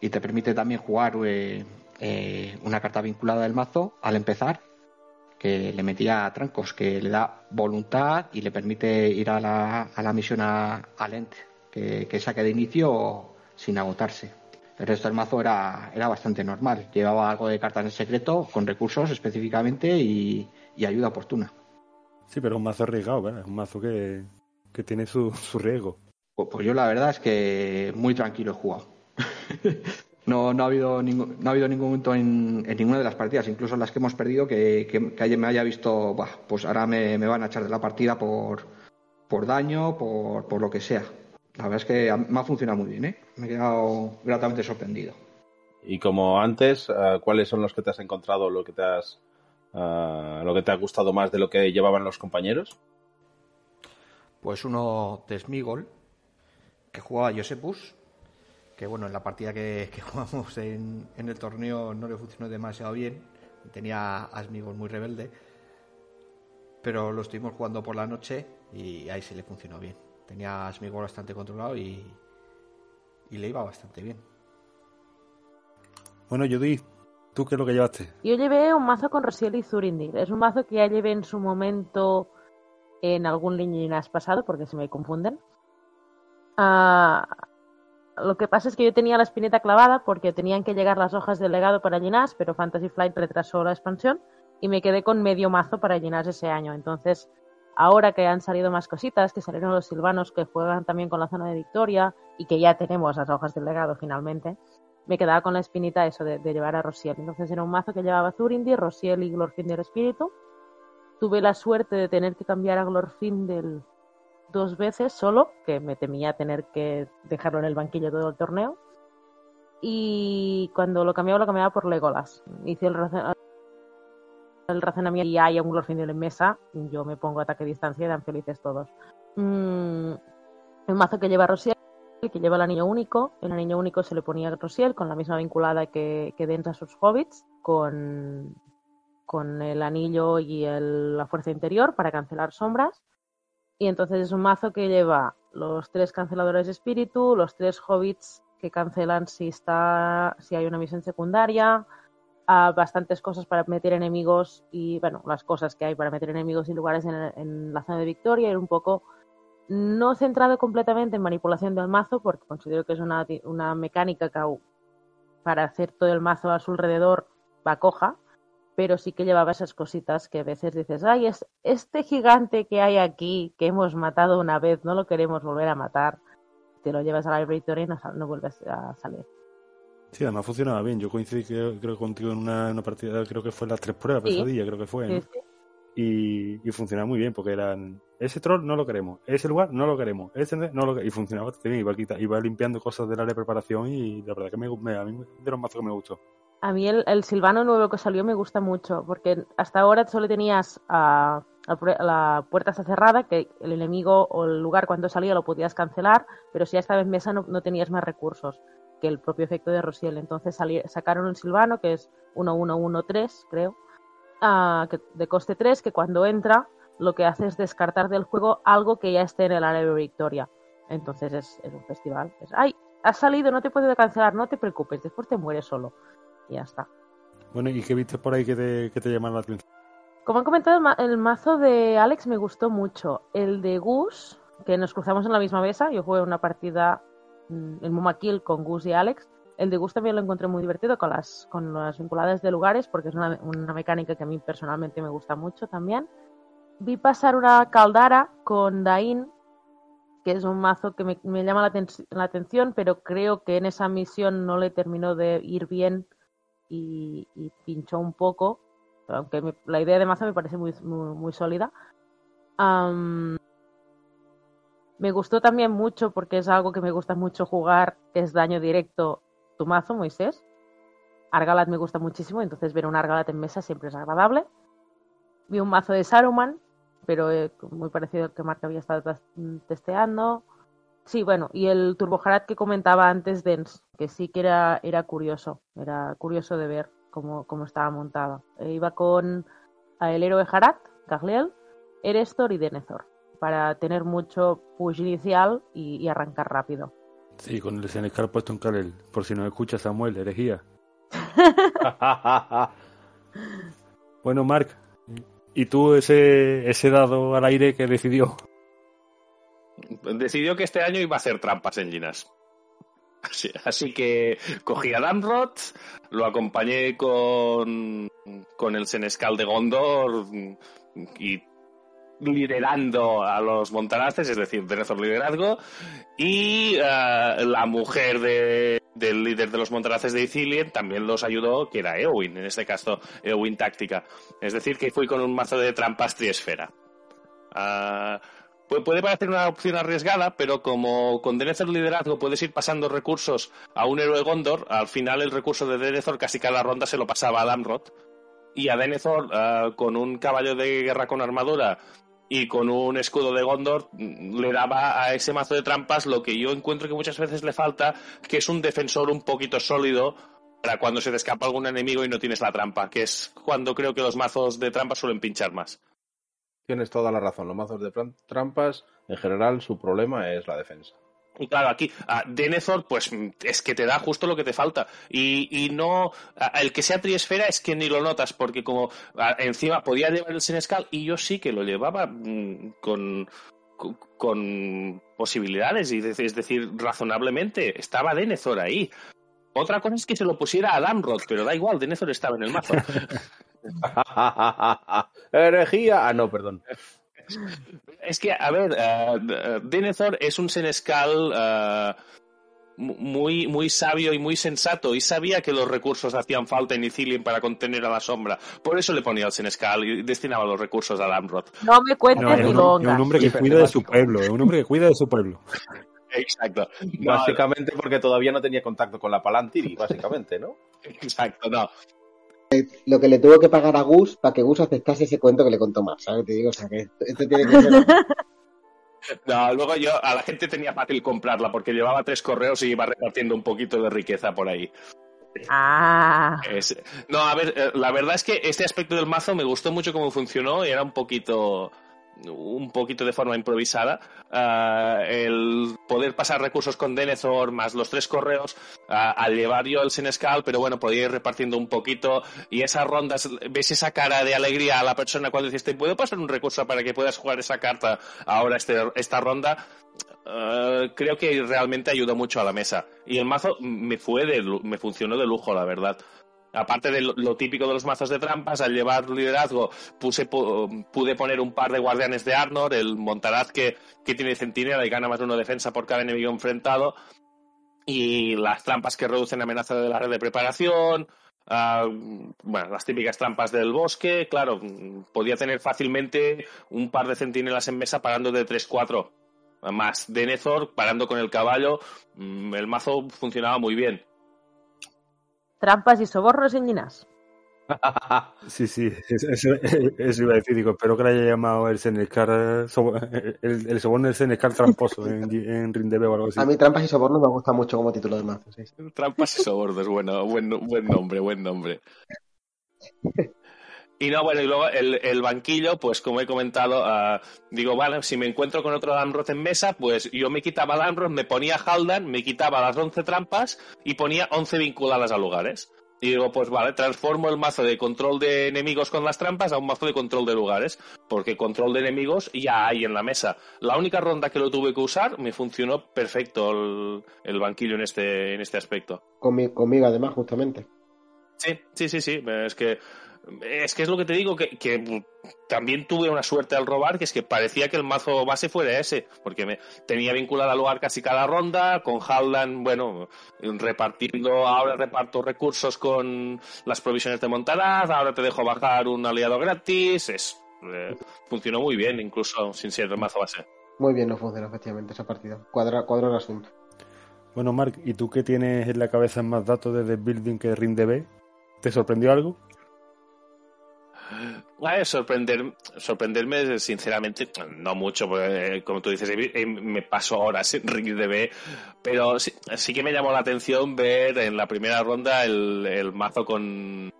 Speaker 6: y te permite también jugar eh, eh, una carta vinculada del mazo al empezar que le metía trancos, que le da voluntad y le permite ir a la, a la misión a, Lent, que, saque de inicio sin agotarse. El resto del mazo era, era bastante normal. Llevaba algo de cartas en secreto, con recursos específicamente y, ayuda oportuna.
Speaker 3: Sí, pero es un mazo arriesgado, es un mazo que, tiene su, su riesgo.
Speaker 6: Pues, pues, yo la verdad es que muy tranquilo he jugado. no, no, ha habido ningún, no ha habido ningún momento en, ninguna de las partidas, incluso en las que hemos perdido, que, que, me haya visto, pues ahora me, van a echar de la partida por, por daño, por, por lo que sea. La verdad es que me ha funcionado muy bien, ¿eh? Me he quedado gratamente sorprendido.
Speaker 5: Y como antes, eh, ¿cuáles son los que te has encontrado, lo que te has, lo que te ha gustado más de lo que llevaban los compañeros?
Speaker 6: Pues uno de Smigol, que jugaba Josepus, que bueno, en la partida que, jugamos en, el torneo no le funcionó demasiado bien, tenía Asmigos muy rebelde, pero lo estuvimos jugando por la noche y ahí sí le funcionó bien. Tenía a bastante controlado y, y le iba bastante bien.
Speaker 3: Bueno, Judy, ¿tú qué es lo que llevaste?
Speaker 8: Yo llevé un mazo con Rosiel y Zurindir. Es un mazo que ya llevé en su momento en algún Liñinas pasado, porque se me confunden. Ah, lo que pasa es que yo tenía la espineta clavada porque tenían que llegar las hojas del legado para Ginás, pero Fantasy Flight retrasó la expansión y me quedé con medio mazo para Ginás ese año. Entonces, ahora que han salido más cositas, que salieron los silvanos que juegan también con la zona de victoria y que ya tenemos las hojas del legado finalmente, me quedaba con la espinita eso de, llevar a Rosiel. Entonces era un mazo que llevaba Zurindi, Rosiel y Glorfindel Espíritu. Tuve la suerte de tener que cambiar a Glorfindel dos veces solo, que me temía tener que dejarlo en el banquillo todo el torneo. Y cuando lo cambiaba, lo cambiaba por Legolas. Hice el, el razonamiento y hay un Glorfindel en mesa, yo me pongo ataque a distancia y dan felices todos. Mm, el mazo que lleva Rosiel, que lleva el anillo único. El anillo único se le ponía Rosiel con la misma vinculada que, que dentro a sus hobbits, con, con el anillo y la fuerza interior para cancelar sombras Y entonces es un mazo que lleva los tres canceladores de espíritu, los tres hobbits que cancelan si está si hay una misión secundaria, a bastantes cosas para meter enemigos y bueno las cosas que hay para meter enemigos y lugares en, la zona de victoria y un poco no centrado completamente en manipulación del mazo porque considero que es una, una mecánica que para hacer todo el mazo a su alrededor va coja pero sí que llevaba esas cositas que a veces dices, ay, es este gigante que hay aquí, que hemos matado una vez, no lo queremos volver a matar, te lo llevas a la Victoria y no, no, vuelves a salir.
Speaker 3: Sí, además funcionaba bien. Yo coincidí creo, contigo en una, partida, creo que fue las tres pruebas, pesadilla, creo que fue. Y, y, funcionaba muy bien porque eran ese troll no lo queremos, ese lugar no lo queremos, ese no lo y funcionaba bien, iba, iba limpiando cosas del área de preparación y la verdad que me, a mí de los mazos que me gustó.
Speaker 8: A mí el, el, Silvano nuevo que salió me gusta mucho, porque hasta ahora solo tenías a, la puerta está cerrada, que el enemigo o el lugar cuando salía lo podías cancelar, pero si ya estaba en mesa no, tenías más recursos que el propio efecto de Rosiel. Entonces sacaron un Silvano, que es 1113, creo, de coste 3, que cuando entra lo que hace es descartar del juego algo que ya esté en el área de victoria. Entonces es, un festival. Es, Ay, has salido, no te puedo cancelar, no te preocupes, después te mueres solo y ya está.
Speaker 3: Bueno, ¿y qué viste por ahí que te, que te llama la atención?
Speaker 8: Como han comentado, el mazo de Alex me gustó mucho. El de Gus, que nos cruzamos en la misma mesa, yo jugué una partida mm, en Muma Kill con Gus y Alex. El de Gus también lo encontré muy divertido con las, con las vinculadas de lugares, porque es una, una mecánica que a mí personalmente me gusta mucho también. Vi pasar una Caldara con Dain, que es un mazo que me, llama la, la, atención, pero creo que en esa misión no le terminó de ir bien y, pinchó un poco, aunque la idea de mazo me parece muy, muy, sólida. me gustó también mucho porque es algo que me gusta mucho jugar, es daño directo tu mazo, Moisés. Argalat me gusta muchísimo, entonces ver un Argalat en mesa siempre es agradable. Vi un mazo de Saruman, pero eh, muy parecido al que Mark había estado testeando. Sí, bueno, y el Turbojarat que comentaba antes, Dens, que sí que era, era curioso, era curioso de ver cómo, cómo estaba montado. E iba con el héroe Harat, Gagliel, Erestor y Denethor, para tener mucho push inicial y, arrancar rápido.
Speaker 3: Sí, con el Senecal puesto en Kalel, por si no escucha Samuel, herejía. bueno, Mark, ¿y tú ese, ese dado al aire que decidió?
Speaker 7: decidió que este año iba a hacer trampas en Ginas. Así, que cogí a Damrod, lo acompañé con, con el Senescal de Gondor y liderando a los montaraces, es decir, Denethor liderazgo, y eh, la mujer del líder de los montaraces de Ithilien también los ayudó, que era Eowyn, en este caso Eowyn táctica. Es decir, que fui con un mazo de trampas triesfera. Uh, puede parecer una opción arriesgada, pero como con Denethor liderazgo puedes ir pasando recursos a un héroe Gondor, al final el recurso de Denethor casi cada ronda se lo pasaba a Damrod. Y a Denethor, eh, con un caballo de guerra con armadura y con un escudo de Gondor, le daba a ese mazo de trampas lo que yo encuentro que muchas veces le falta, que es un defensor un poquito sólido para cuando se te escapa algún enemigo y no tienes la trampa, que es cuando creo que los mazos de trampas suelen pinchar más.
Speaker 5: Tienes toda la razón. Los mazos de trampas, en general, su problema es la defensa.
Speaker 7: Y claro, aquí a Denethor, pues es que te da justo lo que te falta. Y, no. el que sea triesfera es que ni lo notas, porque como encima podía llevar el Senescal y yo sí que lo llevaba mm, con, con, posibilidades, y es decir, razonablemente. Estaba Denethor ahí. Otra cosa es que se lo pusiera a Damrod, pero da igual, Denethor estaba en el mazo.
Speaker 5: Herejía. Ah, no, perdón.
Speaker 7: Es que, a ver, uh, Denethor es un senescal uh, muy, muy sabio y muy sensato y sabía que los recursos hacían falta en Ithilien para contener a la sombra. Por eso le ponía al senescal y destinaba los recursos a Lamrod.
Speaker 8: No me cuentes
Speaker 3: no, ni un, un hombre que cuida de su pueblo, es un hombre que cuida de su pueblo.
Speaker 7: Exacto.
Speaker 5: Básicamente porque todavía no tenía contacto con la Palantiri, básicamente, ¿no?
Speaker 7: Exacto, no
Speaker 4: lo que le tuvo que pagar a Gus para que Gus aceptase ese cuento que le contó más, ¿sabes? Te digo, o sea, que esto, tiene que ser...
Speaker 7: No, luego yo a la gente tenía fácil comprarla porque llevaba tres correos y iba repartiendo un poquito de riqueza por ahí.
Speaker 8: Ah.
Speaker 7: no, a ver, eh, la verdad es que este aspecto del mazo me gustó mucho cómo funcionó y era un poquito un poquito de forma improvisada. Eh, el poder pasar recursos con Denethor más los tres correos al llevar yo el Senescal, pero bueno, podía ir repartiendo un poquito y esas rondas, ves esa cara de alegría a la persona cuando dices, ¿te puedo pasar un recurso para que puedas jugar esa carta ahora este, esta ronda? Eh, creo que realmente ayudó mucho a la mesa. Y el mazo me fue de, me funcionó de lujo, la verdad aparte de lo, típico de los mazos de trampas, al llevar liderazgo puse, pude poner un par de guardianes de Arnor, el Montaraz que, que tiene centinela y gana más de uno defensa por cada enemigo enfrentado, y las trampas que reducen amenaza de la red de preparación, ah, bueno, las típicas trampas del bosque, claro, podía tener fácilmente un par de centinelas en mesa parando de 3-4, más de Nethor parando con el caballo, mm, el mazo funcionaba muy bien.
Speaker 8: Trampas y sobornos en Ginás.
Speaker 3: Sí, sí, eso, iba a decir, digo, espero que le haya llamado el Senescar, el, el soborno del Senescar tramposo en, en Rindebe o algo así.
Speaker 4: A mí Trampas y sobornos me gusta mucho como título de mazo, sí.
Speaker 7: Trampas y sobornos, bueno, buen, buen nombre, buen nombre. Y no, bueno, y luego el, banquillo, pues como he comentado, uh, digo, vale, si me encuentro con otro Damroth en mesa, pues yo me quitaba Damroth, me ponía Haldan, me quitaba las 11 trampas y ponía 11 vinculadas a lugares. Y digo, pues vale, transformo el mazo de control de enemigos con las trampas a un mazo de control de lugares, porque control de enemigos ya hay en la mesa. La única ronda que lo tuve que usar me funcionó perfecto el, banquillo en este, en este aspecto.
Speaker 4: conmigo además, justamente.
Speaker 7: Sí, sí, sí, sí. Es que es que es lo que te digo, que, también tuve una suerte al robar, que es que parecía que el mazo base fuera ese, porque me tenía vinculado al lugar casi cada ronda, con Haldan, bueno, repartiendo, ahora reparto recursos con las provisiones de Montaraz, ahora te dejo bajar un aliado gratis, es eh, funcionó muy bien, incluso sin ser el mazo base.
Speaker 4: Muy bien, no funciona efectivamente esa partida, cuadra, cuadra el asunto.
Speaker 3: Bueno, Mark, ¿y tú qué tienes en la cabeza más datos de The Building que RINDB? ¿Te sorprendió algo?
Speaker 7: Sorprender, sorprenderme, sinceramente, no mucho, porque, como tú dices, eh, me paso horas en RingDB, pero sí, que me llamó la atención ver en la primera ronda el, el mazo con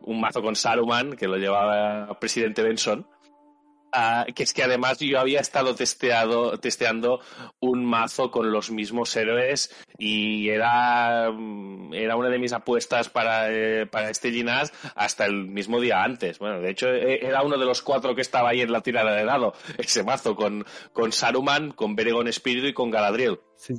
Speaker 7: un mazo con Saruman, que lo llevaba presidente Benson, Que es que además yo había estado testeado, testeando un mazo con los mismos héroes y era, mm, era una de mis apuestas para, eh, para este Ginás hasta el mismo día antes. Bueno, de hecho e, era uno de los cuatro que estaba ahí en la tirada de dado, ese mazo con, con Saruman, con Beregon Espíritu y con Galadriel.
Speaker 3: Sí.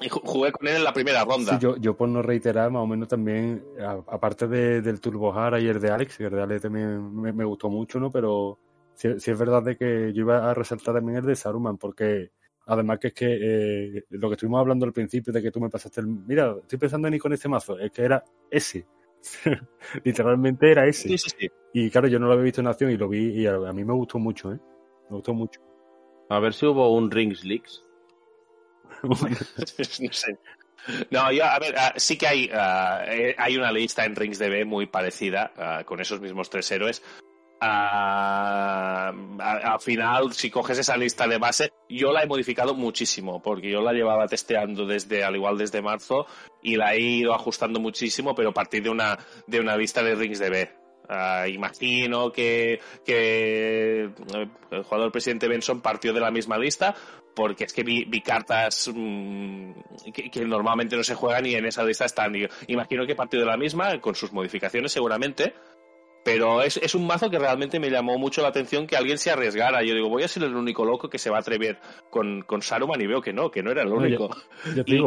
Speaker 7: Y jugué con él en la primera ronda.
Speaker 3: yo, yo por no reiterar, más o menos también, aparte de, del Turbo Hara y el de Alex, que el de Alex también me, me gustó mucho, ¿no? Pero si, es verdad de que yo iba a resaltar también el de Saruman, porque además que es que eh, lo que estuvimos hablando al principio de que tú me pasaste el... Mira, estoy pensando en ir con este mazo, es que era ese. Literalmente era ese.
Speaker 7: Sí, sí, sí.
Speaker 3: Y claro, yo no lo había visto en acción y lo vi y a, mí me gustó mucho, ¿eh? Me gustó mucho.
Speaker 5: A ver si hubo un Rings Leaks.
Speaker 7: no sé. No, yo, a ver, ah, sí que hay, eh, hay una lista en Rings DB muy parecida ah, con esos mismos tres héroes, al final, si coges esa lista de base, yo la he modificado muchísimo, porque yo la llevaba testeando desde, al igual desde marzo, y la he ido ajustando muchísimo, pero a partir de una, de una lista de rings de B. Ah, imagino que, que el jugador presidente Benson partió de la misma lista, porque es que vi, cartas mm, que, que, normalmente no se juegan y en esa lista están. Imagino que partió de la misma, con sus modificaciones seguramente, pero es, es, un mazo que realmente me llamó mucho la atención que alguien se arriesgara. Yo digo, voy a ser el único loco que se va a atrever con, con Saruman y veo que no, que no era el único.
Speaker 3: y,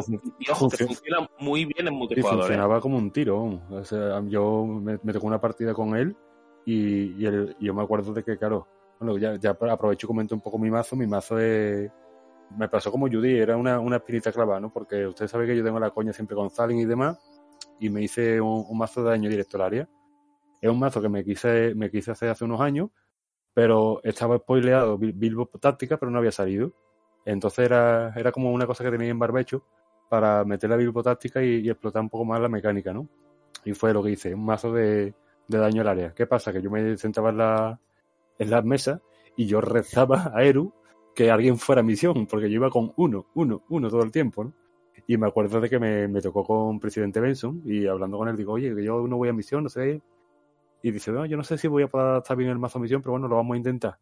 Speaker 7: ojo, que funciona muy bien en multijugador.
Speaker 3: Y ¿eh? funcionaba como un tiro. yo me, tocó una partida con él y, yo me acuerdo de que, claro, bueno, ya, ya aprovecho y comento un poco mi mazo. Mi mazo es, me pasó como Judy, era una, una espinita clavada, ¿no? Porque usted sabe que yo tengo la coña siempre con Zalin y demás y me hice un, un mazo de daño directo al área es un mazo que me quise, me quise hacer hace unos años, pero estaba spoileado Bilbo táctica, pero no había salido. Entonces era, era como una cosa que tenía en barbecho para meter la Bilbo táctica y, explotar un poco más la mecánica, ¿no? Y fue lo que hice, un mazo de, daño al área. ¿Qué pasa? Que yo me sentaba en la, en las mesas y yo rezaba a Eru que alguien fuera a misión, porque yo iba con uno, uno, uno todo el tiempo, ¿no? Y me acuerdo de que me, me tocó con presidente Benson y hablando con él digo, oye, que yo no voy a misión, no sé, y dice, yo no sé si voy a poder estar bien el mazo misión, pero bueno, lo vamos a intentar.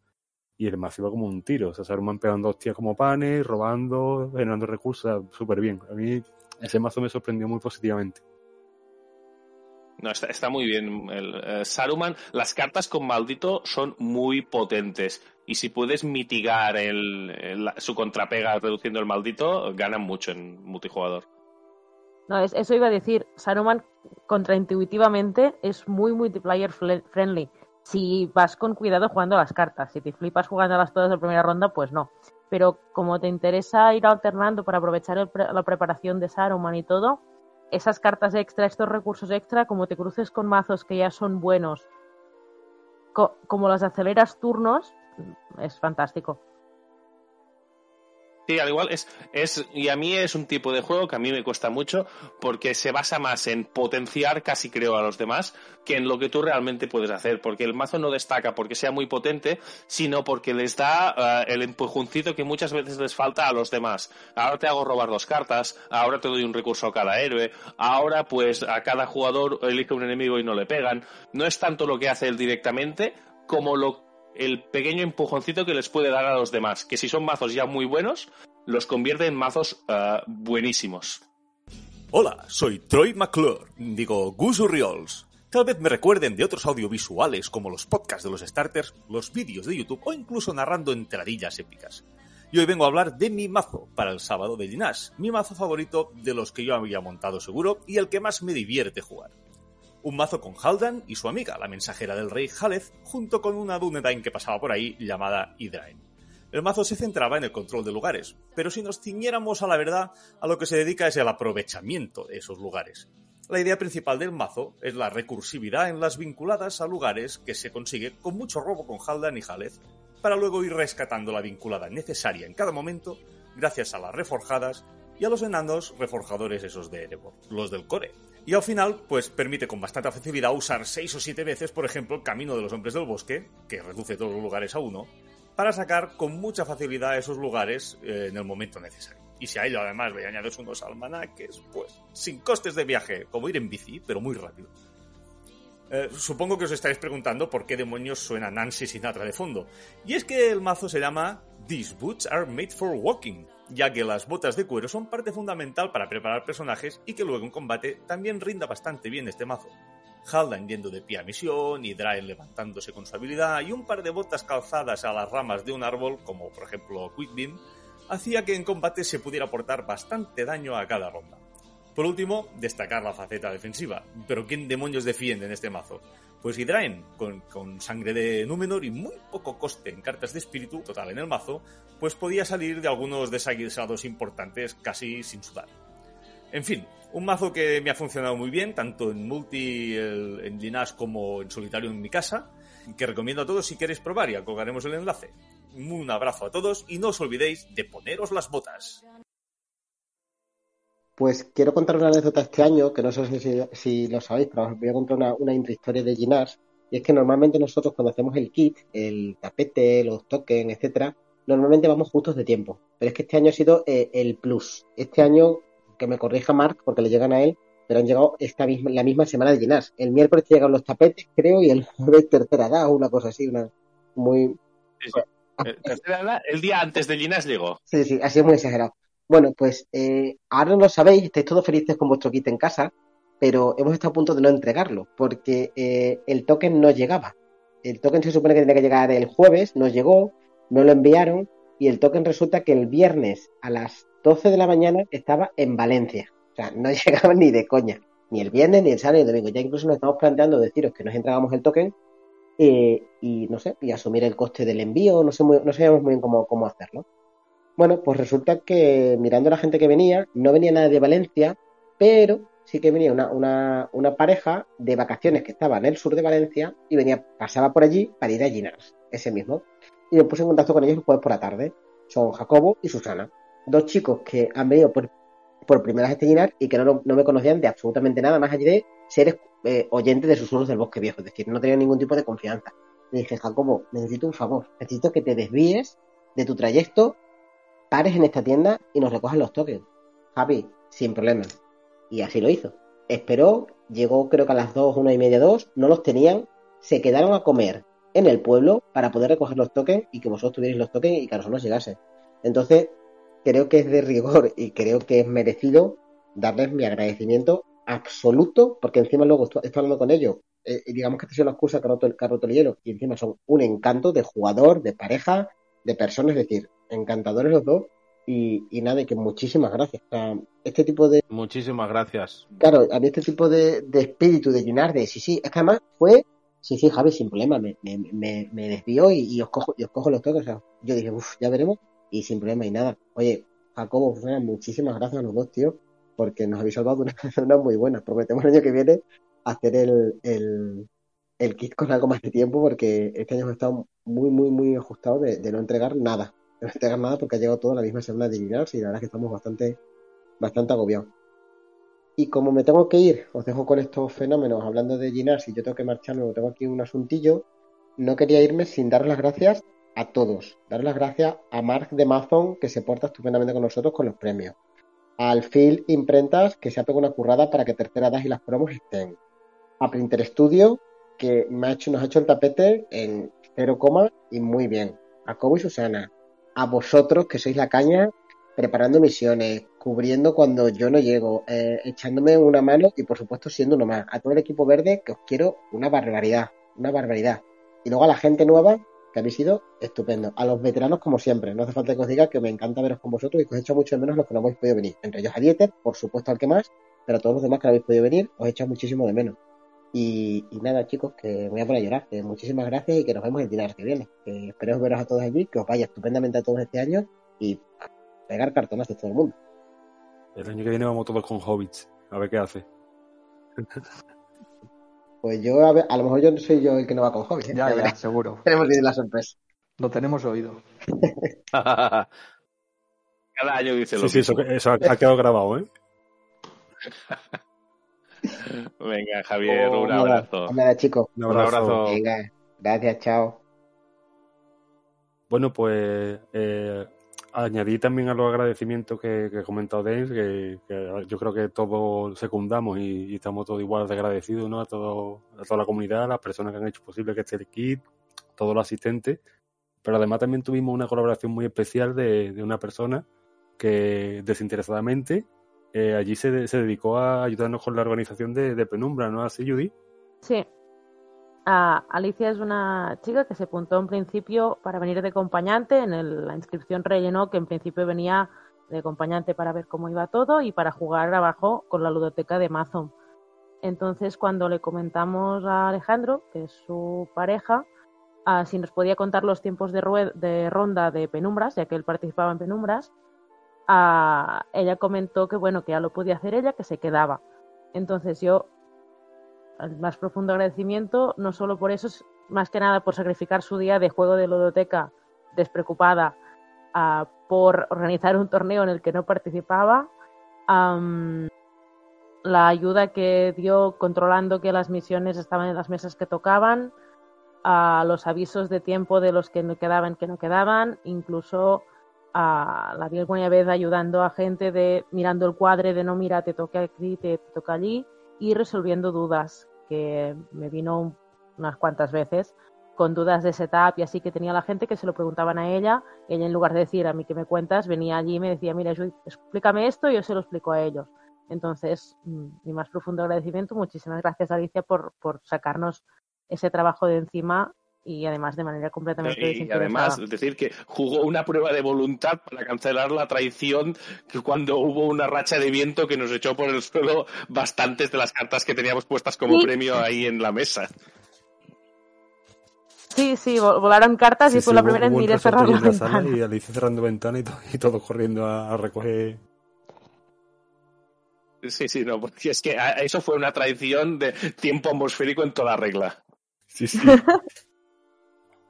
Speaker 3: y el mazo iba como un tiro. O sea, Saruman pegando hostias como panes, robando, generando recursos, súper bien. A mí ese mazo me sorprendió muy positivamente.
Speaker 7: No, está, muy bien. El, eh, Saruman, las cartas con maldito son muy potentes. Y si puedes mitigar su contrapega reduciendo el maldito, ganan mucho en multijugador.
Speaker 8: No, eso iba a decir. Saruman, contraintuitivamente, es muy multiplayer friendly. Si vas con cuidado jugando las cartas. Si te flipas jugándolas todas de primera ronda, pues no. Pero como te interesa ir alternando para aprovechar la preparación de Saruman y todo, esas cartas extra, estos recursos extra, como te cruces con mazos que ya son buenos, como las aceleras turnos, es fantástico.
Speaker 7: Sí, al igual es, es, y a mí es un tipo de juego que a mí me cuesta mucho porque se basa más en potenciar casi creo a los demás que en lo que tú realmente puedes hacer, porque el mazo no destaca porque sea muy potente, sino porque les da eh, el empujoncito que muchas veces les falta a los demás. Ahora te hago robar dos cartas, ahora te doy un recurso a cada héroe, ahora pues a cada jugador elige un enemigo y no le pegan. No es tanto lo que hace él directamente como lo el pequeño empujoncito que les puede dar a los demás, que si son mazos ya muy buenos, los convierte en mazos uh, buenísimos.
Speaker 2: Hola, soy Troy McClure, digo Gus Riols. Tal vez me recuerden de otros audiovisuales como los podcasts de los starters, los vídeos de YouTube o incluso narrando entradillas épicas. Y hoy vengo a hablar de mi mazo para el sábado de Ginás, mi mazo favorito de los que yo había montado seguro y el que más me divierte jugar un mazo con Haldan y su amiga, la mensajera del rey Haleth, junto con una Dunedain que pasaba por ahí llamada Hydrain. El mazo se centraba en el control de lugares, pero si nos ciñéramos a la verdad, a lo que se dedica es el aprovechamiento de esos lugares. La idea principal del mazo es la recursividad en las vinculadas a lugares que se consigue con mucho robo con Haldan y Haleth, para luego ir rescatando la vinculada necesaria en cada momento gracias a las reforjadas y a los enanos reforjadores esos de Erebor, los del core, y al final, pues permite con bastante facilidad usar 6 o 7 veces, por ejemplo, el camino de los hombres del bosque, que reduce todos los lugares a uno, para sacar con mucha facilidad esos lugares eh, en el momento necesario. Y si a ello además le añades unos almanaques, pues sin costes de viaje, como ir en bici, pero muy rápido. Eh, supongo que os estaréis preguntando por qué demonios suena Nancy Sinatra de fondo. Y es que el mazo se llama These Boots Are Made for Walking, ya que las botas de cuero son parte fundamental para preparar personajes y que luego en combate también rinda bastante bien este mazo. Haldan yendo de pie a misión, y levantándose con su habilidad y un par de botas calzadas a las ramas de un árbol, como por ejemplo Quick Beam, hacía que en combate se pudiera aportar bastante daño a cada ronda. Por último, destacar la faceta defensiva. Pero ¿quién demonios defiende en este mazo? Pues Hydraen, con, sangre de Númenor y muy poco coste en cartas de espíritu total en el mazo, pues podía salir de algunos desaguisados importantes casi sin sudar. En fin, un mazo que me ha funcionado muy bien, tanto en multi, en Dinas como en solitario en mi casa, que recomiendo a todos si queréis probar y colgaremos el enlace. Un abrazo a todos y no os olvidéis de poneros las botas.
Speaker 4: Pues quiero contar una anécdota este año, que no sé si, lo sabéis, pero os voy a contar una, una intrahistoria de Ginars. Y es que normalmente nosotros cuando hacemos el kit, el tapete, los tokens, etcétera, normalmente vamos justos de tiempo. Pero es que este año ha sido eh, el plus. Este año, que me corrija Mark, porque le llegan a él, pero han llegado esta misma, la misma semana de Ginars. El miércoles llegan los tapetes, creo, y el jueves tercera edad, una cosa así, una muy...
Speaker 7: Eh, tercera edad, el día antes de Ginars llegó.
Speaker 4: Sí, sí, ha sido muy exagerado. Bueno, pues eh, ahora lo sabéis, estáis todos felices con vuestro kit en casa, pero hemos estado a punto de no entregarlo, porque eh, el token no llegaba. El token se supone que tenía que llegar el jueves, no llegó, no lo enviaron, y el token resulta que el viernes a las 12 de la mañana estaba en Valencia. O sea, no llegaba ni de coña, ni el viernes, ni el sábado, ni el domingo. Ya incluso nos estamos planteando deciros que nos entregamos el token eh, y no sé, y asumir el coste del envío, no sé muy, no sabemos muy bien cómo, cómo hacerlo. Bueno, pues resulta que mirando la gente que venía, no venía nada de Valencia, pero sí que venía una, una, pareja de vacaciones que estaba en el sur de Valencia y venía, pasaba por allí para ir a Ginars, ese mismo. Y me puse en contacto con ellos el jueves por la tarde. Son Jacobo y Susana. Dos chicos que han venido por, por primera vez a y que no, no, me conocían de absolutamente nada más allá de ser eh, oyentes de susurros del bosque viejo. Es decir, no tenían ningún tipo de confianza. Le dije, Jacobo, necesito un favor. Necesito que te desvíes de tu trayecto pares en esta tienda y nos recojan los tokens. Javi, sin problema. Y así lo hizo. Esperó, llegó creo que a las dos, una y media, dos, no los tenían, se quedaron a comer en el pueblo para poder recoger los tokens y que vosotros tuvierais los tokens y que a nosotros llegase. Entonces, creo que es de rigor y creo que es merecido darles mi agradecimiento absoluto, porque encima luego estoy, hablando con ellos, eh, digamos que esta es la excusa que ha roto, el hielo, y encima son un encanto de jugador, de pareja, de personas, es decir, encantadores los dos, y, y nada, y que muchísimas gracias. este tipo de...
Speaker 5: Muchísimas gracias.
Speaker 4: Claro, a mí este tipo de, de espíritu, de llenar de... Sí, sí, es que además fue... Sí, sí, Javi, sin problema, me, me, me, desvió y, os cojo, y os cojo los toques. yo dije, uff, ya veremos, y sin problema y nada. Oye, Jacobo, muchísimas gracias a los dos, tío porque nos habéis salvado una zona muy buena. Prometemos el año que viene hacer el, el, el, kit con algo más de tiempo, porque este año hemos estado muy, muy, muy ajustados de, no entregar nada. No entregar nada porque ha llegado toda la misma semana de Ginars y la verdad es que estamos bastante, bastante agobiados. Y como me tengo que ir, os dejo con estos fenómenos hablando de Ginars y yo tengo que marcharme, tengo aquí un asuntillo, no quería irme sin dar las gracias a todos. Dar las gracias a Mark de Amazon, que se porta estupendamente con nosotros con los premios al Phil Imprentas, que se ha pegado una currada para que Tercera Edad y las promos estén. A Printer Studio, que me nos ha hecho el tapete en cero coma y muy bien. A Cobo y Susana. A vosotros, que sois la caña, preparando misiones, cubriendo cuando yo no llego, eh, echándome una mano y por supuesto siendo uno más. A todo el equipo verde, que os quiero una barbaridad, una barbaridad. Y luego a la gente nueva, que habéis sido estupendo. A los veteranos, como siempre, no hace falta que os diga que me encanta veros con vosotros y que os echo mucho de menos los que no habéis podido venir. Entre ellos a Dieter, por supuesto al que más, pero a todos los demás que no habéis podido venir, os echo muchísimo de menos. Y, nada, chicos, que me voy a poner a llorar. Que muchísimas gracias y que nos vemos el dinar que viene. Que espero veros a todos allí, que os vaya estupendamente a todos este año y pegar cartonas de todo el mundo.
Speaker 3: El año que viene vamos todos con hobbits, a ver qué hace.
Speaker 4: Pues yo, a, ver, a lo mejor yo no soy yo el que no va con hobby. ¿eh?
Speaker 6: Ya, ya, seguro.
Speaker 4: Tenemos que ir la sorpresa.
Speaker 6: Lo tenemos oído.
Speaker 7: Cada año dice lo
Speaker 3: sí, Sí, eso, ha, quedado grabado, ¿eh?
Speaker 7: Venga, Javier, un oh, abrazo.
Speaker 4: Nada, chicos.
Speaker 3: Un abrazo.
Speaker 4: Venga, gracias, chao.
Speaker 3: Bueno, pues eh, añadí también a los agradecimientos que, que comentado James, que, yo creo que todos secundamos y, estamos todos igual de agradecidos ¿no? a, todo, a toda la comunidad, a las personas que han hecho posible que esté el kit, todos los asistentes. Pero además también tuvimos una colaboración muy especial de, de una persona que desinteresadamente eh, allí se, se, dedicó a ayudarnos con la organización de, Penumbra, ¿no? Así, Judy.
Speaker 8: Sí, Alicia es una chica que se apuntó en principio para venir de acompañante. En la inscripción rellenó que en principio venía de acompañante para ver cómo iba todo y para jugar abajo con la ludoteca de Amazon. Entonces, cuando le comentamos a Alejandro, que es su pareja, si nos podía contar los tiempos de, de, ronda de penumbras, ya que él participaba en penumbras, ella comentó que bueno, que ya lo podía hacer ella, que se quedaba. Entonces yo el más profundo agradecimiento, no solo por eso, más que nada por sacrificar su día de juego de ludoteca despreocupada por organizar un torneo en el que no participaba, la ayuda que dio controlando que las misiones estaban en las mesas que tocaban, a los avisos de tiempo de los que no quedaban, que no quedaban, incluso a la vi alguna vez ayudando a gente de mirando el cuadre de no mira, te toca aquí, te toca allí, y resolviendo dudas, que me vino unas cuantas veces con dudas de setup y así que tenía la gente que se lo preguntaban a ella, ella en lugar de decir a mí que me cuentas, venía allí y me decía, mira, explícame esto y yo se lo explico a ellos. Entonces, mm, mi más profundo agradecimiento, muchísimas gracias Alicia por, por sacarnos ese trabajo de encima y además de manera completamente
Speaker 7: y además decir que jugó una prueba de voluntad para cancelar la traición que cuando hubo una racha de viento que nos echó por el suelo bastantes de las cartas que teníamos puestas como premio ahí en la mesa
Speaker 8: Sí, sí, volaron cartas y fue la primera en ir cerrar la, ventana.
Speaker 3: Y Alicia cerrando ventana y, todo, y todos corriendo a, recoger
Speaker 7: Sí, sí, no, porque es que eso fue una traición de tiempo atmosférico en toda regla.
Speaker 3: Sí, sí.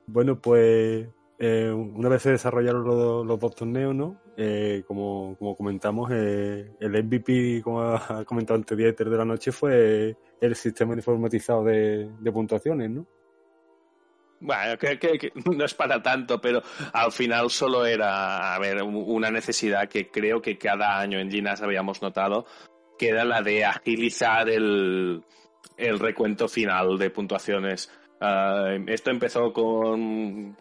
Speaker 3: Bueno, pues eh, una vez se desarrollaron los, dos torneos, ¿no? Eh, como, como, comentamos, eh, el MVP, como ha comentado antes Dieter de la noche, fue el sistema informatizado de, puntuaciones, ¿no?
Speaker 7: Bueno, que, no es para tanto, pero al final solo era, a ver, una necesidad que creo que cada año en Ginas habíamos notado, que era la de agilizar el, el recuento final de puntuaciones Ah, esto empezó con,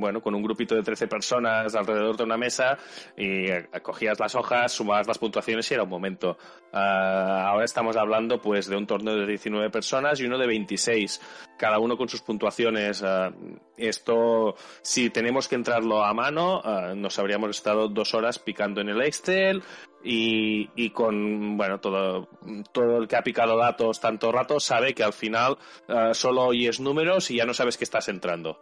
Speaker 7: bueno, con un grupito de 13 personas alrededor de una mesa y cogías las hojas, sumabas las puntuaciones y era un momento. Ah, ahora estamos hablando pues de un torneo de 19 personas y uno de 26, cada uno con sus puntuaciones. Ah, esto, si tenemos que entrarlo a mano, nos habríamos estado dos horas picando en el Excel, y, con bueno todo, todo el que ha picado datos tanto rato sabe que al final uh, solo oyes números y ya no sabes que estás entrando.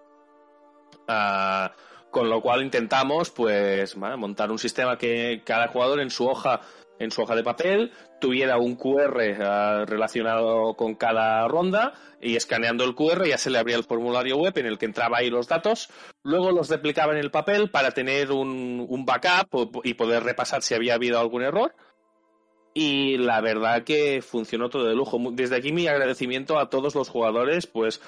Speaker 7: Uh, con lo cual intentamos pues montar un sistema que cada jugador en su hoja en su hoja de papel tuviera un QR eh, relacionado con cada ronda y escaneando el QR ya se le abría el formulario web en el que entraba ahí los datos, luego los replicaba en el papel para tener un, un backup y poder repasar si había habido algún error. Y la verdad que funcionó todo de lujo. Desde aquí mi agradecimiento a todos los jugadores, pues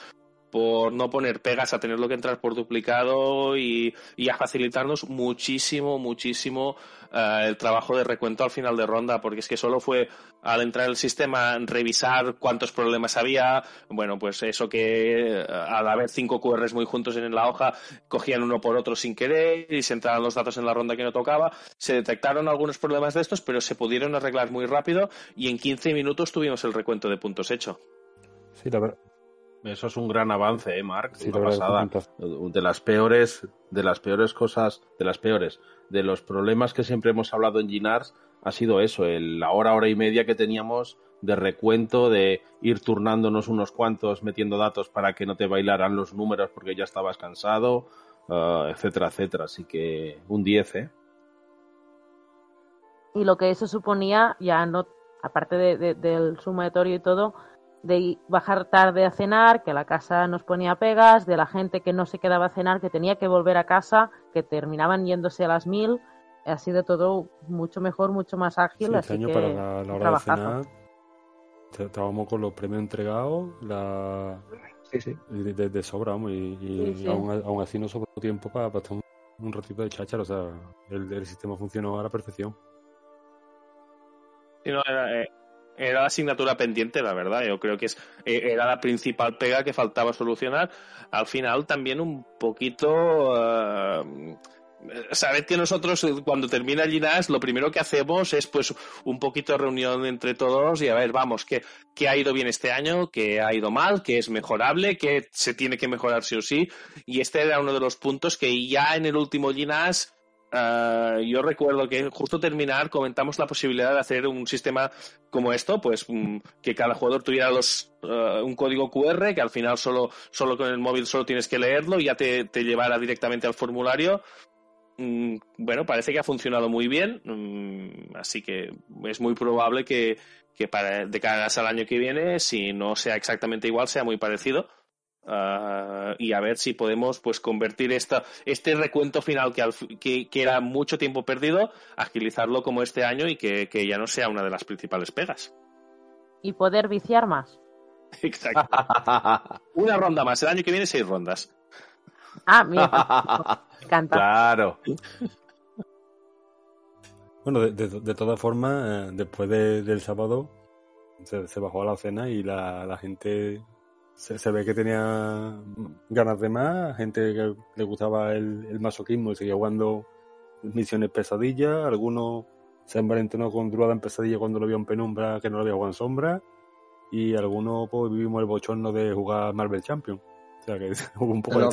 Speaker 7: por no poner pegas a tenerlo que entrar por duplicado y, a facilitarnos muchísimo, muchísimo eh, el trabajo de recuento al final de ronda, porque es que solo fue al entrar en el sistema revisar cuántos problemas había, bueno, pues eso que eh, al haber cinco QRs muy juntos en la hoja, cogían uno por otro sin querer y se entraban los datos en la ronda que no tocaba, se detectaron algunos problemas de estos, pero se pudieron arreglar muy rápido y en 15 minutos tuvimos el recuento de puntos hecho.
Speaker 3: Sí, la verdad,
Speaker 5: eso es un gran avance, ¿eh, Mark? una pasada. De las peores, de las peores cosas, de las peores, de los problemas que siempre hemos hablado en Ginars, ha sido eso, el, la hora, hora y media que teníamos de recuento, de ir turnándonos unos cuantos, metiendo datos para que no te bailaran los números porque ya estabas cansado, uh, etcétera, etcétera. Así que un 10, ¿eh?
Speaker 8: Y lo que eso suponía, ya no, aparte de, del sumatorio y todo, de bajar tarde a cenar, que la casa nos ponía pegas, de la gente que no se quedaba a cenar, que tenía que volver a casa, que terminaban yéndose a las mil. Ha sido todo mucho mejor, mucho más ágil.
Speaker 3: este año para la, hora de cenar estábamos con los premios entregados, la... De, sobra, y, aún, así no sobró tiempo para, para estar un, ratito de cháchara, o sea, el, sistema funcionó a la perfección.
Speaker 7: Sí, no, era, eh, era la asignatura pendiente, la verdad. Yo creo que es, eh, era la principal pega que faltaba solucionar. Al final también un poquito... Uh, Sabed que nosotros cuando termina Ginas lo primero que hacemos es pues un poquito de reunión entre todos y a ver, vamos, qué, qué ha ido bien este año, qué ha ido mal, qué es mejorable, qué se tiene que mejorar sí o sí. Y este era uno de los puntos que ya en el último Ginas Ah, yo recuerdo que justo terminar comentamos la posibilidad de hacer un sistema como esto, pues mm, que cada jugador tuviera los, ah, un código QR que al final solo, solo con el móvil solo tienes que leerlo y ya te, te llevara directamente al formulario. Mm, bueno, parece que ha funcionado muy bien, mm, así que es muy probable que, que para, de cara al año que viene, si no sea exactamente igual, sea muy parecido Ah, y a ver si podemos pues convertir esta, este recuento final que, que, era mucho tiempo perdido, agilizarlo como este año y que, ya no sea una de las principales pegas.
Speaker 8: Y poder viciar más.
Speaker 7: Exacto. una ronda más. El año que viene seis rondas.
Speaker 8: Ah, mira. encanta.
Speaker 5: Claro.
Speaker 3: Bueno, de, todas formas, eh, después del sábado se, bajó a la cena y la, la gente se, ve que tenía ganas de más, gente que le gustaba el, masoquismo y seguía jugando misiones pesadillas, algunos se envalentonó con Druada en pesadilla cuando lo vio en penumbra que no lo había jugado en sombra, y algunos pues, vivimos el bochorno de jugar Marvel Champion. O sea que hubo un poco de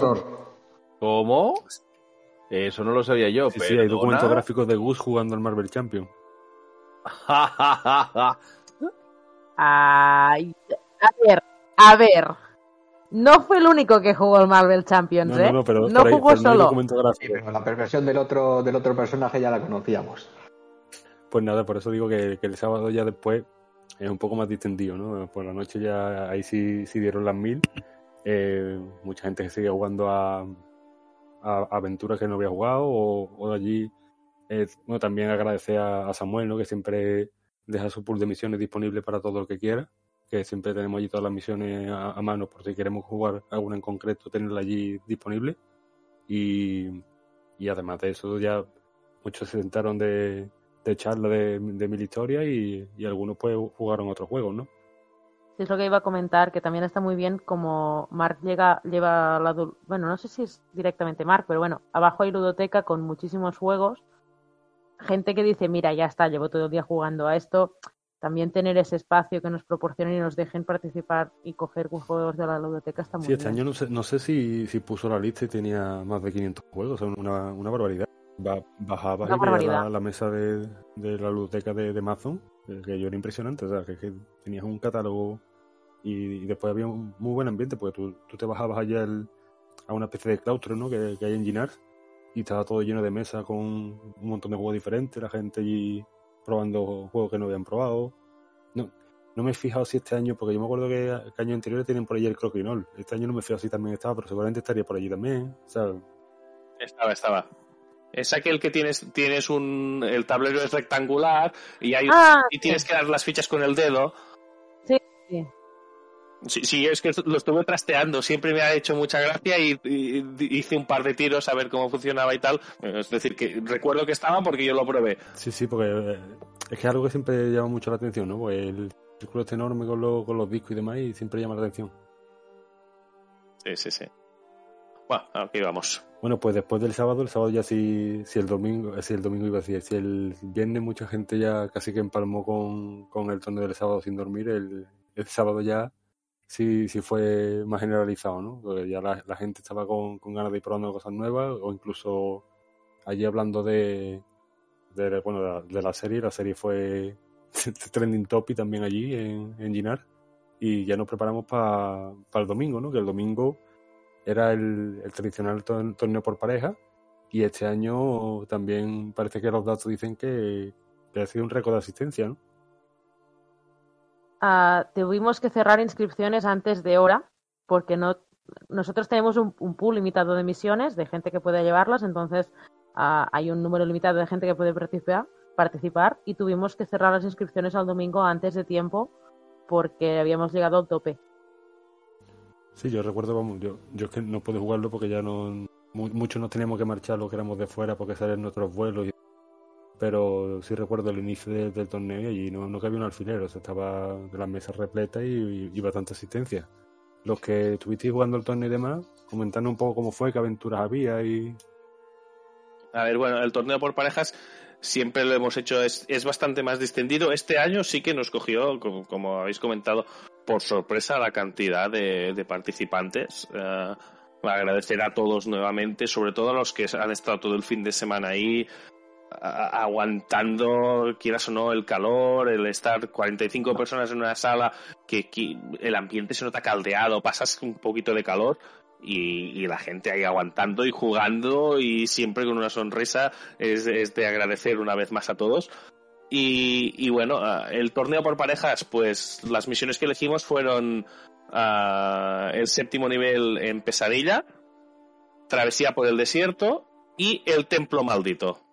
Speaker 5: ¿Cómo? Eso no lo sabía yo.
Speaker 3: Sí, sí, hay documentos gráficos de Gus jugando al Marvel Champion.
Speaker 8: Ay, a ver, a ver, no fue el único que jugó el Marvel Champions, ¿eh? No, pero no jugó solo.
Speaker 6: la perversión del otro, del otro personaje ya la conocíamos.
Speaker 3: Pues nada, por eso digo que, el sábado ya después es un poco más distendido, ¿no? Por la noche ya ahí sí, sí dieron las mil. Eh, mucha gente que sigue jugando a, aventuras que no había jugado o, de allí. Eh, bueno, también agradecer a, a, Samuel, ¿no? Que siempre deja su pool de misiones disponible para todo el que quiera que siempre tenemos allí todas las misiones a, mano por si queremos jugar alguna en concreto, tenerla allí disponible. Y, además de eso, ya muchos se sentaron de, de charla de, mil historias y, algunos pues jugaron otros juegos, ¿no?
Speaker 8: es lo que iba a comentar, que también está muy bien como Mark llega, lleva la... Bueno, no sé si es directamente Mark, pero bueno, abajo hay ludoteca con muchísimos juegos. Gente que dice, mira, ya está, llevo todo el día jugando a esto. También tener ese espacio que nos proporcionen y nos dejen participar y coger juegos de la ludoteca está muy
Speaker 3: bien. Sí, este año no sé, no sé si, si, puso la lista y tenía más de 500 juegos, una, una barbaridad. Bajaba y la, la mesa de, de, la ludoteca de, de Amazon, que yo era impresionante, o sea, que, que tenías un catálogo y, después había un muy buen ambiente, porque tú, tú te bajabas allá a una especie de claustro ¿no? que, hay en Ginars y estaba todo lleno de mesas con un montón de juegos diferentes, la gente allí probando juegos que no habían probado. No, no me he fijado si este año, porque yo me acuerdo que, el año anterior tienen por allí el croquinol. Este año no me he fijado si también estaba, pero seguramente estaría por allí también.
Speaker 7: Estaba, estaba. Es aquel que tienes, tienes un. El tablero es rectangular y, hay,
Speaker 8: ah,
Speaker 7: y tienes que dar las fichas con el dedo.
Speaker 8: Sí, sí.
Speaker 7: Sí, es que lo estuve trasteando, siempre me ha hecho mucha gracia y, hice un par de tiros a ver cómo funcionaba y tal. Es decir, que recuerdo que estaba porque yo lo probé.
Speaker 3: Sí, sí, porque eh, es que es algo que siempre llama mucho la atención, ¿no? Porque el círculo este enorme con, con los discos y demás y siempre llama la atención.
Speaker 7: Sí, sí, sí. Bueno, aquí vamos.
Speaker 3: Bueno, pues después del sábado, el sábado ya si, si el domingo, si el domingo iba a decir, si el viernes mucha gente ya casi que empalmó con, con el torneo del sábado sin dormir, el, el sábado ya sí, sí fue más generalizado, ¿no? Porque ya la, gente estaba con, ganas de ir probando cosas nuevas o incluso allí hablando de, de bueno, de la, serie, la serie fue trending topic también allí en, en Ginar y ya nos preparamos para el domingo, ¿no? Que el domingo era el, tradicional torneo por pareja y este año también parece que los datos dicen que, que ha sido un récord de asistencia, ¿no?
Speaker 8: Ah, tuvimos que cerrar inscripciones antes de hora porque no nosotros tenemos un, pool limitado de misiones de gente que puede llevarlas, entonces ah, hay un número limitado de gente que puede participar, participar y tuvimos que cerrar las inscripciones al domingo antes de tiempo porque habíamos llegado al tope.
Speaker 3: Sí, yo recuerdo, vamos, yo, yo es que no pude jugarlo porque ya no muchos nos teníamos que marchar los que éramos de fuera porque salen nuestros vuelos y pero sí recuerdo el inicio del torneo y no, no cabía un alfiler, o sea, estaba de las mesas repletas y, y, bastante asistencia. Los que estuvisteis jugando el torneo y demás, comentando un poco cómo fue, qué aventuras había y...
Speaker 7: A ver, bueno, el torneo por parejas siempre lo hemos hecho, es, es bastante más distendido. Este año sí que nos cogió, como, habéis comentado, por sorpresa la cantidad de, participantes. Uh, agradecer a todos nuevamente, sobre todo a los que han estado todo el fin de semana ahí, aguantando, quieras o no, el calor, el estar 45 personas en una sala, que, el ambiente se nota caldeado, pasas un poquito de calor y, la gente ahí aguantando y jugando y siempre con una sonrisa es, de agradecer una vez más a todos. Y, bueno, el torneo por parejas, pues las misiones que elegimos fueron el séptimo nivel en Pesadilla, Travesía por el Desierto y el Templo Maldito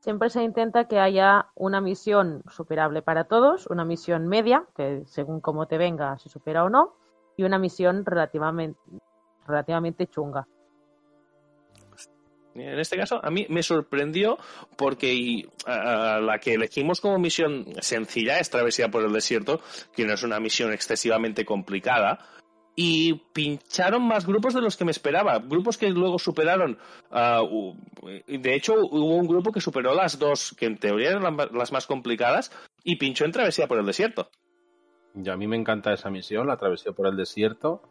Speaker 8: siempre se intenta que haya una misión superable para todos, una misión media, que según cómo te venga se supera o no, y una misión relativamente, chunga.
Speaker 7: En este caso, a mí me sorprendió porque la que elegimos como misión sencilla es Travesía por el Desierto, que no es una misión excesivamente complicada, y pincharon más grupos de los que me esperaba. Grupos que luego superaron. Uh, de hecho, hubo un grupo que superó las dos, que en teoría eran las más complicadas, y pinchó en travesía por el desierto.
Speaker 5: Y a mí me encanta esa misión, la travesía por el desierto.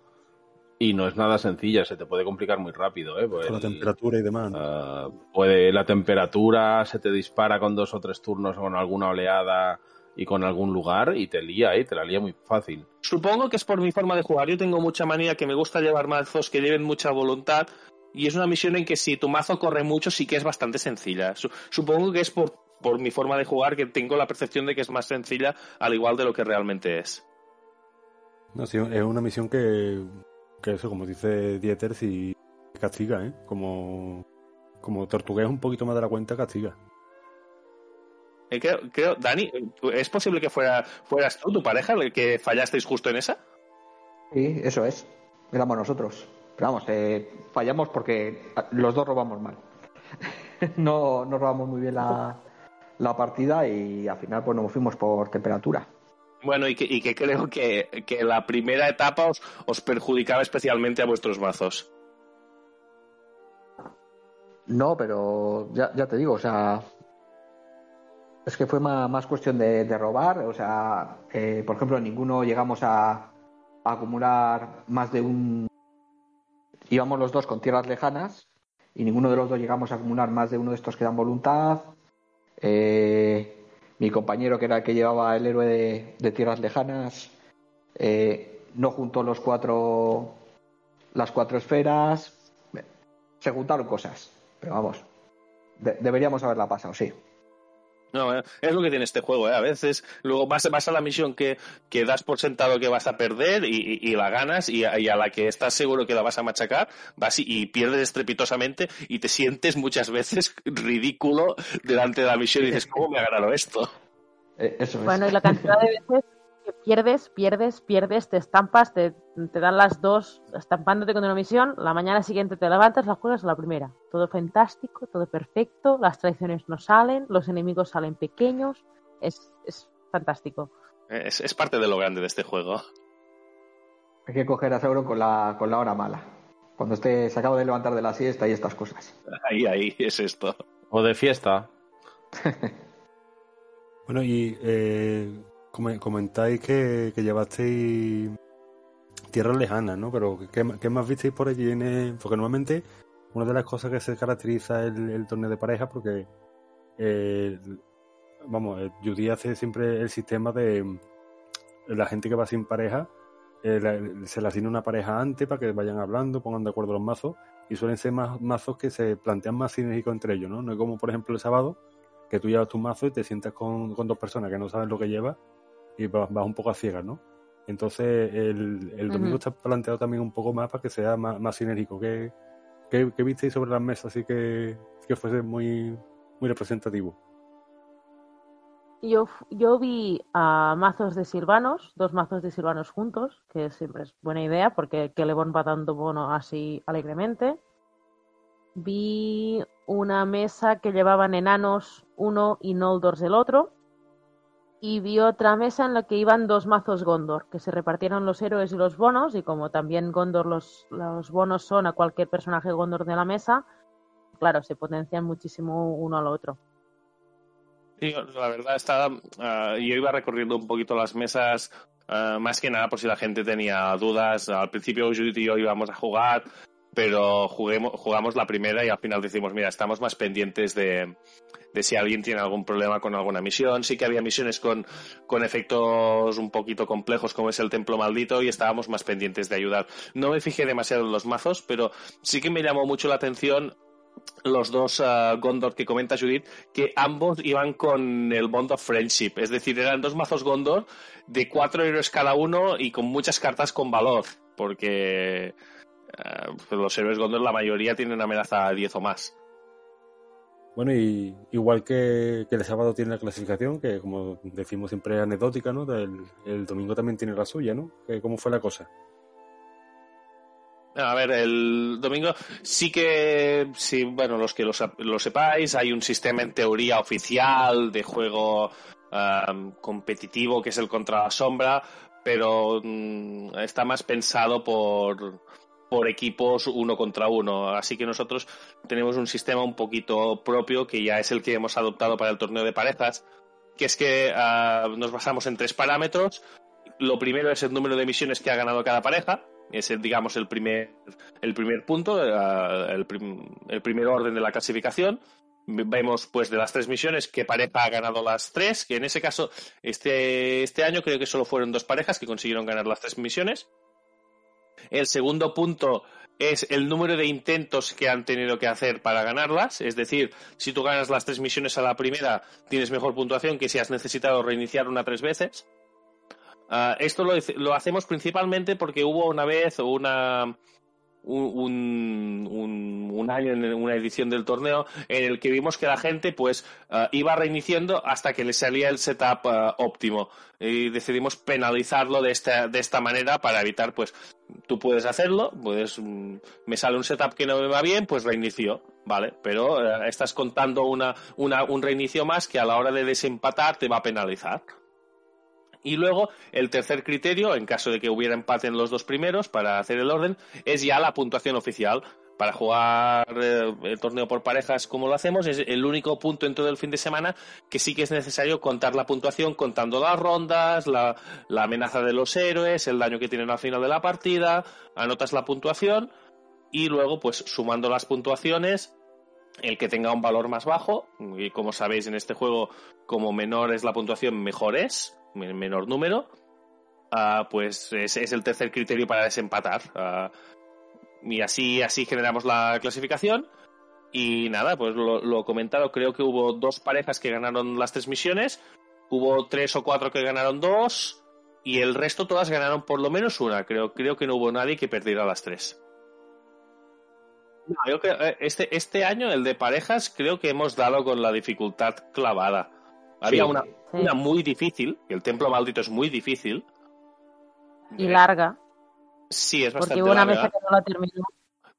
Speaker 5: Y no es nada sencilla, se te puede complicar muy rápido. ¿eh?
Speaker 3: Con la temperatura y demás.
Speaker 5: Uh, puede, la temperatura se te dispara con dos o tres turnos con alguna oleada y con algún lugar y te lía, ¿eh? te la lía muy fácil.
Speaker 7: Supongo que es por mi forma de jugar. Yo tengo mucha manía que me gusta llevar mazos que lleven mucha voluntad y es una misión en que si tu mazo corre mucho sí que es bastante sencilla. Supongo que es por, por mi forma de jugar que tengo la percepción de que es más sencilla al igual de lo que realmente es.
Speaker 3: No, sí, es una misión que, que eso, como dice Dieter, si castiga, ¿eh? Como, como tortugueas un poquito más de la cuenta, castiga.
Speaker 7: Eh, creo, Dani, ¿es posible que fuera, fueras tú, tu pareja, el que fallasteis justo en esa?
Speaker 6: Sí, eso es. Éramos nosotros. Pero vamos, eh, fallamos porque los dos robamos mal. no, no robamos muy bien la, la partida y al final pues nos fuimos por temperatura.
Speaker 7: Bueno, y que, y que creo que, que, la primera etapa os, os perjudicaba especialmente a vuestros mazos.
Speaker 6: No, pero ya, ya te digo, o sea, es que fue más, cuestión de, robar, o sea, eh, por ejemplo, ninguno llegamos a, acumular más de un... Íbamos los dos con tierras lejanas y ninguno de los dos llegamos a acumular más de uno de estos que dan voluntad. Eh, mi compañero, que era el que llevaba el héroe de, tierras lejanas, eh, no juntó los cuatro, las cuatro esferas. Se juntaron cosas, pero vamos, deberíamos haberla pasado, sí.
Speaker 7: No, eh, es lo que tiene este juego, ¿eh? A veces luego vas, vas a la misión que, que, das por sentado que vas a perder y, la ganas y a, la que estás seguro que la vas a machacar, vas y, pierdes estrepitosamente y te sientes muchas veces ridículo delante de la misión y dices, ¿cómo me ha ganado esto?
Speaker 8: Eh, bueno, y la cantidad de veces pierdes, pierdes, pierdes, te estampas, te, dan las dos estampándote con una misión, la mañana siguiente te levantas, la juegas a la primera. Todo fantástico, todo perfecto, las traiciones no salen, los enemigos salen pequeños, es, fantástico.
Speaker 7: Es, parte de lo grande de este juego.
Speaker 6: Hay que coger a Sauron con la, con la hora mala. Cuando esté, se acaba de levantar de la siesta y estas cosas.
Speaker 7: Ahí, ahí, es esto.
Speaker 5: O de fiesta.
Speaker 3: bueno, y eh, comentáis que, que llevasteis tierras lejanas, ¿no? Pero ¿qué, más visteis por allí? En Porque normalmente una de las cosas que se caracteriza el, el torneo de pareja, porque eh, vamos, Judy hace siempre el sistema de la gente que va sin pareja, eh, se le asigna una pareja antes para que vayan hablando, pongan de acuerdo los mazos, y suelen ser más mazos que se plantean más sinérgicos entre ellos, ¿no? No es como, por ejemplo, el sábado, que tú llevas tu mazo y te sientas con, con dos personas que no saben lo que llevas y vas, un poco a ciegas, ¿no? Entonces el, el domingo está planteado también un poco más para que sea más, más sinérgico. ¿Qué, qué, visteis sobre las mesas así que, que fuese muy, muy representativo?
Speaker 8: Yo, yo vi a mazos de silvanos, dos mazos de silvanos juntos, que siempre es buena idea porque Kelebon va dando bono así alegremente. Vi una mesa que llevaban enanos uno y Noldors el otro y vi otra mesa en la que iban dos mazos Gondor, que se repartieron los héroes y los bonos, y como también Gondor los, los bonos son a cualquier personaje Gondor de la mesa, claro, se potencian muchísimo uno al otro.
Speaker 7: La verdad ah, yo iba recorriendo un poquito las mesas, ah, más que nada por si la gente tenía dudas. Al principio Judith y yo íbamos a jugar, pero juguemos, jugamos la primera y al final decimos, mira, estamos más pendientes de, de si alguien tiene algún problema con alguna misión. Sí que había misiones con, con efectos un poquito complejos como es el templo maldito y estábamos más pendientes de ayudar. No me fijé demasiado en los mazos, pero sí que me llamó mucho la atención los dos uh, Gondor que comenta Judith, que ambos iban con el Bond of Friendship, es decir, eran dos mazos Gondor de cuatro héroes cada uno y con muchas cartas con valor, porque eh, los héroes Gondor, la mayoría tienen amenaza 10 o más.
Speaker 3: Bueno, y igual que, el sábado tiene la clasificación, que como decimos siempre es anecdótica, ¿no? El, domingo también tiene la suya, ¿no? ¿Cómo fue la cosa?
Speaker 7: A ver, el domingo sí que, sí, bueno, los que lo, sepáis, hay un sistema en teoría oficial de juego um, competitivo que es el contra la sombra, pero mm, está más pensado por, por equipos uno contra uno. Así que nosotros tenemos un sistema un poquito propio que ya es el que hemos adoptado para el torneo de parejas, que es que ah, nos basamos en tres parámetros. Lo primero es el número de misiones que ha ganado cada pareja, es digamos el primer, el primer punto, ah, el, el primer orden de la clasificación vemos pues de las tres misiones qué pareja ha ganado las tres, que en ese caso este, este año creo que solo fueron dos parejas que consiguieron ganar las tres misiones. El segundo punto es el número de intentos que han tenido que hacer para ganarlas. Es decir, si tú ganas las tres misiones a la primera, tienes mejor puntuación que si has necesitado reiniciar una tres veces. Ah, esto lo, lo, hacemos principalmente porque hubo una vez una, un, un, año en una edición del torneo en el que vimos que la gente pues eh, iba reiniciando hasta que le salía el setup eh, óptimo. Y decidimos penalizarlo de esta, de esta manera para evitar pues tú puedes hacerlo puedes mm, me sale un setup que no me va bien pues reinicio vale pero eh, estás contando una, una, un reinicio más que a la hora de desempatar te va a penalizar Y luego, el tercer criterio, en caso de que hubiera empate en los dos primeros, para hacer el orden, es ya la puntuación oficial. Para jugar eh, el torneo por parejas como lo hacemos, es el único punto en todo el fin de semana que sí que es necesario contar la puntuación, contando las rondas, la, la amenaza de los héroes, el daño que tienen al final de la partida, anotas la puntuación y luego, pues sumando las puntuaciones, el que tenga un valor más bajo, y como sabéis en este juego, como menor es la puntuación, mejor es menor número, ah, pues es, el tercer criterio para desempatar. Ah, y así, así generamos la clasificación. Y nada, pues lo, comentado, creo que hubo dos parejas que ganaron las tres misiones, hubo tres o cuatro que ganaron dos, y el resto todas ganaron por lo menos una. Creo, creo que no hubo nadie que perdiera las tres. Eh, este, este año, el de parejas, creo que hemos dado con la dificultad clavada. Había una, una muy difícil, el templo maldito es muy difícil.
Speaker 8: Y eh, larga.
Speaker 7: Sí, es bastante
Speaker 8: Porque una
Speaker 7: larga.
Speaker 8: que no la terminó.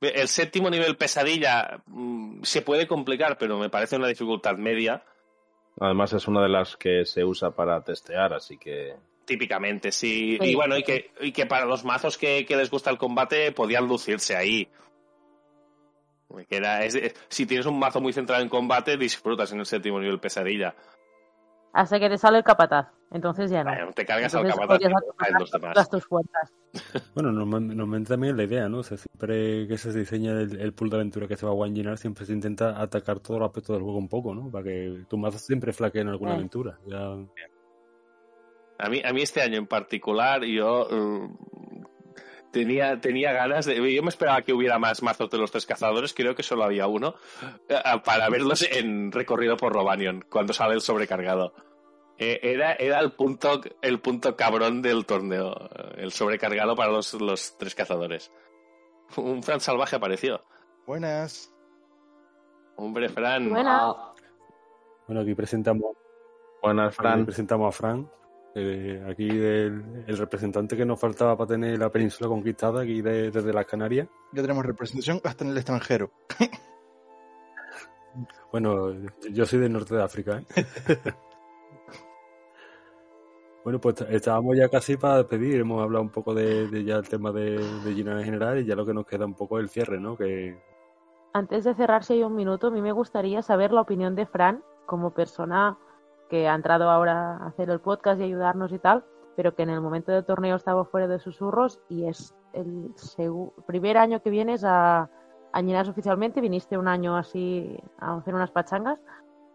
Speaker 7: El séptimo nivel pesadilla mmm, se puede complicar, pero me parece una dificultad media.
Speaker 5: Además es una de las que se usa para testear, así que...
Speaker 7: Típicamente, sí. sí. Y bueno, y que, y que para los mazos que, que, les gusta el combate podían lucirse ahí. Que era, es, si tienes un mazo muy centrado en combate, disfrutas en el séptimo nivel pesadilla.
Speaker 8: Hasta que te sale el capataz. Entonces ya no.
Speaker 7: Bueno, te cargas Entonces, al capataz y los demás.
Speaker 8: Todas tus fuerzas.
Speaker 3: bueno, normalmente también la idea, ¿no? O sea, siempre que se diseña el, el, pool de aventura que se va a one siempre se intenta atacar todo el aspecto del juego un poco, ¿no? Para que tu mazo siempre flaquee en alguna aventura. Ya...
Speaker 7: A mí, a mí este año en particular, yo uh, tenía, tenía ganas de. Yo me esperaba que hubiera más mazos de los tres cazadores, creo que solo había uno, eh, para verlos en recorrido por Robanion, cuando sale el sobrecargado. Eh, era, era el punto el punto cabrón del torneo, el sobrecargado para los, los tres cazadores. Un Fran salvaje apareció.
Speaker 9: Buenas.
Speaker 7: Hombre, Fran.
Speaker 8: Buenas.
Speaker 3: Bueno, aquí presentamos.
Speaker 5: Buenas, Fran.
Speaker 3: Aquí presentamos a Fran. Eh, aquí del, el representante que nos faltaba para tener la península conquistada aquí de, desde las Canarias.
Speaker 9: Ya tenemos representación hasta en el extranjero.
Speaker 3: bueno, yo soy del norte de África. ¿eh? bueno, pues estábamos ya casi para despedir. Hemos hablado un poco de, ya el tema de, de Gina en general y ya lo que nos queda un poco es el cierre, ¿no? Que...
Speaker 8: Antes de cerrarse ahí un minuto, a mí me gustaría saber la opinión de Fran como persona que ha entrado ahora a hacer el podcast y ayudarnos y tal, pero que en el momento del torneo estaba fuera de susurros y es el primer año que vienes a, a oficialmente, viniste un año así a hacer unas pachangas,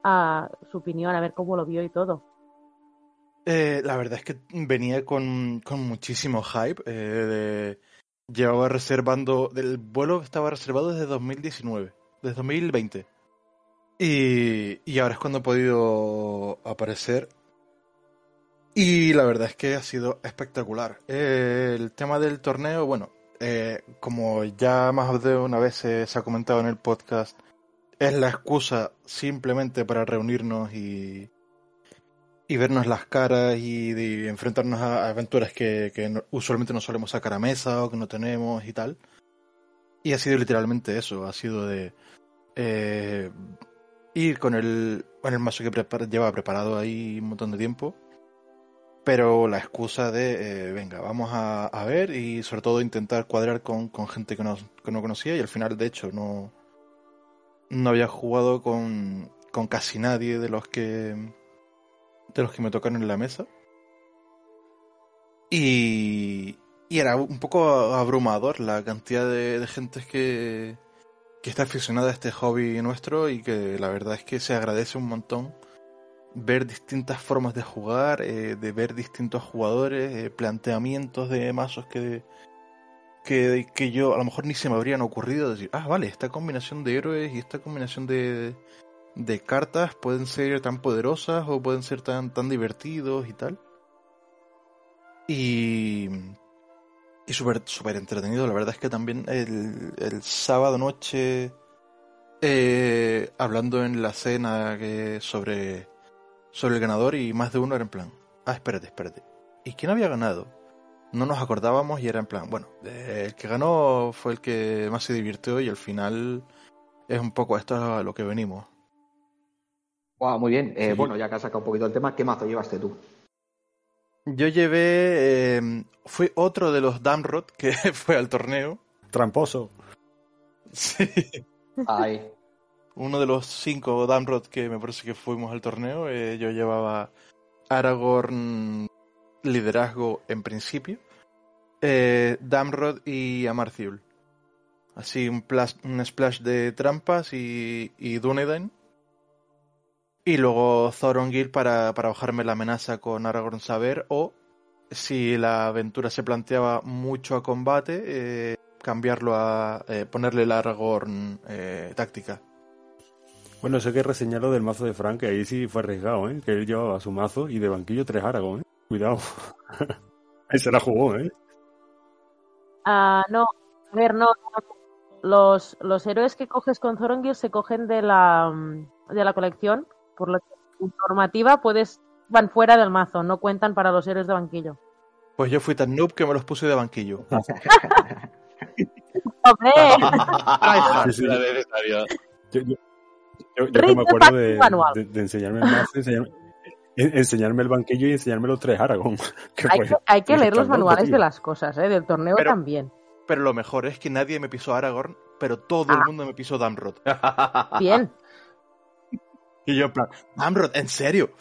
Speaker 8: a su opinión, a ver cómo lo vio y todo.
Speaker 9: Eh, la verdad es que venía con, con muchísimo hype. Eh, llevaba reservando, del vuelo estaba reservado desde 2019, desde 2020. Y, y ahora es cuando he podido aparecer. Y la verdad es que ha sido espectacular. Eh, el tema del torneo, bueno, eh, como ya más de una vez se, ha comentado en el podcast, es la excusa simplemente para reunirnos y, y vernos las caras y, y enfrentarnos a aventuras que, usualmente no solemos sacar a mesa o que no tenemos y tal. Y ha sido literalmente eso, ha sido de... Eh, ir con el, con el mazo que prepara, lleva preparado ahí un montón de tiempo. Pero la excusa de, eh, venga, vamos a, a, ver y sobre todo intentar cuadrar con, con gente que no, que no, conocía y al final, de hecho, no, no había jugado con, con casi nadie de los que de los que me tocaron en la mesa. Y, y era un poco abrumador la cantidad de, de gente que, que está aficionada a este hobby nuestro y que la verdad es que se agradece un montón ver distintas formas de jugar, eh, de ver distintos jugadores, eh, planteamientos de mazos que, que, que yo a lo mejor ni se me habrían ocurrido decir, ah, vale, esta combinación de héroes y esta combinación de, de cartas pueden ser tan poderosas o pueden ser tan, tan divertidos y tal. Y, y súper super entretenido. La verdad es que también el, el sábado noche, eh, hablando en la cena que sobre, sobre el ganador y más de uno era en plan, ah, espérate, espérate. ¿Y quién había ganado? No nos acordábamos y era en plan, bueno, el que ganó fue el que más se divirtió y al final es un poco esto a lo que venimos.
Speaker 6: Wow, muy bien. Eh, sí. Bueno, ya que has sacado un poquito el tema, ¿qué mazo llevaste tú?
Speaker 9: Yo llevé. Eh, fue otro de los Damrod que fue al torneo.
Speaker 3: Tramposo.
Speaker 9: Sí.
Speaker 6: Ay.
Speaker 9: Uno de los cinco Damrod que me parece que fuimos al torneo. Eh, yo llevaba Aragorn liderazgo en principio. Eh, Damrod y Amarthiul. Así un, un splash de trampas y, y Dunedain. Y luego Thorongil para, para bajarme la amenaza con Aragorn Saber o si la aventura se planteaba mucho a combate, eh, cambiarlo a eh, ponerle la Aragorn eh, táctica.
Speaker 3: Bueno, eso que reseñarlo del mazo de Frank, que ahí sí fue arriesgado, ¿eh? que él llevaba su mazo y de banquillo tres Aragorn. ¿eh? Cuidado. ahí se la jugó, ¿eh?
Speaker 8: Ah, no, a ver, no. Los, los héroes que coges con Thorongil se cogen de la, de la colección por lo que normativa puedes van fuera del mazo, no cuentan para los héroes de banquillo.
Speaker 9: Pues yo fui tan noob que me los puse de banquillo.
Speaker 8: ¡Hombre!
Speaker 3: Yo, yo, yo, yo me acuerdo de, de, de, enseñarme el mazo, enseñarme, enseñarme el banquillo y enseñarme los tres Aragón.
Speaker 8: Que hay, que, hay que leer los manuales de las cosas, ¿eh? del torneo
Speaker 9: pero,
Speaker 8: también.
Speaker 9: Pero lo mejor es que nadie me pisó Aragorn, pero todo ah. el mundo me pisó Damrod.
Speaker 8: Bien.
Speaker 9: Y yo, en plan, Amrod, ¿en serio?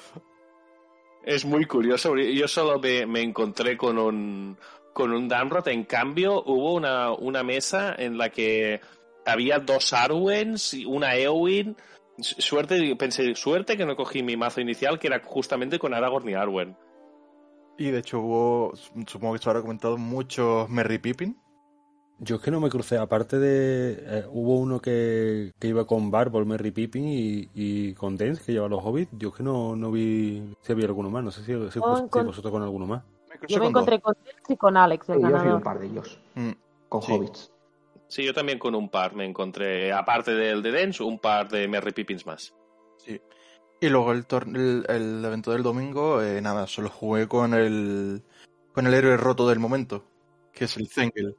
Speaker 7: Es muy curioso. Yo solo me, me encontré con un, con un Damrod. En cambio, hubo una, una mesa en la que había dos Arwens y una Eowyn. Suerte, pensé, suerte que no cogí mi mazo inicial, que era justamente con Aragorn y Arwen.
Speaker 9: Y de hecho hubo, supongo que se habrá comentado, muchos Merry Pippin.
Speaker 3: Yo es que no me crucé, aparte de. Eh, hubo uno que, que, iba con Barbol, Merry Pippin y, y con Dance, que lleva los hobbits. Yo es que no, no vi si había alguno más, no sé si, si, vosotros con alguno más.
Speaker 8: Me yo me encontré con Dance y con Alex, el
Speaker 6: sí,
Speaker 8: ganador.
Speaker 6: Yo soy un par de ellos, mm. con sí. hobbits.
Speaker 7: Sí, yo también con un par me encontré, aparte del de Dance, un par de Merry Pippins más.
Speaker 9: Sí. Y luego el, el, el evento del domingo, eh, nada, solo jugué con el, con el héroe roto del momento, que es el Zengel.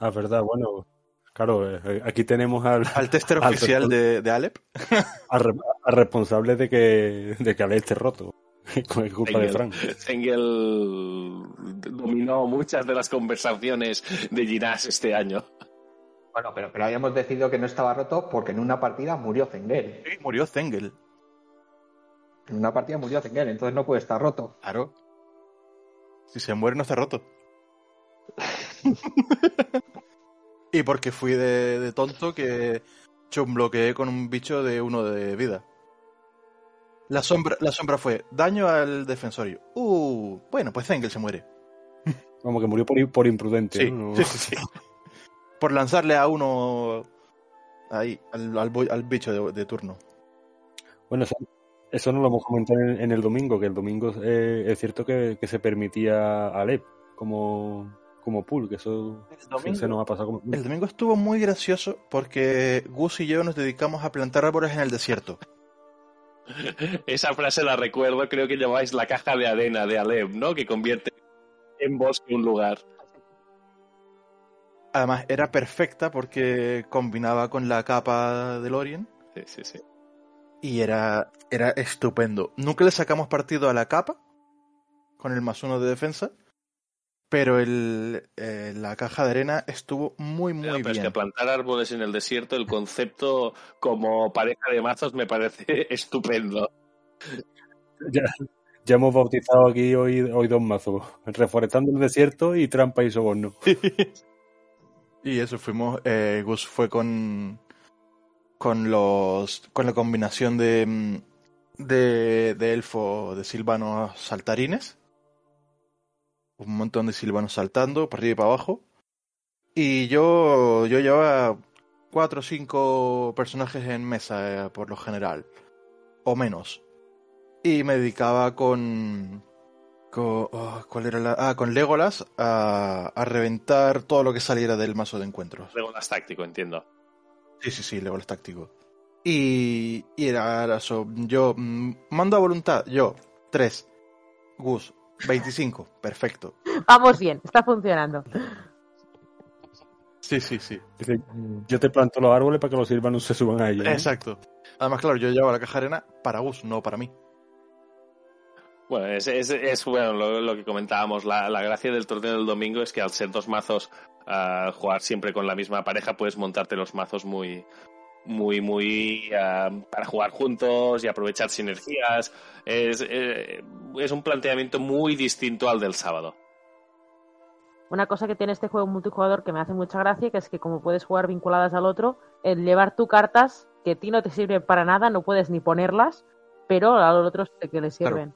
Speaker 3: Ah, verdad, bueno, claro, eh, aquí tenemos al...
Speaker 9: Al tester al oficial de, de, Alep.
Speaker 3: Al, re, al, responsable de que, de que Alep esté roto. Con culpa
Speaker 7: Engel,
Speaker 3: de Frank.
Speaker 7: Engel dominó muchas de las conversaciones de Ginás este año.
Speaker 6: Bueno, pero, pero habíamos decidido que no estaba roto porque en una partida murió Zengel.
Speaker 9: Sí, murió Zengel.
Speaker 6: En una partida murió Zengel, entonces no puede estar roto.
Speaker 9: Claro. Si se muere no está roto. y porque fui de, de tonto que bloqueé con un bicho de uno de vida. La sombra, la sombra fue daño al defensorio. Uh, bueno, pues Zengel se muere.
Speaker 3: Como que murió por, por imprudente.
Speaker 9: Sí,
Speaker 3: ¿no?
Speaker 9: sí, sí. Por lanzarle a uno ahí, al, al, al bicho de, de, turno.
Speaker 3: Bueno, eso, eso, no lo hemos comentado en, en el domingo, que el domingo eh, es cierto que, que, se permitía a Alep como, como pool, que eso
Speaker 9: domingo,
Speaker 3: se nos ha pasado como...
Speaker 9: El domingo estuvo muy gracioso porque Gus y yo nos dedicamos a plantar árboles en el desierto.
Speaker 7: Esa frase la recuerdo, creo que llamáis la caja de arena de Alep, ¿no? Que convierte en bosque un lugar.
Speaker 9: Además, era perfecta porque combinaba con la capa del Orient.
Speaker 7: Sí, sí, sí.
Speaker 9: Y era, era estupendo. Nunca le sacamos partido a la capa con el más uno de defensa. Pero el, eh, la caja de arena estuvo muy, muy
Speaker 7: pero, pero
Speaker 9: bien.
Speaker 7: Es que plantar árboles en el desierto, el concepto como pareja de mazos me parece estupendo.
Speaker 3: Ya, ya hemos bautizado aquí hoy, hoy dos mazos: Reforestando el desierto y Trampa y Soborno.
Speaker 9: y eso fuimos. Eh, Gus fue con. Con los. Con la combinación de. De, de elfo de silvanos saltarines un montón de silvanos saltando para arriba y para abajo. Y yo, yo llevaba cuatro o cinco personajes en mesa eh, por lo general, o menos. Y me dedicaba con... con oh, ¿Cuál era la...? Ah, con Legolas a, a reventar todo lo que saliera del mazo de encuentros.
Speaker 7: Legolas táctico, entiendo.
Speaker 9: Sí, sí, sí, Legolas táctico. Y, y era eso. Yo, mm, mando a voluntad, yo, tres. Gus, 25, perfecto.
Speaker 8: Vamos bien, está funcionando.
Speaker 9: Sí, sí, sí.
Speaker 3: Dice, yo te planto los árboles para que los silvanos se suban a ellos. ¿eh?
Speaker 9: Exacto. Además, claro, yo llevo la caja arena para Gus, no para mí.
Speaker 7: Bueno, es, bueno lo, que comentábamos. La, gracia del torneo del domingo es que al ser dos mazos, uh, jugar siempre con la misma pareja, puedes montarte los mazos muy, muy, muy uh, para jugar juntos y aprovechar sinergias. Es, eh, es un planteamiento muy distinto al del sábado.
Speaker 8: Una cosa que tiene este juego multijugador que me hace mucha gracia, que es que como puedes jugar vinculadas al otro, el llevar tu cartas que a ti no te sirven para nada, no puedes ni ponerlas, pero a los otros que les sirven.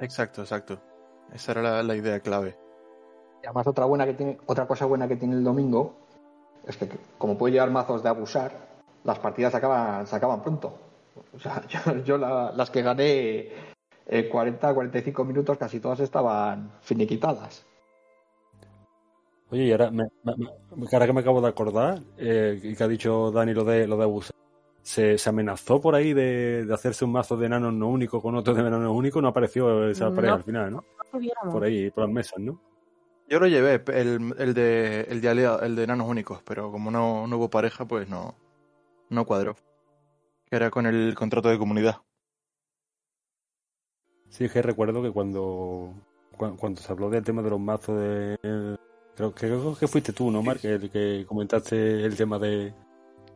Speaker 9: Exacto, exacto. Esa era la, idea clave.
Speaker 6: Y además otra buena que tiene, otra cosa buena que tiene el domingo es que como puede llevar mazos de abusar, las partidas se acaban, se acaban pronto. O sea, yo, las que gané en 40, 45 minutos casi todas estaban finiquitadas.
Speaker 3: Oye, y ahora, me, ahora que me acabo de acordar, eh, y que ha dicho Dani lo de, lo de abusar, se, amenazó por ahí de, hacerse un mazo de enanos no único con otro de enanos único, no apareció esa pareja al final, ¿no? por ahí, por las mesas, ¿no?
Speaker 9: Yo lo llevé, el, el de el de, el de enanos únicos, pero como no, no hubo pareja, pues no, no cuadró. Que era con el contrato de comunidad.
Speaker 3: Sí, es que recuerdo que cuando, cuando, se habló del tema de los mazos de... Creo, creo que fuiste tú, ¿no, Mark? El que comentaste el tema de,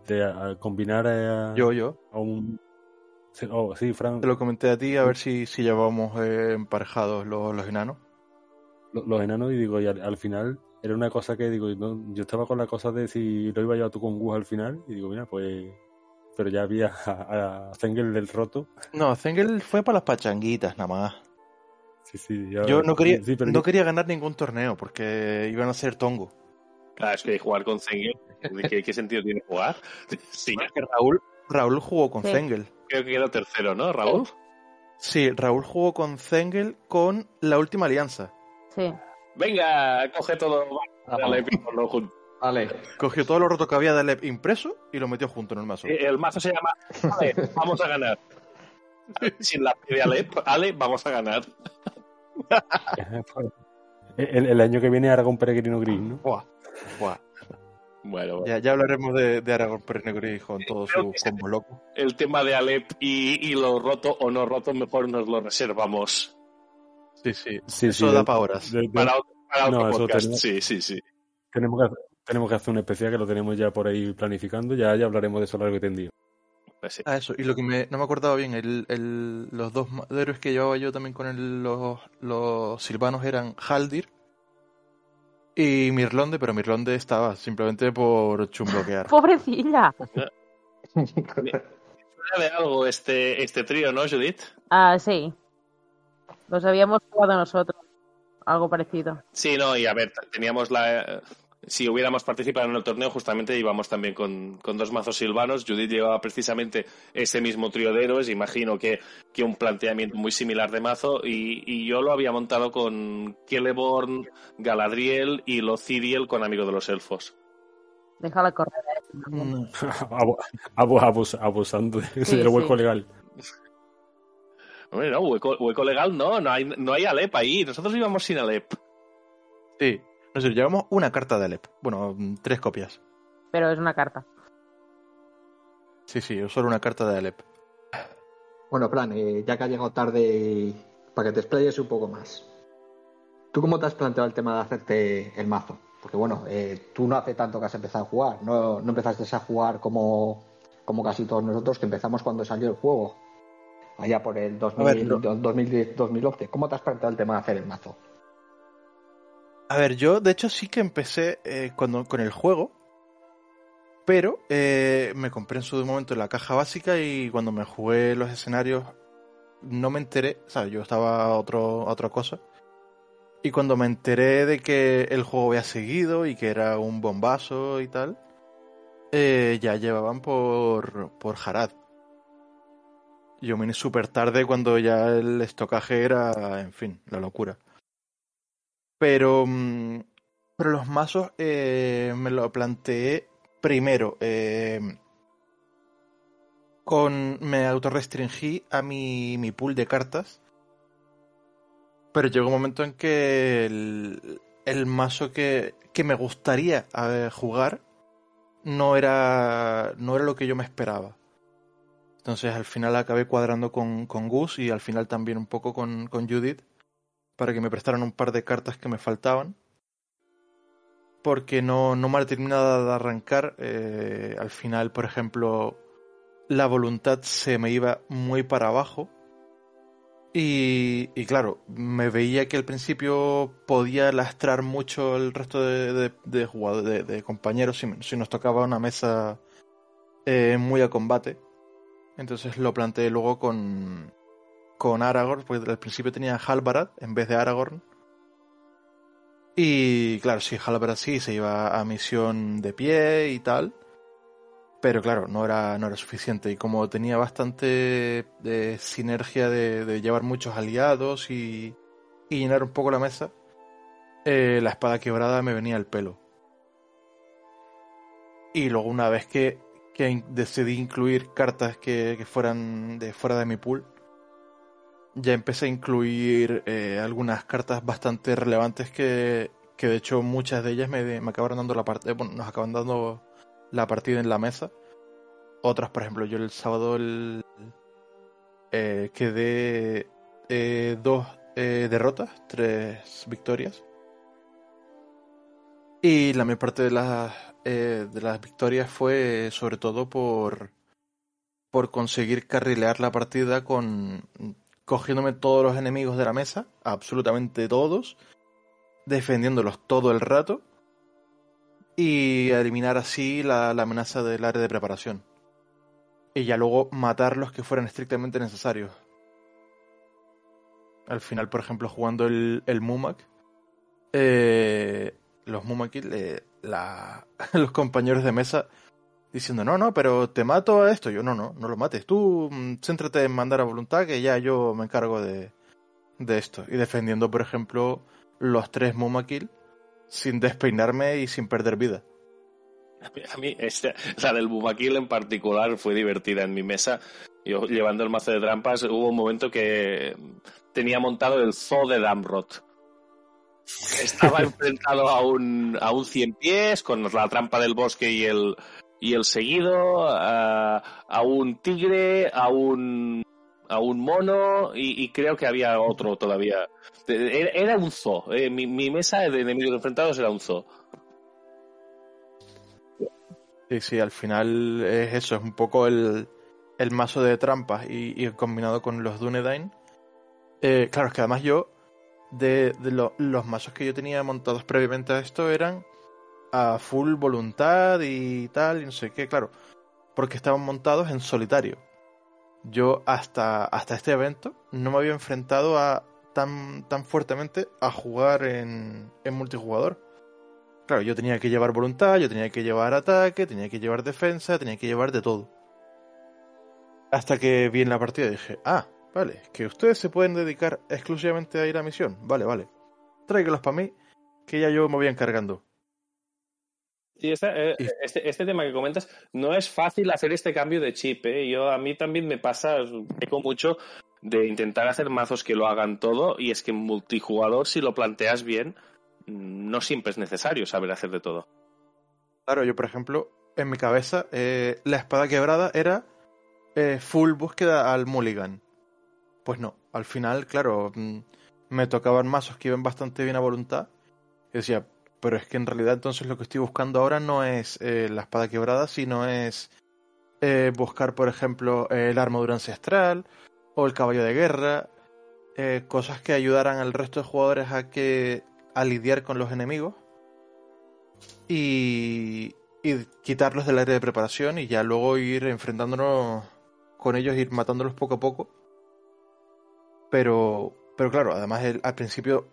Speaker 3: de combinar a,
Speaker 9: yo, yo.
Speaker 3: a un... Oh, sí, Frank.
Speaker 9: Te lo comenté a ti a ver si, si llevábamos eh, emparejados los, los enanos.
Speaker 3: Los, enanos, y digo, y al, final era una cosa que digo, yo estaba con la cosa de si lo iba a llevar tú con Gus al final, y digo, mira, pues. Pero ya había a, Zengel del roto.
Speaker 9: No, Zengel fue para las pachanguitas nada más.
Speaker 3: Sí, sí,
Speaker 9: yo no quería, no quería ganar ningún torneo porque iban a ser tongo.
Speaker 7: Claro, es que jugar con Zengel, ¿qué, qué sentido tiene jugar?
Speaker 9: Sí. que Raúl, Raúl jugó con Zengel.
Speaker 7: Creo que quedó tercero, ¿no, Raúl?
Speaker 9: Sí, Raúl jugó con Zengel con la última alianza.
Speaker 8: Sí.
Speaker 7: Venga, coge todo. Dale, junto.
Speaker 9: Vale. Cogió todo lo roto que había de Alep impreso y lo metió junto en el mazo.
Speaker 7: El mazo se llama Ale, vamos a ganar. Sin la de Alep, Ale, vamos a ganar.
Speaker 3: el, año que viene Aragón Peregrino Gris, ¿no?
Speaker 9: Buah. Bueno, Ya, ya, hablaremos de, de Aragón Peregrino Gris con todo su combo loco.
Speaker 7: El tema de Alep y, y, lo roto o no roto, mejor nos lo reservamos.
Speaker 9: Sí, sí. sí eso da para horas.
Speaker 7: para, otro podcast. sí, sí, sí.
Speaker 3: Tenemos que, tenemos que hacer un especial que lo tenemos ya por ahí planificando. Ya, ya hablaremos de eso largo y tendido.
Speaker 9: Pues ah, eso. Y lo que me, no me acordaba bien, el, el, los dos héroes que llevaba yo también con el, los, los silvanos eran Haldir y Mirlonde, pero Mirlonde estaba simplemente por chumbloquear.
Speaker 8: ¡Pobrecilla!
Speaker 7: De algo este, este trío, ¿no, Judith?
Speaker 8: Ah, sí. Los habíamos jugado nosotros. Algo parecido.
Speaker 7: Sí, no, y a ver, teníamos la. Si hubiéramos participado en el torneo, justamente íbamos también con, dos mazos silvanos. Judith llevaba precisamente ese mismo trío de héroes. Imagino que, que un planteamiento muy similar de mazo. Y, yo lo había montado con Celeborn, Galadriel y Locidiel con Amigo de los Elfos.
Speaker 8: Déjala correr.
Speaker 3: Mm. abusando de hueco legal.
Speaker 7: Hombre, no, hueco, legal no, no hay, no hay Alep ahí. Nosotros íbamos sin Alep.
Speaker 9: Sí, nosotros llevamos una carta de Alep. Bueno, tres copias.
Speaker 8: Pero es una carta.
Speaker 9: Sí, sí, solo una carta de Alep.
Speaker 6: Bueno, Plan, eh, ya que ha llegado tarde, para que te explayes un poco más. ¿Tú cómo te has planteado el tema de hacerte el mazo? Porque bueno, eh, tú no hace tanto que has empezado a jugar, no, no empezaste a jugar como, como casi todos nosotros que empezamos cuando salió el juego allá por el 2010, 2011. ¿Cómo te has planteado el tema de hacer el mazo?
Speaker 9: A ver, yo de hecho sí que empecé eh, cuando, con el juego, pero eh, me compré en su momento la caja básica y cuando me jugué los escenarios no me enteré, o sea, yo estaba a, otro, otra cosa. Y cuando me enteré de que el juego había seguido y que era un bombazo y tal, eh, ya llevaban por, por Harad. Yo vine súper tarde cuando ya el estocaje era, en fin, la locura. Pero, mm, pero los mazos eh, me lo planteé primero. Eh, con, me autorrestringí a mi, mi pool de cartas. Pero llegó un momento en que el, el mazo que, que me gustaría eh, jugar no era, no era lo que yo me esperaba. Entonces al final acabé cuadrando con, con Gus y al final también un poco con, con Judith para que me prestaran un par de cartas que me faltaban. Porque no, no me terminado de arrancar. Eh, al final, por ejemplo, la voluntad se me iba muy para abajo. Y, y, claro, me veía que al principio podía lastrar mucho el resto de, de, jugadores, de, compañeros si, si, nos tocaba una mesa eh, muy a combate. Entonces lo planteé luego con, con Aragorn, porque al principio tenía Halbarad en vez de Aragorn. Y claro, sí, Halbarad sí se iba a misión de pie y tal. Pero claro, no era, no era suficiente. Y como tenía bastante de sinergia de, llevar muchos aliados y, y, llenar un poco la mesa, eh, la espada quebrada me venía al pelo. Y luego una vez que, que decidí incluir cartas que, que, fueran de fuera de mi pool, ya empecé a incluir eh, algunas cartas bastante relevantes que, que de hecho muchas de ellas me, me acabaron dando la parte, bueno, nos acaban dando la partida en la mesa. Otras, por ejemplo, yo el sábado el, eh, quedé eh, dos derrotas, tres victorias. Y la mayor parte de las, de las victorias fue sobre todo por, por conseguir carrilear la partida con cogiéndome todos los enemigos de la mesa, absolutamente todos, defendiéndolos todo el rato y eliminar así la, amenaza del área de preparación. Y ya luego matar los que fueran estrictamente necesarios. Al final, por ejemplo, jugando el, el Mumak, eh, los Mumakil, los compañeros de mesa diciendo, no, no, pero te mato a esto. Yo, no, no, no lo mates. Tú mm, céntrate en mandar a voluntad que ya yo me encargo de, de esto. Y defendiendo, por ejemplo, los tres Mumakil sin despeinarme y sin perder vida.
Speaker 7: A mí, este, la del Bumaquil en particular fue divertida en mi mesa. Yo llevando el mazo de trampas, hubo un momento que tenía montado el zoo de Damrot. Estaba enfrentado a un, a un cien pies con la trampa del bosque y el, y el seguido, a, un tigre, a un a un mono y, creo que había otro todavía. Era, un zoo. Eh, mi, mesa de enemigos enfrentados era un zoo.
Speaker 9: Sí, sí, al final es eso, es un poco el, el mazo de trampas y, combinado con los Dunedain. Eh, claro, es que además yo, de, los mazos que yo tenía montados previamente a esto eran a full voluntad y tal, y no sé qué, claro, porque estaban montados en solitario yo hasta, hasta este evento no me había enfrentado a tan, tan fuertemente a jugar en, en multijugador. Claro, yo tenía que llevar voluntad, yo tenía que llevar ataque, tenía que llevar defensa, tenía que llevar de todo. Hasta que vi en la partida y dije, ah, vale, que ustedes se pueden dedicar exclusivamente a ir a misión. Vale, vale. Tráigalos para mí, que ya yo me voy encargando.
Speaker 7: Sí, eh, este, este, tema que comentas, no es fácil hacer este cambio de chip. ¿eh? Yo, a mí también me pasa, eco mucho de intentar hacer mazos que lo hagan todo y es que en multijugador, si lo planteas bien, no siempre es necesario saber hacer de todo.
Speaker 9: Claro, yo por ejemplo, en mi cabeza, eh, la espada quebrada era eh, full búsqueda al mulligan. Pues no, al final, claro, mm, me tocaban mazos que iban bastante bien a voluntad. Y decía, pero es que en realidad entonces lo que estoy buscando ahora no es eh, la espada quebrada, sino es eh, buscar, por ejemplo, eh, la armadura ancestral o el caballo de guerra, cosas que ayudaran al resto de jugadores a que a lidiar con los enemigos y, y quitarlos del área de preparación y ya luego ir enfrentándonos con ellos, ir matándolos poco a poco. Pero, pero claro, además al principio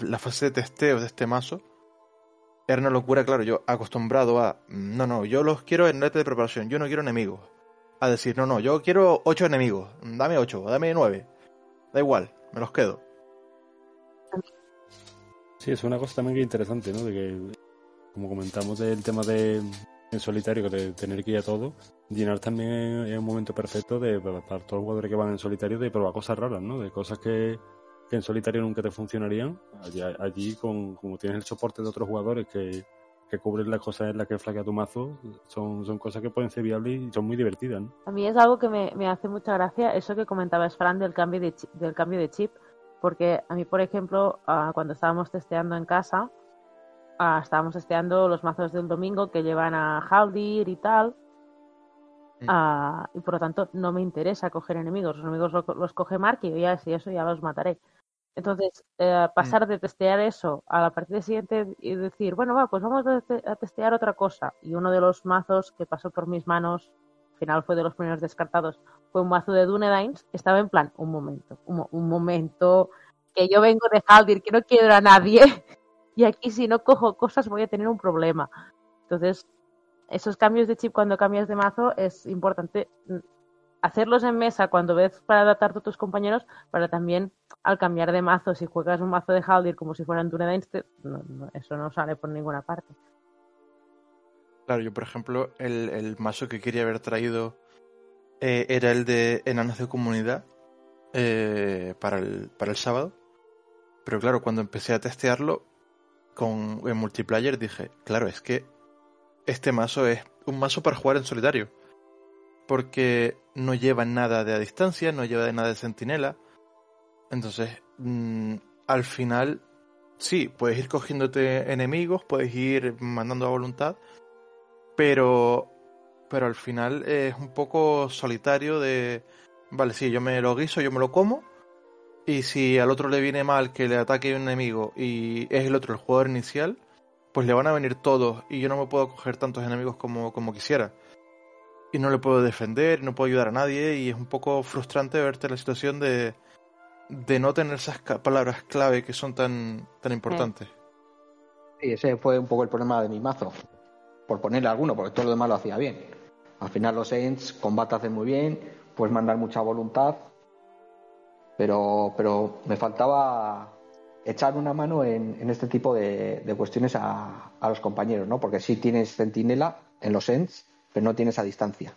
Speaker 9: la fase de testeo de este mazo era una locura, claro, yo acostumbrado a, no, no, yo los quiero en net de preparación, yo no quiero enemigos. A decir, no, no, yo quiero ocho enemigos, dame ocho, dame nueve, da igual, me los quedo.
Speaker 3: Sí, es una cosa también interesante, ¿no? De que, como comentamos del tema de en solitario, de tener que ir a todo, llenar también es un momento perfecto de, para todos los jugadores que van en solitario de probar cosas raras, ¿no? De cosas que, que en solitario nunca te funcionarían. Allí, allí con, como tienes el soporte de otros jugadores que, que cubren las cosas en las que flaquea tu mazo, son, son cosas que pueden ser viables y son muy divertidas. ¿no?
Speaker 8: A mí es algo que me, me hace mucha gracia, eso que comentabas, Fran, del cambio de, del cambio de chip, porque a mí, por ejemplo, ah, cuando estábamos testeando en casa, ah, estábamos testeando los mazos del domingo que llevan a Haldir y tal, y por lo tanto no me interesa coger enemigos, los enemigos los, coge Mark y yo ya, si eso ya los mataré. Entonces, eh, mm. pasar de testear eso a la partida siguiente y decir, bueno, va, pues vamos a, testear otra cosa. Y uno de los mazos que pasó por mis manos, al final fue de los primeros descartados, fue un mazo de Dunedains. Estaba en plan, un momento, un, momento, que yo vengo de Haldir, que no quiero a nadie. Y aquí si no cojo cosas voy a tener un problema. Entonces, esos cambios de chip cuando cambias de mazo es importante hacerlos en mesa cuando ves para adaptarte a tus compañeros, para también al cambiar de mazo, si juegas un mazo de Haldir como si fuera un no, eso no sale por ninguna parte.
Speaker 9: Claro, yo por ejemplo, el, mazo que quería haber traído eh, era el de enanos de comunidad eh, para, el, para el sábado. Pero claro, cuando empecé a testearlo con, en multiplayer dije, claro, es que este mazo es un mazo para jugar en solitario porque no lleva nada de a distancia, no lleva nada de sentinela. Entonces, mm, al final, sí, puedes ir cogiéndote enemigos, puedes ir mandando a voluntad, pero, pero al final es un poco solitario de, vale, sí, yo me lo guiso, yo me lo como, y si al otro le viene mal que le ataque un enemigo y es el otro el jugador inicial, pues le van a venir todos y yo no me puedo coger tantos enemigos como, como quisiera y no le puedo defender, no puedo ayudar a nadie y es un poco frustrante verte la situación de, de no tener esas palabras clave que son tan, tan importantes.
Speaker 6: Y ese fue un poco el problema de mi mazo, por ponerle alguno, porque todo lo demás lo hacía bien. Al final los Saints combate hacen muy bien, puedes mandar mucha voluntad, pero, pero me faltaba echar una mano en, en este tipo de, de cuestiones a, a, los compañeros, ¿no? Porque si tienes centinela en los Ents, pero no tienes a distancia.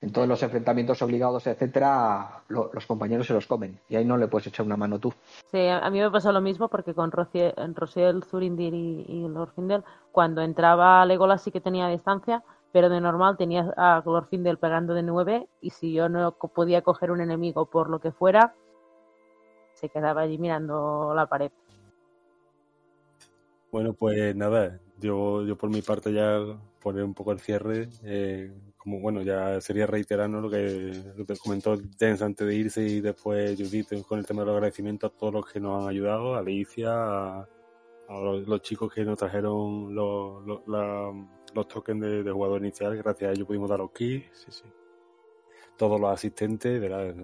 Speaker 6: En todos los enfrentamientos obligados, etcétera, los compañeros se los comen y ahí no le puedes echar una mano tú.
Speaker 8: Sí, a mí me pasó lo mismo porque con Rociel, Zurindir y, y Glorfindel, cuando entraba Legolas sí que tenía distancia, pero de normal tenía a Glorfindel pegando de nueve y si yo no podía coger un enemigo por lo que fuera, se quedaba allí mirando la pared.
Speaker 3: Bueno, pues nada, yo, yo por mi parte ya poner un poco el cierre, eh, como bueno, ya sería reiterando lo que, lo que comentó Jens antes de irse y después Judith con el tema de los agradecimientos a todos los que nos han ayudado, a Alicia, a, los, chicos que nos trajeron los, los, tokens de, jugador inicial, gracias a ellos pudimos dar los keys, sí, sí. todos los asistentes, ¿verdad?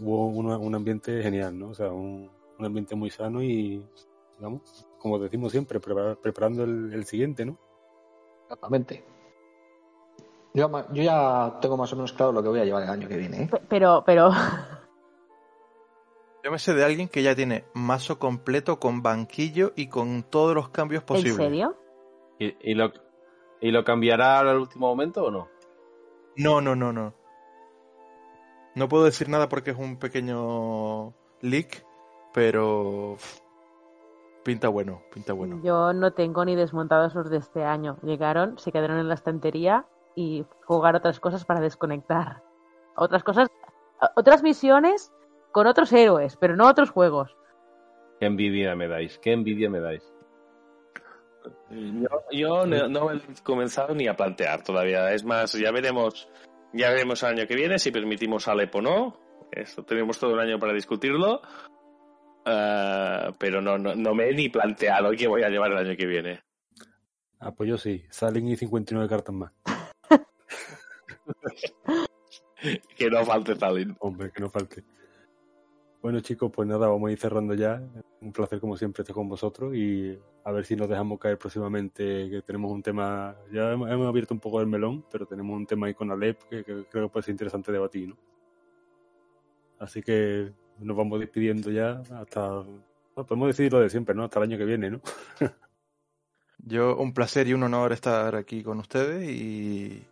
Speaker 3: hubo un, ambiente genial, ¿no? O sea, un, ambiente muy sano y, digamos, como decimos siempre, preparando el, el siguiente, ¿no?
Speaker 6: Exactamente. Yo, ya tengo más o menos claro lo que voy a llevar el año que viene. ¿eh?
Speaker 8: Pero, pero.
Speaker 9: Yo me sé de alguien que ya tiene mazo completo con banquillo y con todos los cambios posibles.
Speaker 8: ¿En serio?
Speaker 5: ¿Y, lo, ¿Y lo cambiará al último momento o no?
Speaker 9: No, no, no, no. No puedo decir nada porque es un pequeño leak, pero Pinta bueno, pinta bueno.
Speaker 8: Yo no tengo ni desmontados los de este año. Llegaron, se quedaron en la estantería y jugar otras cosas para desconectar. Otras cosas, otras misiones con otros héroes, pero no otros juegos.
Speaker 5: Qué envidia me dais, qué envidia me dais. Yo, no, he comenzado ni a plantear todavía. Es más, ya veremos, ya veremos el año que viene si permitimos Alepo o no. Esto tenemos todo el año para discutirlo. Uh, pero no, no, no, me he ni planteado qué voy a llevar el año que viene.
Speaker 3: Ah, pues yo sí. Salen y 59 cartas más.
Speaker 5: que no falte Salen.
Speaker 3: Hombre, que no falte. Bueno, chicos, pues nada, vamos a ir cerrando ya. Un placer, como siempre, estar con vosotros y a ver si nos dejamos caer próximamente. Que tenemos un tema, ya hemos, abierto un poco el melón, pero tenemos un tema ahí con Alep que, que creo que puede ser interesante debatir, ¿no? Así que nos vamos despidiendo ya hasta. podemos decir lo de siempre, ¿no? Hasta el año que viene, ¿no?
Speaker 9: Yo, un placer y un honor estar aquí con ustedes y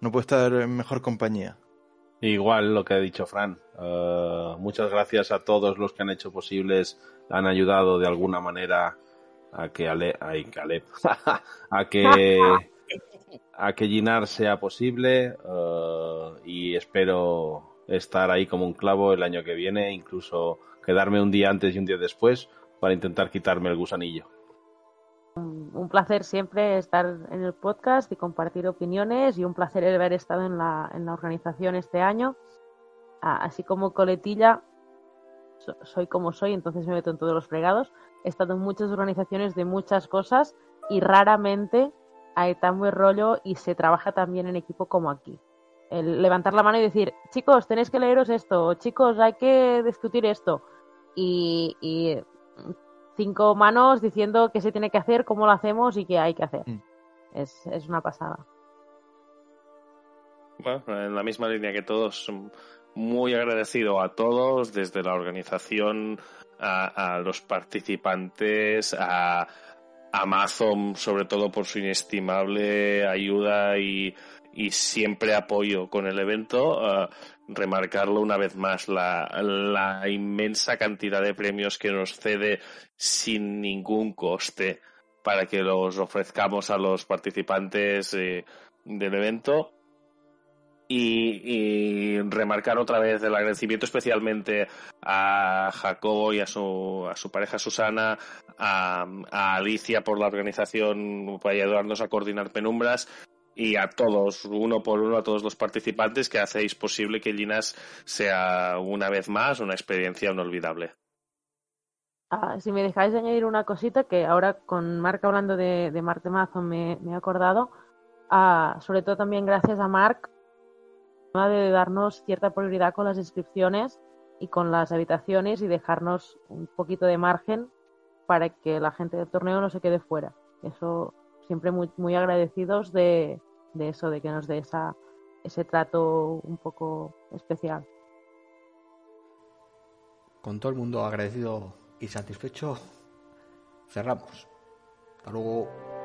Speaker 9: no puedo estar en mejor compañía.
Speaker 5: Igual lo que ha dicho Fran. Uh, muchas gracias a todos los que han hecho posibles, han ayudado de alguna manera a que Ale, a que a que Ginar sea posible eh, y espero estar ahí como un clavo el año que viene, incluso quedarme un día antes y un día después para intentar quitarme el gusanillo.
Speaker 8: Un placer siempre estar en el podcast y compartir opiniones y un placer el haber estado en la, en la organización este año. Así como coletilla, soy como soy, entonces me meto en todos los fregados. He estado en muchas organizaciones de muchas cosas y raramente hay tan buen rollo y se trabaja tan bien en equipo como aquí. El levantar la mano y decir, chicos, tenéis que leeros esto, chicos, hay que discutir esto. Y, cinco manos diciendo qué se tiene que hacer, cómo lo hacemos y qué hay que hacer. Mm. Es, es una pasada.
Speaker 7: Bueno, en la misma línea que todos, muy agradecido a todos, desde la organización, a, los participantes, a Amazon, sobre todo por su inestimable ayuda y, siempre apoyo con el evento. remarcarlo una vez más, la, la, inmensa cantidad de premios que nos cede sin ningún coste para que los ofrezcamos a los participantes eh, del evento y, remarcar otra vez el agradecimiento especialmente a Jacobo y a su, a su pareja Susana, a, Alicia por la organización para ayudarnos a coordinar penumbras y a todos, uno por uno, a todos los participantes que hacéis posible que Linas sea una vez más una experiencia inolvidable.
Speaker 8: Ah, si me dejáis añadir una cosita que ahora con Marc hablando de, de Marte me, me, he acordado, ah, sobre todo también gracias a Marc de darnos cierta prioridad con las inscripciones y con las habitaciones y dejarnos un poquito de margen para que la gente del torneo no se quede fuera. Eso siempre muy, muy agradecidos de, de eso, de que nos dé esa, ese trato un poco especial.
Speaker 10: Con todo el mundo agradecido y satisfecho, cerramos. Hasta luego.